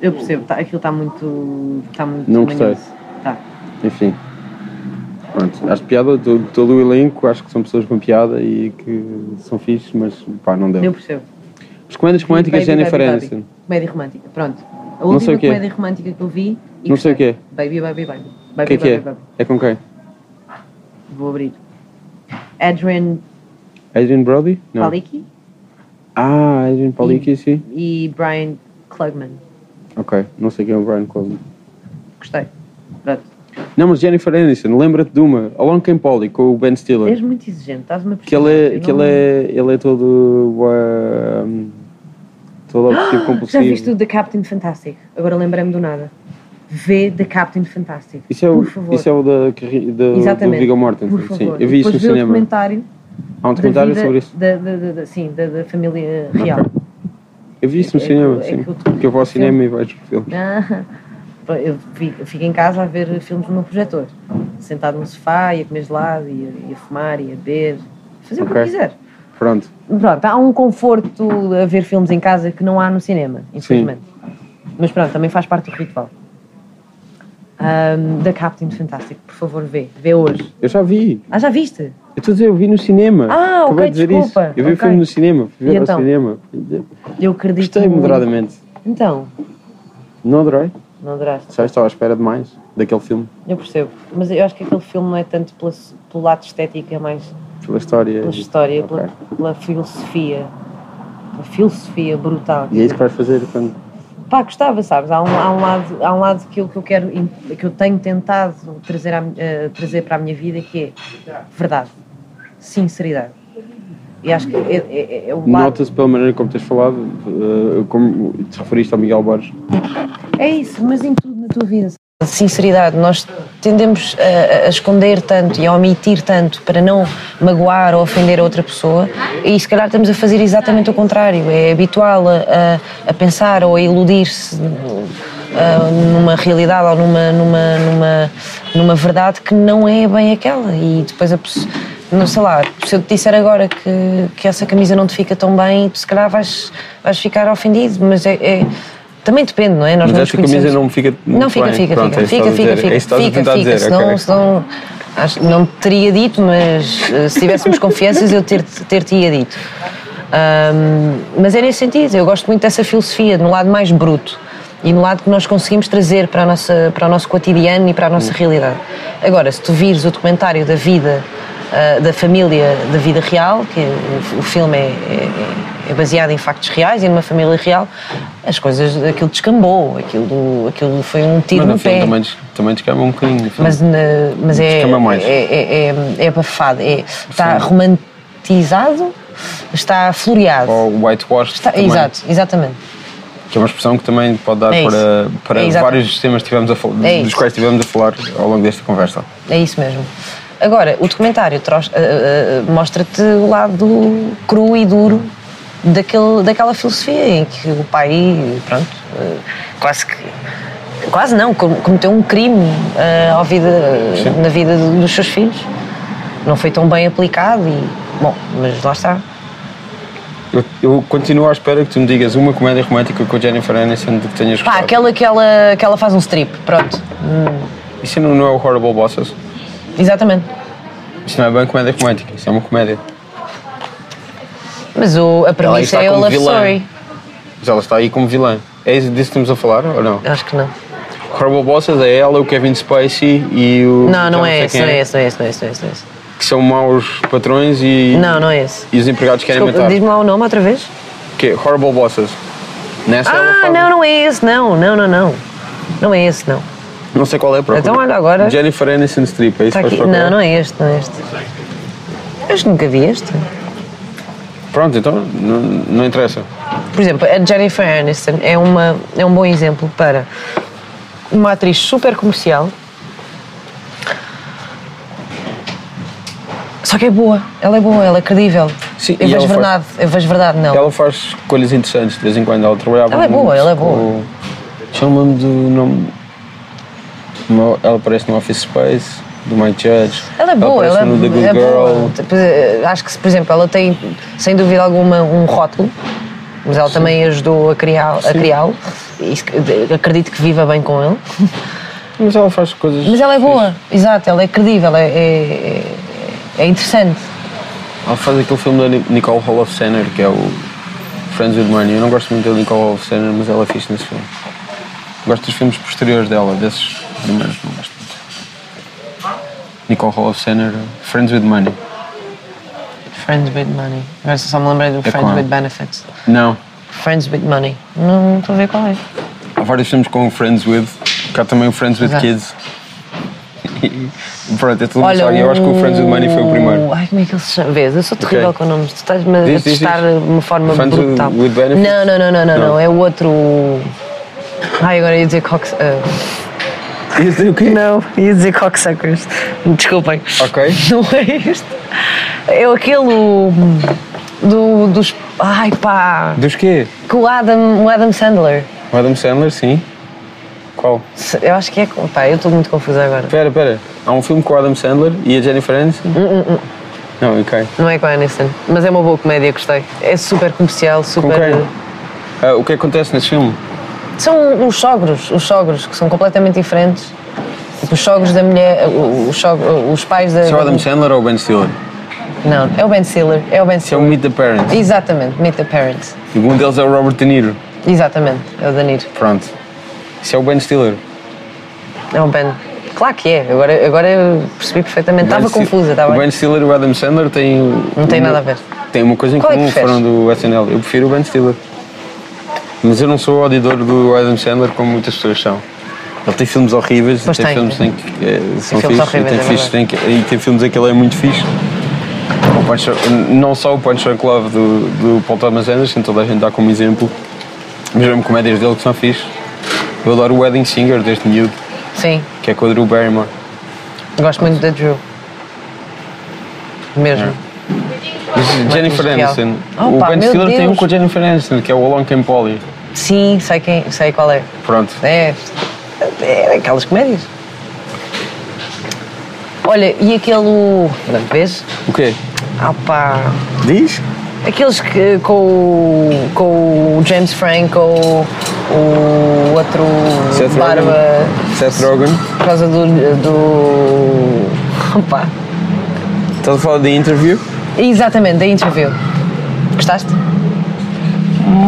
Eu percebo, tá, aquilo está muito. Está muito Não gostei. Tá. Enfim. Pronto. Acho piada, todo, todo o elenco, acho que são pessoas com piada e que são fixes, mas pá, não Eu deu. percebo. As comédias românticas, Baby, Jennifer Baby, Aniston. Baby. Comédia romântica, pronto. A Não sei última o quê. comédia romântica que eu vi. e Não sei o quê. Baby, baby, baby. O Baby, que é que é? baby, baby. É com quem? Vou abrir. Adrian Adrian Brody? Não. Palicki Ah, Adrian Palicki, sim. e Brian Klugman. Ok, não sei quem é o Brian Coleman. Gostei. Pronto. Não, mas Jennifer Aniston, lembra-te de uma, Along Came Polly, com o Ben Stiller. És muito exigente, estás-me a Que ele é, que ele é, ele é todo, um, todo obsessivo Já compulsivo. viste o The Captain Fantastic? Agora lembrei-me do nada. Vê The Captain Fantastic. Isso é, o, Por favor. isso é o da, da, do. Viggo Mortensen, Por sim. favor. Eu vi isso no cinema. documentário Há um documentário vida sobre isso. Da, da, da- sim, da, da família real. Eu vi isso no É que- cinema, é sim. que o- Porque eu vou ao filme- cinema e vejo filmes. Ah, eu fico, eu em casa a ver filmes no meu projetor, sentado no sofá e a comer gelado, e a, e a fumar, e a beber, fazer o que eu quiser. Pronto. Pronto, há um conforto a ver filmes em casa que não há no cinema, infelizmente. Mas pronto, também faz parte do ritual. Um, The Captain Fantastic, por favor, vê. Vê hoje. Eu já vi. Ah, já viste? Eu estou a dizer, eu vi no cinema. Ah, Acabei ok, de dizer desculpa. isso. Eu vi o Ok. filme no cinema. Fui E ver então? cinema. Eu acredito. Gostei muito. moderadamente. Então, Não adorei. não adoraste. Já estava à espera demais daquele filme. Eu percebo. Mas eu acho que aquele filme não é tanto pela- pelo lado estético, é mais Pela história. pela história, Ok. pela, pela filosofia. Pela filosofia brutal. E é isso que vais fazer quando. Pá, gostava, sabes? Há um, há um lado, há um lado que, eu, que eu quero, que eu tenho tentado trazer, eh, trazer para a minha vida que é verdade, sinceridade. E acho que é, é- é o lado. Nota-se pela maneira como tens falado, eh, como te referiste ao Miguel Borges. É isso, mas em tudo na tua vida. Sinceridade, nós tendemos a, a esconder tanto e a omitir tanto para não magoar ou ofender a outra pessoa. E se calhar estamos a fazer exatamente o contrário, é habitual a, a, pensar ou a iludir-se ah, numa realidade ou numa, numa, numa, numa verdade que não é bem aquela. E depois a pessoa, não sei lá, se eu te disser agora que, que essa camisa não te fica tão bem, tu se calhar vais, vais ficar ofendido, mas é, é- também depende, não é? Nós Mas não esta camisa não fica Não fica, fica, Pronto, é fica, que fica, fica, fica, É fica, tentar fica, dizer, senão, acho, não te teria dito, mas eh, se tivéssemos confianças eu ter, ter dito. Ahm, mas é nesse sentido, eu gosto muito dessa filosofia, no lado mais bruto e no lado que nós conseguimos trazer para, a nossa, para o nosso cotidiano e para a nossa realidade. Agora, se tu vires o documentário da vida, ah, da família da vida real, que o, o filme é, é- é baseado em factos reais e numa família real, as coisas, aquilo descambou, aquilo, aquilo foi um tiro Mas no no pé. também, também descama um bocadinho. Mas, na- mas é, é, é, é, é abafado, é, está romantizado, está floreado. Ou whitewash. Está- exato, exatamente. Que é uma expressão que também pode dar É para, para É vários temas tivemos a É dos isso. quais estivemos a falar ao longo desta conversa. É isso mesmo. Agora, o documentário eh, eh, mostra-te o lado cru e duro daquele, daquela filosofia em que o pai, pronto, eh, quase que. Quase não, com- cometeu um crime ao vida, na vida do- dos seus filhos. Não foi tão bem aplicado e. Bom, mas lá está. Eu, eu continuo à espera que tu me digas uma comédia romântica com a Jennifer Aniston de que tenhas Pá, gostado. aquela que ela, que ela faz um strip, pronto. Isso não, não é o Horrible Bosses? Exatamente. Isso não é bem comédia romântica, isso é uma comédia. Mas o, a premissa é como love vilã. story. Mas ela está aí como vilã. É isso disso que estamos a falar ou não? Acho que não. Horrible Bosses é ela, o Kevin Spacey e o. Não, não é esse, não é esse, não é esse, não é esse, não é esse. não é esse. Que são maus patrões e. Não, não é esse. E os empregados querem Desculpa, matar. diz-me lá o nome outra vez. Que é Horrible Bosses. Nessa Ah, não, não é esse, não, não, não, não. Não é esse, não. Não sei qual é a procura. Então, olha, agora- Jennifer Aniston Strip, é isso Está que aqui. procurar? Não, não é este, não é este. Acho que nunca vi este. Pronto, então não, não interessa. Por exemplo, a Jennifer Aniston é, uma, é um bom exemplo para uma atriz super comercial. Só que é boa, ela é boa, ela é credível. Sim, eu vejo ela faz- verdade, eu vejo verdade nela. Ela faz escolhas interessantes de vez em quando. Ela trabalhava Ela é boa, ela é boa. Chama-me do nome. no- Ela aparece no Office Space, do My Judge. Ela é boa, aparece ela no The Good é Girl. boa. Eh, Acho que, por exemplo, ela tem, sem dúvida alguma, um rótulo, mas ela também ajudou a criá-lo. Criá acredito que viva bem com ele. Mas ela faz coisas. Mas ela é fixe. boa, exato, ela é credível, é, é, é interessante. Ela faz aquele filme da Ni- Nicole Holofcener, que é o Friends with Money. Eu não gosto muito da Nicole Holofcener, mas ela é fixe nesse filme. Gosto dos filmes posteriores dela, desses primeiros não gosto Nicole Holofcener, Friends with Money. Friends with Money. Agora só me lembrei do com Friends with Benefits. Não. Friends with Money. Não não estou a ver qual é. Há vários filmes com Friends with, cá também o Friends with Exato. Kids. Pronto, é tudo uma saga. Eu acho que o Friends with Money foi o primeiro. Ai, como é que ele se chama? Vês, eu sou terrível Ok. com nomes. Tu estás-me a Diz, testar diz. de uma forma Friends with- brutal. with benefits? Não, não, não, não, não, não. É o outro. Ai, agora ia dizer cox. ah, Esse é o quê? Não, ia dizer cocksuckers. Desculpem. Ok. Não é este. É aquele hum, do, dos. Ai pá! Dos quê? Com o Adam, o Adam Sandler. O Adam Sandler, sim. Qual? Eu acho que é. com- Pá, eu estou muito confusa agora. Espera, espera. Há um filme com o Adam Sandler e a Jennifer Aniston? Não, ok. Não é com a Aniston, mas é uma boa comédia, gostei. É super comercial, Com super. quem? Ah, o que acontece nesse filme? São os sogros, os sogros, que são completamente diferentes. Tipo, os sogros da mulher, o- os, sogro- os pais da. Se é o Adam Sandler ou o Ben Stiller? Não, é o Ben Stiller. É o Ben Se é o Stiller. Meet the Parents. Exatamente, Meet the Parents. E um deles é o Robert De Niro. Exatamente, é o Danilo. Pronto. Isso é o Ben Stiller. É o Ben. Claro que é, agora, agora eu percebi perfeitamente. Estava Stiller- confusa, estava O Ben Stiller e o Adam Sandler têm. Não tem nada a ver. Tem uma coisa em Qual é comum, preferes? foram do SNL. Eu prefiro o Ben Stiller. Mas eu não sou odiador do Adam Sandler como muitas pessoas são. Ele tem filmes horríveis Pois e tem, tem. filmes que eh, são filmes horríveis, e, tem é fixes em que- e tem filmes em que ele é muito fixe. O Punch- não só o Punch Drunk Love do, do Paul Thomas Anderson, toda a gente dá como exemplo, mas mesmo comédias dele que são fixes. Eu adoro o Wedding Singer deste miúdo, Sim, que é com a Drew Barrymore. gosto muito da Drew. Mesmo. Mas Jennifer. Aniston. O Ben Stiller tem um com a Jennifer Aniston, que é o Along Came Polly. Sim, sei, quem, sei qual é. Pronto. É, é aquelas comédias. Olha, e aquele. Vês? O quê? Ah pá. Diz? Aqueles que com, o- com o James Franco, o outro Seth Barba, Rogen. Seth Rogen. por causa do. do. Opa. Estás a falar de interview? Exatamente, da interview. Gostaste?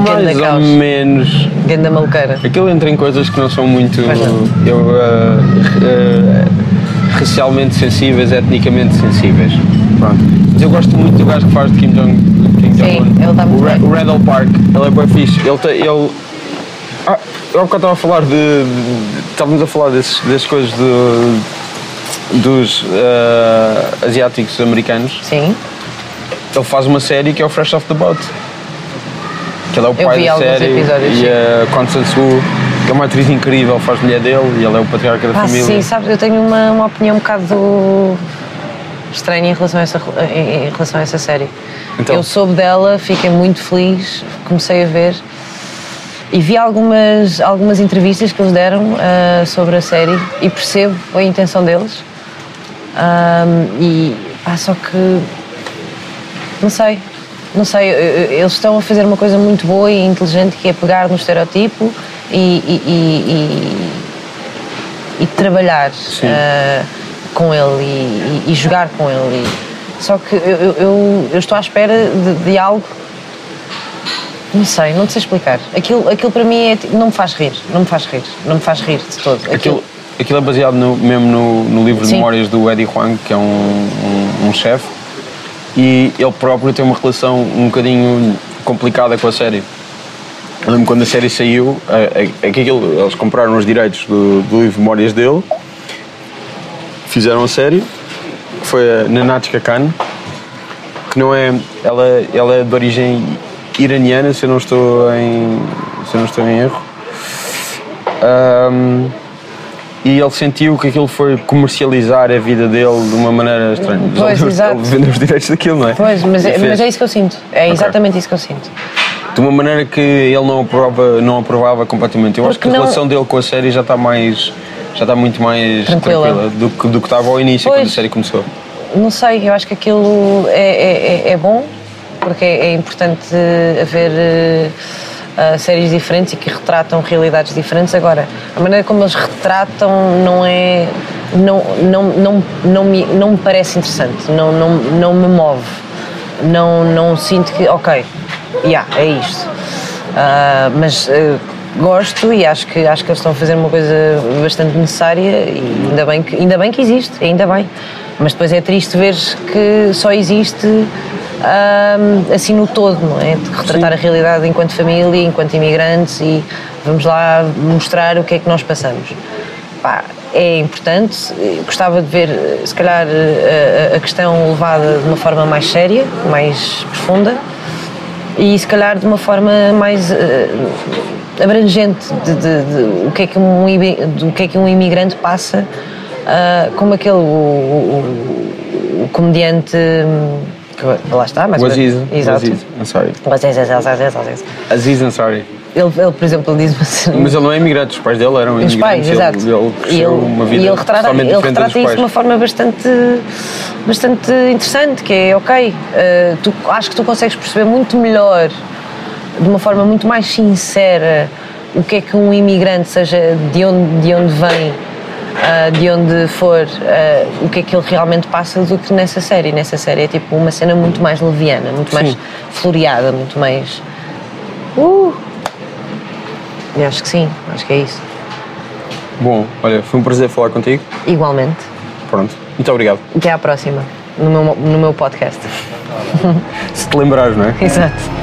Mais Ganda ou caos. menos. Ganda maluqueira. Aquilo entra em coisas que não são muito não. eu, ah, ah, racialmente sensíveis, etnicamente sensíveis. Pronto. Mas eu gosto muito do gajo que faz de Kim Jong Kim Sim, Jong-un. ele tá muito o, bem. o Randall Park, ele é bem fixe. Ele, tem- ele ah, eu há bocado estava a falar de, de- Estávamos a falar desses, dessas coisas de, dos ah, asiáticos americanos. Sim. Ele faz uma série que é o Fresh Off the Boat. Que ele é o pai da série. e a Constance Wu, que é uma atriz incrível, faz mulher dele e ele é o patriarca da Ah, família. sim, sabes, eu tenho uma, uma opinião um bocado estranha em relação a essa, em, relação a essa série. Então? Eu soube dela, fiquei muito feliz, comecei a ver e vi algumas, algumas entrevistas que eles deram ah, sobre a série e percebo a intenção deles. Ahm, e ah, só que não sei, não sei, eles estão a fazer uma coisa muito boa e inteligente que é pegar no estereotipo e, e- e- e- trabalhar ah, com ele e, jogar com ele. Só que eu, eu- eu- estou à espera de, de algo. Não sei, não te sei explicar. Aquilo, aquilo para mim é, não me faz rir, não me faz rir, não me faz rir de todo. Aquilo, aquilo é baseado no- mesmo no, no livro de Sim. memórias do Eddie Huang, que é um, um, um chefe, e ele próprio tem uma relação um bocadinho complicada com a série. Eu lembro quando a série saiu, é, que eles compraram os direitos do, do livro memórias dele, fizeram a série, que foi a Nanachka Khan, que não é. Ela, ela é de origem iraniana, se eu não estou em, se eu não estou em erro. Ahm, e ele sentiu que aquilo foi comercializar a vida dele de uma maneira estranha. Pois, ele, exato. ele vendeu os direitos daquilo, não é? Pois, mas é, mas é isso que eu sinto. É Ok. exatamente isso que eu sinto. De uma maneira que ele não aprova, não aprovava completamente. Eu acho que Porque a não- relação dele com a série já está mais. Já está muito mais Tranquila. tranquila, do, que, do que estava ao início, Pois. quando a série começou. Não sei, eu acho que aquilo é, é, é- é bom, porque é, é importante eh, haver ah, séries diferentes e que retratam realidades diferentes. Agora, a maneira como eles retratam não é. não, não, não, não, me, não me parece interessante, não, não, não me move. Não, não sinto que, ok, yeah, é isto. Ah, mas eh, gosto e acho que, acho que eles estão a fazer uma coisa bastante necessária e ainda bem que, ainda bem que existe, ainda bem. Mas depois é triste ver que só existe ahm, assim no todo, não é? De retratar a realidade enquanto família, enquanto imigrantes e vamos lá mostrar o que é que nós passamos. Pá, é importante, gostava de ver, se calhar, a, a questão levada de uma forma mais séria, mais profunda e se calhar de uma forma mais eh, abrangente de, de- de o que é que um do que é que um imigrante passa ah, como aquele o, o- o comediante hum, que lá está mas O Aziz. exato Aziz, I'm sorry. O Aziz, Aziz, Aziz, Aziz. Aziz Ansari. Ele, ele, por exemplo, diz-me assim. Mas ele não é imigrante, os pais dele eram Os imigrantes. pais, ele, exato. Ele e ele, uma vida e ele retrata, ele retrata isso de uma forma bastante, bastante interessante, que é ok, eh, tu, acho que tu consegues perceber muito melhor, de uma forma muito mais sincera, o que é que um imigrante, seja de onde, de onde vem, ah, de onde for, ah, o que é que ele realmente passa do que nessa série. Nessa série é tipo uma cena muito mais leviana, muito mais floreada, muito mais. Uh! E acho que sim, acho que é isso. Bom, olha, foi um prazer falar contigo. Igualmente. Pronto, muito obrigado. Até à próxima, no meu, no meu podcast. Se te lembrares, não é? Exato.